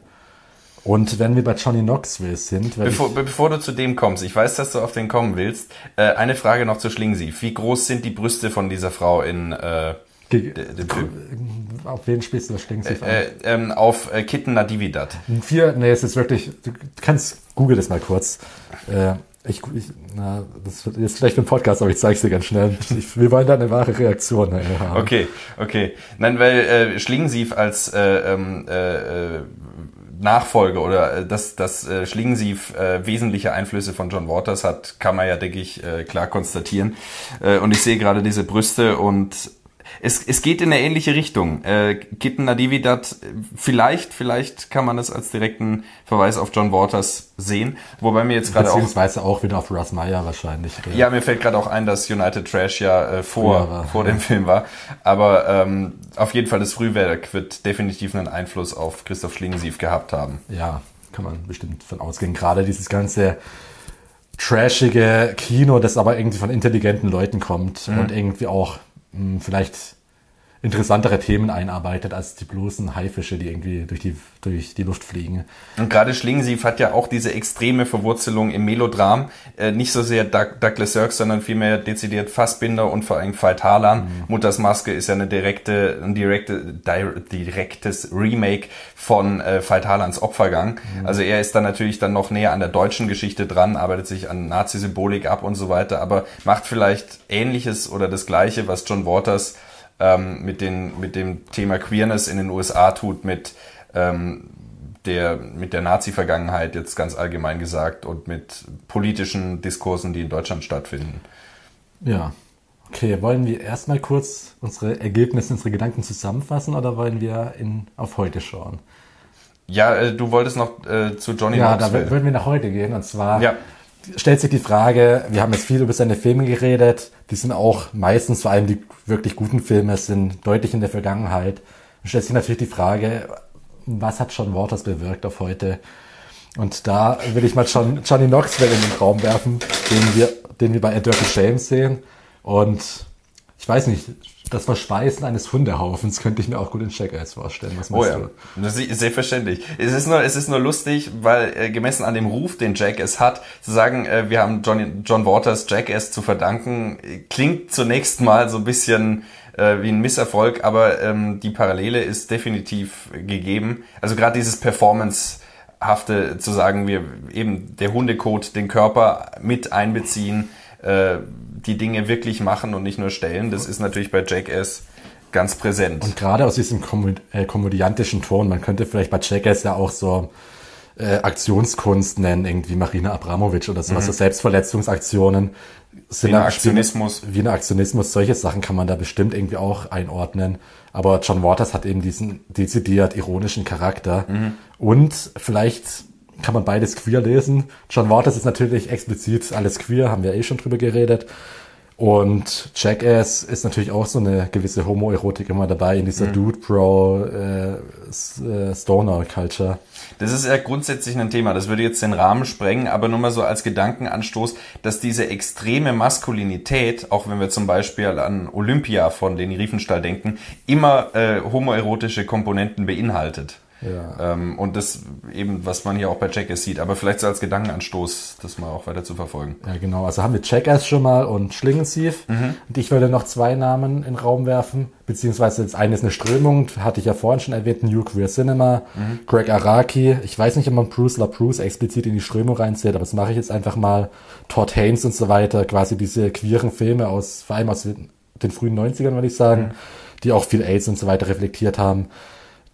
Speaker 3: Und wenn wir bei Johnny Knoxville sind.
Speaker 2: Bevor, bevor, du zu dem kommst, ich weiß, dass du auf den kommen willst. Äh, eine Frage noch zu Schlingensief. Wie groß sind die Brüste von dieser Frau in äh?
Speaker 3: Auf wen spielst du das Schlingensief
Speaker 2: äh, an? Äh, ähm, auf äh, Kitten Nadividat.
Speaker 3: Vier, nee, es ist wirklich, du kannst, google das mal kurz. Äh, ich, ich, na, das wird jetzt vielleicht ein Podcast, aber ich zeige es dir ganz schnell. Ich, wir wollen da eine wahre Reaktion
Speaker 2: haben. Okay, okay. Nein, weil äh, Schlingensief als äh, ähm, äh, Nachfolge oder äh, dass, dass äh, Schlingensief äh, wesentliche Einflüsse von John Waters hat, kann man ja, denke ich, äh, klar konstatieren. Äh, und ich sehe gerade diese Brüste und es, es geht in eine ähnliche Richtung. Äh, Kitten Nadividat, vielleicht, vielleicht kann man das als direkten Verweis auf John Waters sehen. Wobei mir jetzt gerade
Speaker 3: auch... Beziehungsweise auch wieder auf Russ Meyer wahrscheinlich.
Speaker 2: Ja, mir fällt gerade auch ein, dass United Trash ja äh, vor, war, vor ja. dem Film war. Aber ähm, auf jeden Fall das Frühwerk wird definitiv einen Einfluss auf Christoph Schlingensief gehabt haben.
Speaker 3: Ja, kann man bestimmt von ausgehen. Gerade dieses ganze trashige Kino, das aber irgendwie von intelligenten Leuten kommt mhm. und irgendwie auch vielleicht interessantere Themen einarbeitet als die bloßen Haifische, die irgendwie durch die, durch die Luft fliegen.
Speaker 2: Und gerade Schlingensief hat ja auch diese extreme Verwurzelung im Melodram. Äh, nicht so sehr Doug, Douglas Sirk, sondern vielmehr dezidiert Fassbinder und vor allem Veit Harlan. Mhm. Mutters Maske ist ja eine direkte, ein direkte, direktes Remake von äh, Veit Harlans Opfergang. Mhm. Also er ist dann natürlich dann noch näher an der deutschen Geschichte dran, arbeitet sich an Nazi-Symbolik ab und so weiter, aber macht vielleicht Ähnliches oder das Gleiche, was John Waters ähm, mit, den, mit dem Thema Queerness in den USA tut, mit ähm, der, mit der Nazi-Vergangenheit jetzt ganz allgemein gesagt und mit politischen Diskursen, die in Deutschland stattfinden.
Speaker 3: Ja. Okay, wollen wir erstmal kurz unsere Ergebnisse, unsere Gedanken zusammenfassen oder wollen wir in, auf heute schauen?
Speaker 2: Ja, äh, du wolltest noch äh, zu Johnny
Speaker 3: Ja, Knoxville. da würden wir nach heute gehen und zwar ja stellt sich die Frage, wir haben jetzt viel über seine Filme geredet, die sind auch meistens, vor allem die wirklich guten Filme, sind deutlich in der Vergangenheit. Und stellt sich natürlich die Frage, was hat John Waters bewirkt auf heute? Und da will ich mal John, Johnny Knoxville in den Raum werfen, den wir, den wir bei A Dirty Shame sehen. Und ich weiß nicht, das Verspeisen eines Hundehaufens könnte ich mir auch gut in Jackass vorstellen.
Speaker 2: Was oh ja, du? selbstverständlich. Es ist nur, es ist nur lustig, weil äh, gemessen an dem Ruf, den Jackass hat, zu sagen, äh, wir haben John, John Waters Jackass zu verdanken, klingt zunächst mal so ein bisschen äh, wie ein Misserfolg, aber ähm, die Parallele ist definitiv gegeben. Also gerade dieses Performance hafte zu sagen, wir eben der Hundecode den Körper mit einbeziehen, äh, die Dinge wirklich machen und nicht nur stellen. Das ist natürlich bei Jackass ganz präsent.
Speaker 3: Und gerade aus diesem äh, komödiantischen Ton, man könnte vielleicht bei Jackass ja auch so äh, Aktionskunst nennen, irgendwie Marina Abramovic oder sowas, mhm. so Selbstverletzungsaktionen.
Speaker 2: Sind wie ein Aktionismus.
Speaker 3: Wie ein Aktionismus, solche Sachen kann man da bestimmt irgendwie auch einordnen. Aber John Waters hat eben diesen dezidiert ironischen Charakter. Mhm. Und vielleicht kann man beides queer lesen. John Waters ist natürlich explizit alles queer, haben wir eh schon drüber geredet. Und Jackass ist natürlich auch so eine gewisse Homoerotik immer dabei in dieser mhm. Dude Bro äh, äh, Stoner Culture.
Speaker 2: Das ist ja grundsätzlich ein Thema, das würde jetzt den Rahmen sprengen, aber nur mal so als Gedankenanstoß, dass diese extreme Maskulinität, auch wenn wir zum Beispiel an Olympia von Leni Riefenstahl denken, immer äh, homoerotische Komponenten beinhaltet. Ja. Ähm, und das eben, was man hier auch bei Jackass sieht, aber vielleicht so als Gedankenanstoß, das mal auch weiter zu verfolgen.
Speaker 3: Ja, genau. Also haben wir Jackass schon mal und Schlingensief. Mhm. Und ich würde noch zwei Namen in den Raum werfen, beziehungsweise das eine ist eine Strömung, hatte ich ja vorhin schon erwähnt, New Queer Cinema, mhm. Greg Araki. Ich weiß nicht, ob man Bruce LaBruce explizit in die Strömung reinzählt, aber das mache ich jetzt einfach mal. Todd Haynes und so weiter, quasi diese queeren Filme aus, vor allem aus den frühen 90ern, würde ich sagen, mhm. die auch viel AIDS und so weiter reflektiert haben.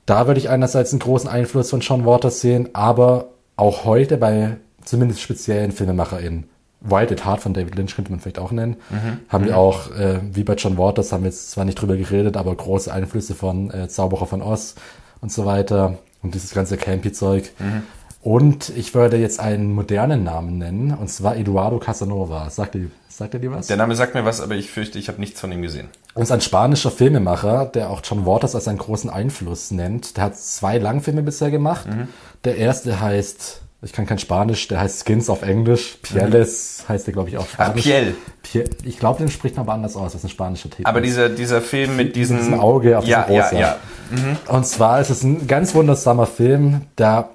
Speaker 3: Da würde ich einerseits einen großen Einfluss von John Waters sehen, aber auch heute bei zumindest speziellen FilmemacherInnen. Wild at Heart von David Lynch könnte man vielleicht auch nennen. Mhm. Haben wir mhm. auch, äh, wie bei John Waters, haben wir jetzt zwar nicht drüber geredet, aber große Einflüsse von äh, Zauberer von Oz und so weiter. Und dieses ganze Campy-Zeug. Mhm. Und ich würde jetzt einen modernen Namen nennen, und zwar Eduardo Casanova. Sagt ihr, sagt ihr dir was?
Speaker 2: Der Name sagt mir was, aber ich fürchte, ich habe nichts von ihm gesehen.
Speaker 3: Ist ein spanischer Filmemacher, der auch John Waters als einen großen Einfluss nennt. Der hat zwei Langfilme bisher gemacht. Mhm. Der erste heißt, ich kann kein Spanisch, der heißt Skins auf Englisch. Pieles mhm. heißt der, glaube ich, auf
Speaker 2: ah, Spanisch. Ah, Piel.
Speaker 3: Piel. Ich glaube, den spricht man aber anders aus. Das ist ein spanischer Titel.
Speaker 2: Aber dieser, dieser Film mit diesem,
Speaker 3: mit diesem Auge auf
Speaker 2: ja,
Speaker 3: diesem Rosa. Ja, ja. Mhm. Und zwar ist es ein ganz wundersamer Film, der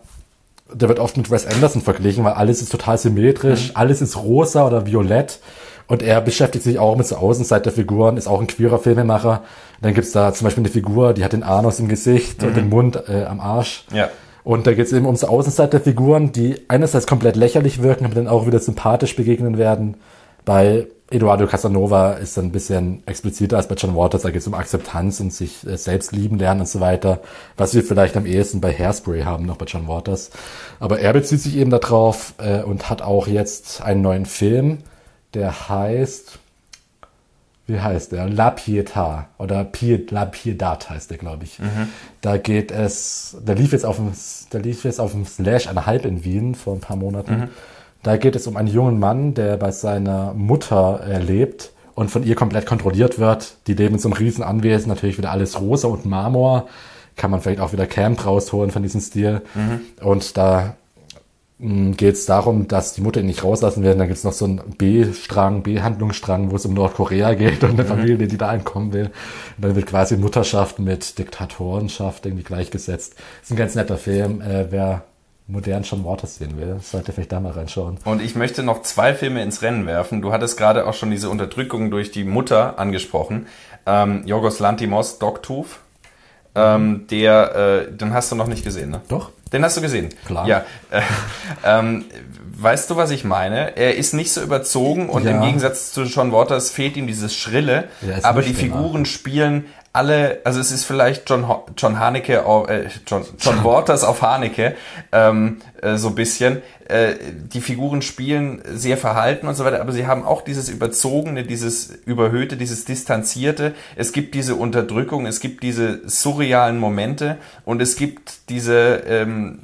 Speaker 3: der wird oft mit Wes Anderson verglichen, weil alles ist total symmetrisch, mhm. alles ist rosa oder violett. Und er beschäftigt sich auch mit so Außenseiterfiguren, ist auch ein queerer Filmemacher. Und dann gibt's da zum Beispiel eine Figur, die hat den Anus im Gesicht mhm. und den Mund äh, am Arsch.
Speaker 2: Ja.
Speaker 3: Und da geht's eben um so Außenseiterfiguren, die einerseits komplett lächerlich wirken, aber dann auch wieder sympathisch begegnen werden. Bei Eduardo Casanova ist dann ein bisschen expliziter als bei John Waters. Da geht es um Akzeptanz und sich äh, selbst lieben lernen und so weiter. Was wir vielleicht am ehesten bei Hairspray haben, noch bei John Waters. Aber er bezieht sich eben darauf äh, und hat auch jetzt einen neuen Film, der heißt, wie heißt der? La Pietà oder Pied, La Piedad heißt der, glaube ich. Mhm. Da geht es, der lief jetzt auf dem, der lief jetzt auf dem Slash eine Halb in Wien vor ein paar Monaten. Mhm. Da geht es um einen jungen Mann, der bei seiner Mutter lebt und von ihr komplett kontrolliert wird. Die leben in so einem riesen Anwesen, natürlich wieder alles rosa und Marmor. Kann man vielleicht auch wieder Camp rausholen von diesem Stil. Mhm. Und da geht es darum, dass die Mutter ihn nicht rauslassen werden. Dann gibt es noch so einen B-Strang, B-Handlungsstrang, wo es um Nordkorea geht und eine mhm. Familie, die da einkommen will. Und dann wird quasi Mutterschaft mit Diktatorenschaft irgendwie gleichgesetzt. Das ist ein ganz netter Film. Äh, wer modern John Waters sehen will, sollte vielleicht da mal reinschauen.
Speaker 2: Und ich möchte noch zwei Filme ins Rennen werfen. Du hattest gerade auch schon diese Unterdrückung durch die Mutter angesprochen. Ähm, Yorgos Lantimos, Dogtooth. Ähm, der, äh, den hast du noch nicht gesehen, ne?
Speaker 3: Doch.
Speaker 2: Den hast du gesehen?
Speaker 3: Klar.
Speaker 2: Ja. Äh, ähm, weißt du, was ich meine? Er ist nicht so überzogen und ja. im Gegensatz zu John Waters fehlt ihm dieses Schrille, ja, aber die Figuren spielen alle, also es ist vielleicht John, John Haneke, äh, John, John Waters auf Haneke, ähm, äh, so bisschen. Äh, die Figuren spielen sehr verhalten und so weiter, aber sie haben auch dieses Überzogene, dieses Überhöhte, dieses Distanzierte. Es gibt diese Unterdrückung, es gibt diese surrealen Momente und es gibt diese ähm,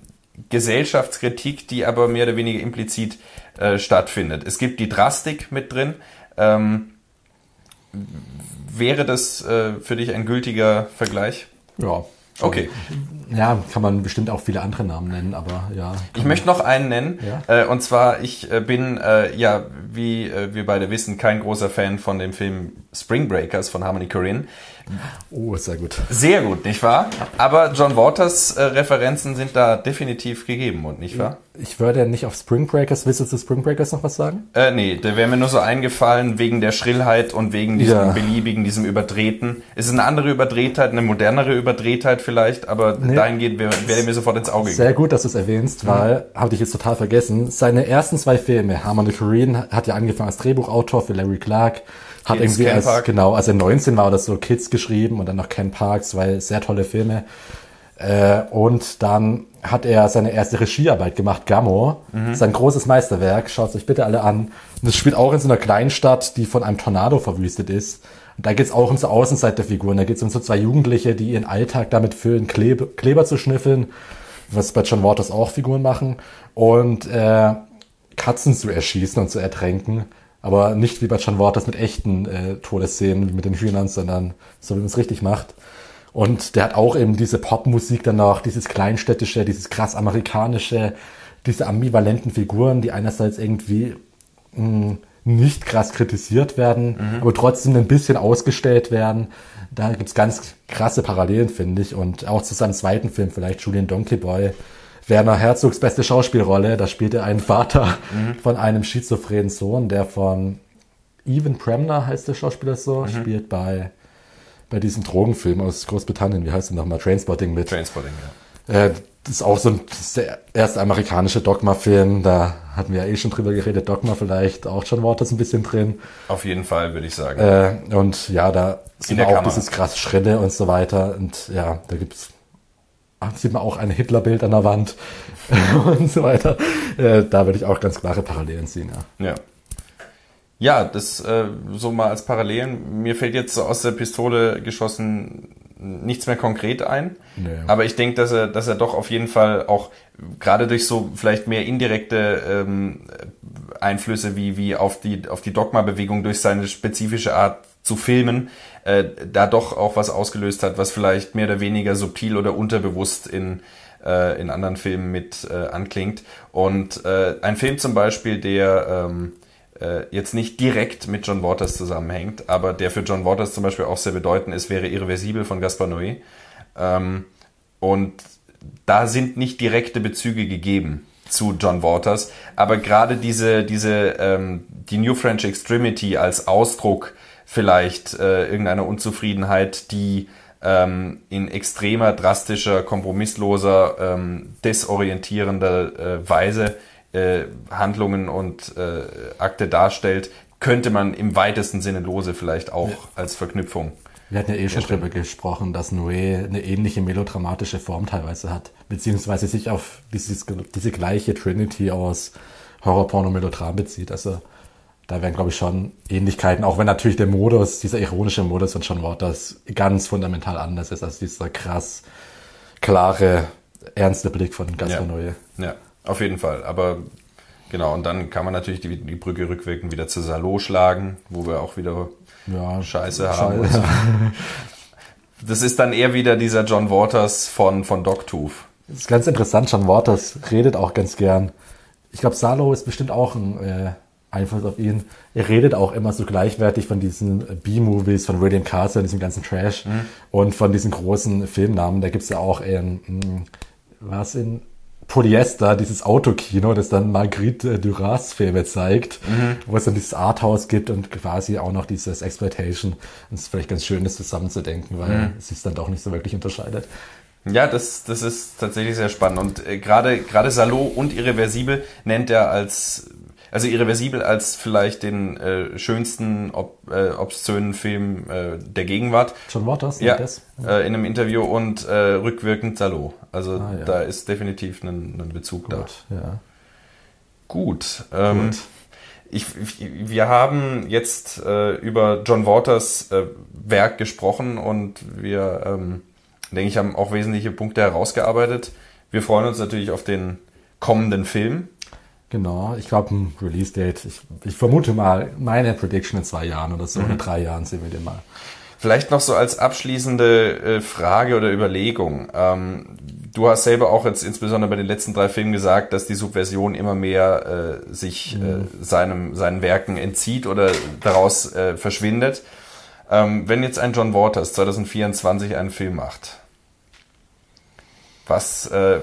Speaker 2: Gesellschaftskritik, die aber mehr oder weniger implizit äh, stattfindet. Es gibt die Drastik mit drin. Ähm, Wäre das äh, für dich ein gültiger Vergleich?
Speaker 3: Ja.
Speaker 2: Okay.
Speaker 3: Ja, kann man bestimmt auch viele andere Namen nennen, aber ja.
Speaker 2: Ich möchte noch einen nennen. Ja? Äh, und zwar, ich äh, bin, äh, ja, wie äh, wir beide wissen, kein großer Fan von dem Film Spring Breakers von Harmony Korine.
Speaker 3: Oh, sehr gut.
Speaker 2: Sehr gut, nicht wahr? Aber John Waters äh, Referenzen sind da definitiv gegeben und nicht wahr?
Speaker 3: Ich würde ja nicht auf Spring Breakers. Willst du zu Spring Breakers noch was sagen?
Speaker 2: Äh, nee, der wäre mir nur so eingefallen wegen der Schrillheit und wegen diesem ja. beliebigen, diesem Überdrehten. Es ist eine andere Überdrehtheit, eine modernere Überdrehtheit vielleicht, aber nee. dahingehend wäre wär mir sofort ins Auge
Speaker 3: Sehr gut, dass du es erwähnst, mhm. weil, habe ich jetzt total vergessen, seine ersten zwei Filme, Harmony Korine hat ja angefangen als Drehbuchautor für Larry Clark, hat Kids, irgendwie als, Park. genau, als er 19 war oder so Kids geschrieben und dann noch Ken Park, zwei sehr tolle Filme. Äh, und dann hat er seine erste Regiearbeit gemacht, Gammo. Mhm. Sein großes Meisterwerk, schaut es euch bitte alle an. Und das spielt auch in so einer Kleinstadt, die von einem Tornado verwüstet ist. Und da geht's auch um so Außenseiterfiguren. Da geht's um so zwei Jugendliche, die ihren Alltag damit füllen, Klebe, Kleber zu schnüffeln, was bei John Waters auch Figuren machen. Und äh, Katzen zu erschießen und zu ertränken. Aber nicht wie bei John Waters mit echten äh, Todesszenen, mit den Hühnern, sondern so, wie man es richtig macht. Und der hat auch eben diese Popmusik danach, dieses kleinstädtische, dieses krass amerikanische, diese ambivalenten Figuren, die einerseits irgendwie mh, hm, nicht krass kritisiert werden, mhm. aber trotzdem ein bisschen ausgestellt werden. Da gibt's ganz krasse Parallelen, finde ich. Und auch zu seinem zweiten Film, vielleicht Julian Donkey Boy, Werner Herzogs beste Schauspielrolle. Da spielt er einen Vater mhm. von einem schizophrenen Sohn, der von Evan Premner heißt der Schauspieler so, mhm. spielt bei, bei diesem Drogenfilm aus Großbritannien. Wie heißt der nochmal? Trainspotting mit.
Speaker 2: Trainspotting, ja.
Speaker 3: Äh, das ist auch so ein, das ist der erste amerikanische Dogma-Film. Da hatten wir ja eh schon drüber geredet. Dogma vielleicht auch John Waters ein bisschen drin.
Speaker 2: Auf jeden Fall, würde ich sagen.
Speaker 3: Äh, und ja, da sind auch Kamera. dieses krasse Schritte und so weiter. Und ja, da gibt's sieht man auch ein Hitlerbild an der Wand und so weiter. Äh, da würde ich auch ganz klare Parallelen ziehen,
Speaker 2: ja. Ja. Ja, das äh, so mal als Parallelen. Mir fällt jetzt aus der Pistole geschossen nichts mehr konkret ein. Nee. Aber ich denke, dass er, dass er doch auf jeden Fall auch gerade durch so vielleicht mehr indirekte ähm, Einflüsse wie, wie auf die, auf die Dogma-Bewegung durch seine spezifische Art zu filmen, äh, da doch auch was ausgelöst hat, was vielleicht mehr oder weniger subtil oder unterbewusst in, äh, in anderen Filmen mit äh, anklingt. Und äh, ein Film zum Beispiel, der ähm, äh, jetzt nicht direkt mit John Waters zusammenhängt, aber der für John Waters zum Beispiel auch sehr bedeutend ist, wäre Irreversibel von Gaspar Noé. Ähm, und da sind nicht direkte Bezüge gegeben zu John Waters, aber gerade diese, diese, ähm, die New French Extremity als Ausdruck vielleicht äh, irgendeiner Unzufriedenheit, die ähm, in extremer, drastischer, kompromissloser, ähm, desorientierender äh, Weise äh, Handlungen und äh, Akte darstellt, könnte man im weitesten Sinne lose vielleicht auch ja. als Verknüpfung.
Speaker 3: Wir hatten ja eh schon drüber gesprochen, dass Noé eine ähnliche melodramatische Form teilweise hat, beziehungsweise sich auf dieses, diese gleiche Trinity aus Horror, Porno, Melodram bezieht. Also da wären, glaube ich, schon Ähnlichkeiten, auch wenn natürlich der Modus, dieser ironische Modus von John Waters ganz fundamental anders ist als dieser krass klare, ernste Blick von Gaspar
Speaker 2: ja. Ja. Auf jeden Fall. Aber genau, und dann kann man natürlich die, die Brücke rückwirkend wieder zu Salo schlagen, wo wir auch wieder ja, Scheiße haben. Scheiße. Das ist dann eher wieder dieser John Waters von, von Dogtooth.
Speaker 3: Das ist ganz interessant, John Waters redet auch ganz gern. Ich glaube, Salo ist bestimmt auch ein äh, Einfluss auf ihn. Er redet auch immer so gleichwertig von diesen B-Movies, von William Carter, diesem ganzen Trash mhm. und von diesen großen Filmnamen. Da gibt's ja auch ähm, was in Polyester, dieses Autokino, das dann Marguerite Duras Filme zeigt, mhm. wo es dann dieses Arthouse gibt und quasi auch noch dieses Exploitation. Das ist vielleicht ganz schön, das zusammenzudenken, weil mhm. es sich dann doch nicht so wirklich unterscheidet.
Speaker 2: Ja, das, das ist tatsächlich sehr spannend. Und äh, gerade gerade Salo und Irreversibel nennt er als also irreversibel als vielleicht den äh, schönsten, ob, äh, obszönen Film äh, der Gegenwart.
Speaker 3: John Waters,
Speaker 2: ja, das? Äh, in einem Interview und äh, rückwirkend Salo. Also ah, ja. da ist definitiv ein, ein Bezug
Speaker 3: Gut,
Speaker 2: da.
Speaker 3: Ja.
Speaker 2: Gut. Ähm, Gut. Ich, wir haben jetzt äh, über John Waters äh, Werk gesprochen und wir, ähm, denke ich, haben auch wesentliche Punkte herausgearbeitet. Wir freuen uns natürlich auf den kommenden Film.
Speaker 3: Genau, ich glaube ein Release-Date. Ich, ich, vermute mal, meine Prediction in zwei Jahren oder so, mhm. in drei Jahren sehen wir den mal.
Speaker 2: Vielleicht noch so als abschließende äh, Frage oder Überlegung. Ähm, du hast selber auch jetzt insbesondere bei den letzten drei Filmen gesagt, dass die Subversion immer mehr äh, sich mhm. äh, seinem, seinen Werken entzieht oder daraus verschwindet. Ähm, wenn jetzt ein John Waters 2024 einen Film macht, was, äh,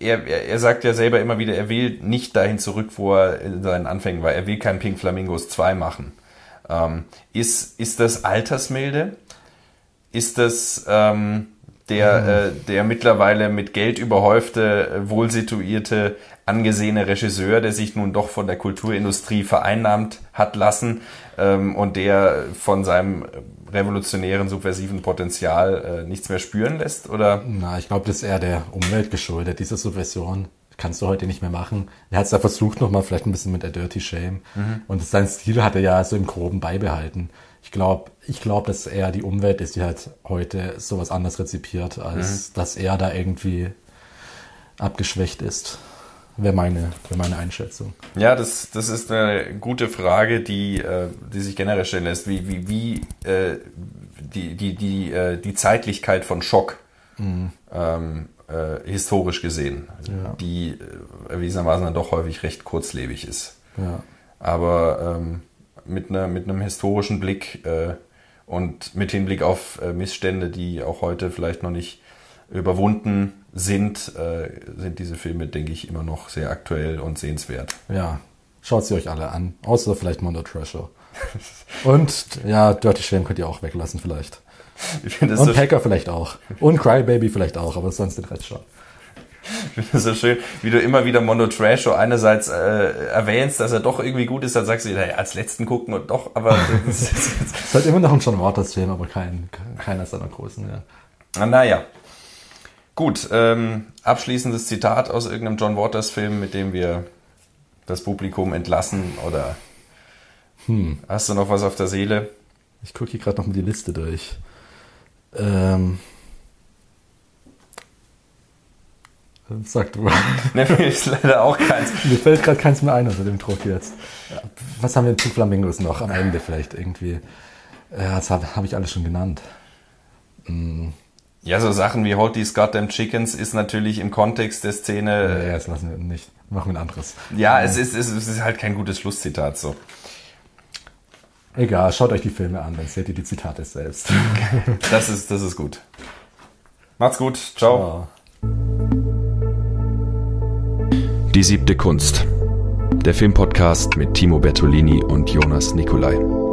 Speaker 2: er, er, er sagt ja selber immer wieder, er will nicht dahin zurück, wo er in seinen Anfängen war. Er will kein Pink Flamingos 2 machen. Ähm, ist, ist das Altersmilde? Ist das ähm, der, mhm. äh, der mittlerweile mit Geld überhäufte, äh, wohlsituierte, angesehene Regisseur, der sich nun doch von der Kulturindustrie vereinnahmt hat lassen ähm, und der von seinem revolutionären, subversiven Potenzial äh, nichts mehr spüren lässt? Oder?
Speaker 3: Na, ich glaube, das ist eher der Umwelt geschuldet. Diese Subversion kannst du heute nicht mehr machen. Er hat es ja versucht nochmal, vielleicht ein bisschen mit der Dirty Shame. Mhm. Und sein Stil hat er ja so im Groben beibehalten. Ich glaube, ich glaube, dass eher die Umwelt ist, die halt heute sowas anders rezipiert, als mhm. dass er da irgendwie abgeschwächt ist. Wäre meine, wäre meine Einschätzung.
Speaker 2: Ja, das, das ist eine gute Frage, die, äh, die sich generell stellen lässt. Wie, wie, wie äh, die, die, die, äh, die Zeitlichkeit von Schock mhm. ähm, äh, historisch gesehen, ja. die äh, erwiesenermaßen dann doch häufig recht kurzlebig ist.
Speaker 3: Ja.
Speaker 2: aber ähm, mit, einer, mit einem historischen Blick äh, und mit Hinblick auf Missstände, die auch heute vielleicht noch nicht überwunden sind, äh, sind diese Filme, denke ich, immer noch sehr aktuell und sehenswert.
Speaker 3: Ja, schaut sie euch alle an, außer vielleicht Mondo Treasure. und ja, Dirty Shame könnt ihr auch weglassen vielleicht. und so Hacker vielleicht auch. Und Crybaby vielleicht auch, aber sonst den Rest schon.
Speaker 2: Ich finde es so schön, wie du immer wieder Mondo Trash Show einerseits äh, erwähnst, dass er doch irgendwie gut ist, dann sagst du, naja, als letzten gucken und doch, aber
Speaker 3: es ist halt immer noch ein John Waters Film, aber kein, keiner seiner großen, ja.
Speaker 2: Ah, naja. Gut, ähm, abschließendes Zitat aus irgendeinem John Waters Film, mit dem wir das Publikum entlassen oder hm. hast du noch was auf der Seele?
Speaker 3: Ich gucke hier gerade noch mal die Liste durch. Ähm, Sag du.
Speaker 2: ne, mir ist leider auch keins.
Speaker 3: Mir fällt gerade keins mehr ein unter dem Druck jetzt. Was haben wir zu Flamingos noch am Ende vielleicht irgendwie? Ja, das habe hab ich alles schon genannt.
Speaker 2: Hm. Ja, so Sachen wie Hold These Goddamn Chickens ist natürlich im Kontext der Szene.
Speaker 3: Ja, das lassen wir nicht. Machen wir ein anderes.
Speaker 2: Ja, es ist, es ist halt kein gutes Schlusszitat so.
Speaker 3: Egal, schaut euch die Filme an, dann seht ihr die Zitate selbst.
Speaker 2: das ist, das ist gut. Macht's gut. Ciao. Ciao.
Speaker 1: Die siebte Kunst. Der Filmpodcast mit Timo Bertolini und Jonas Nicolai.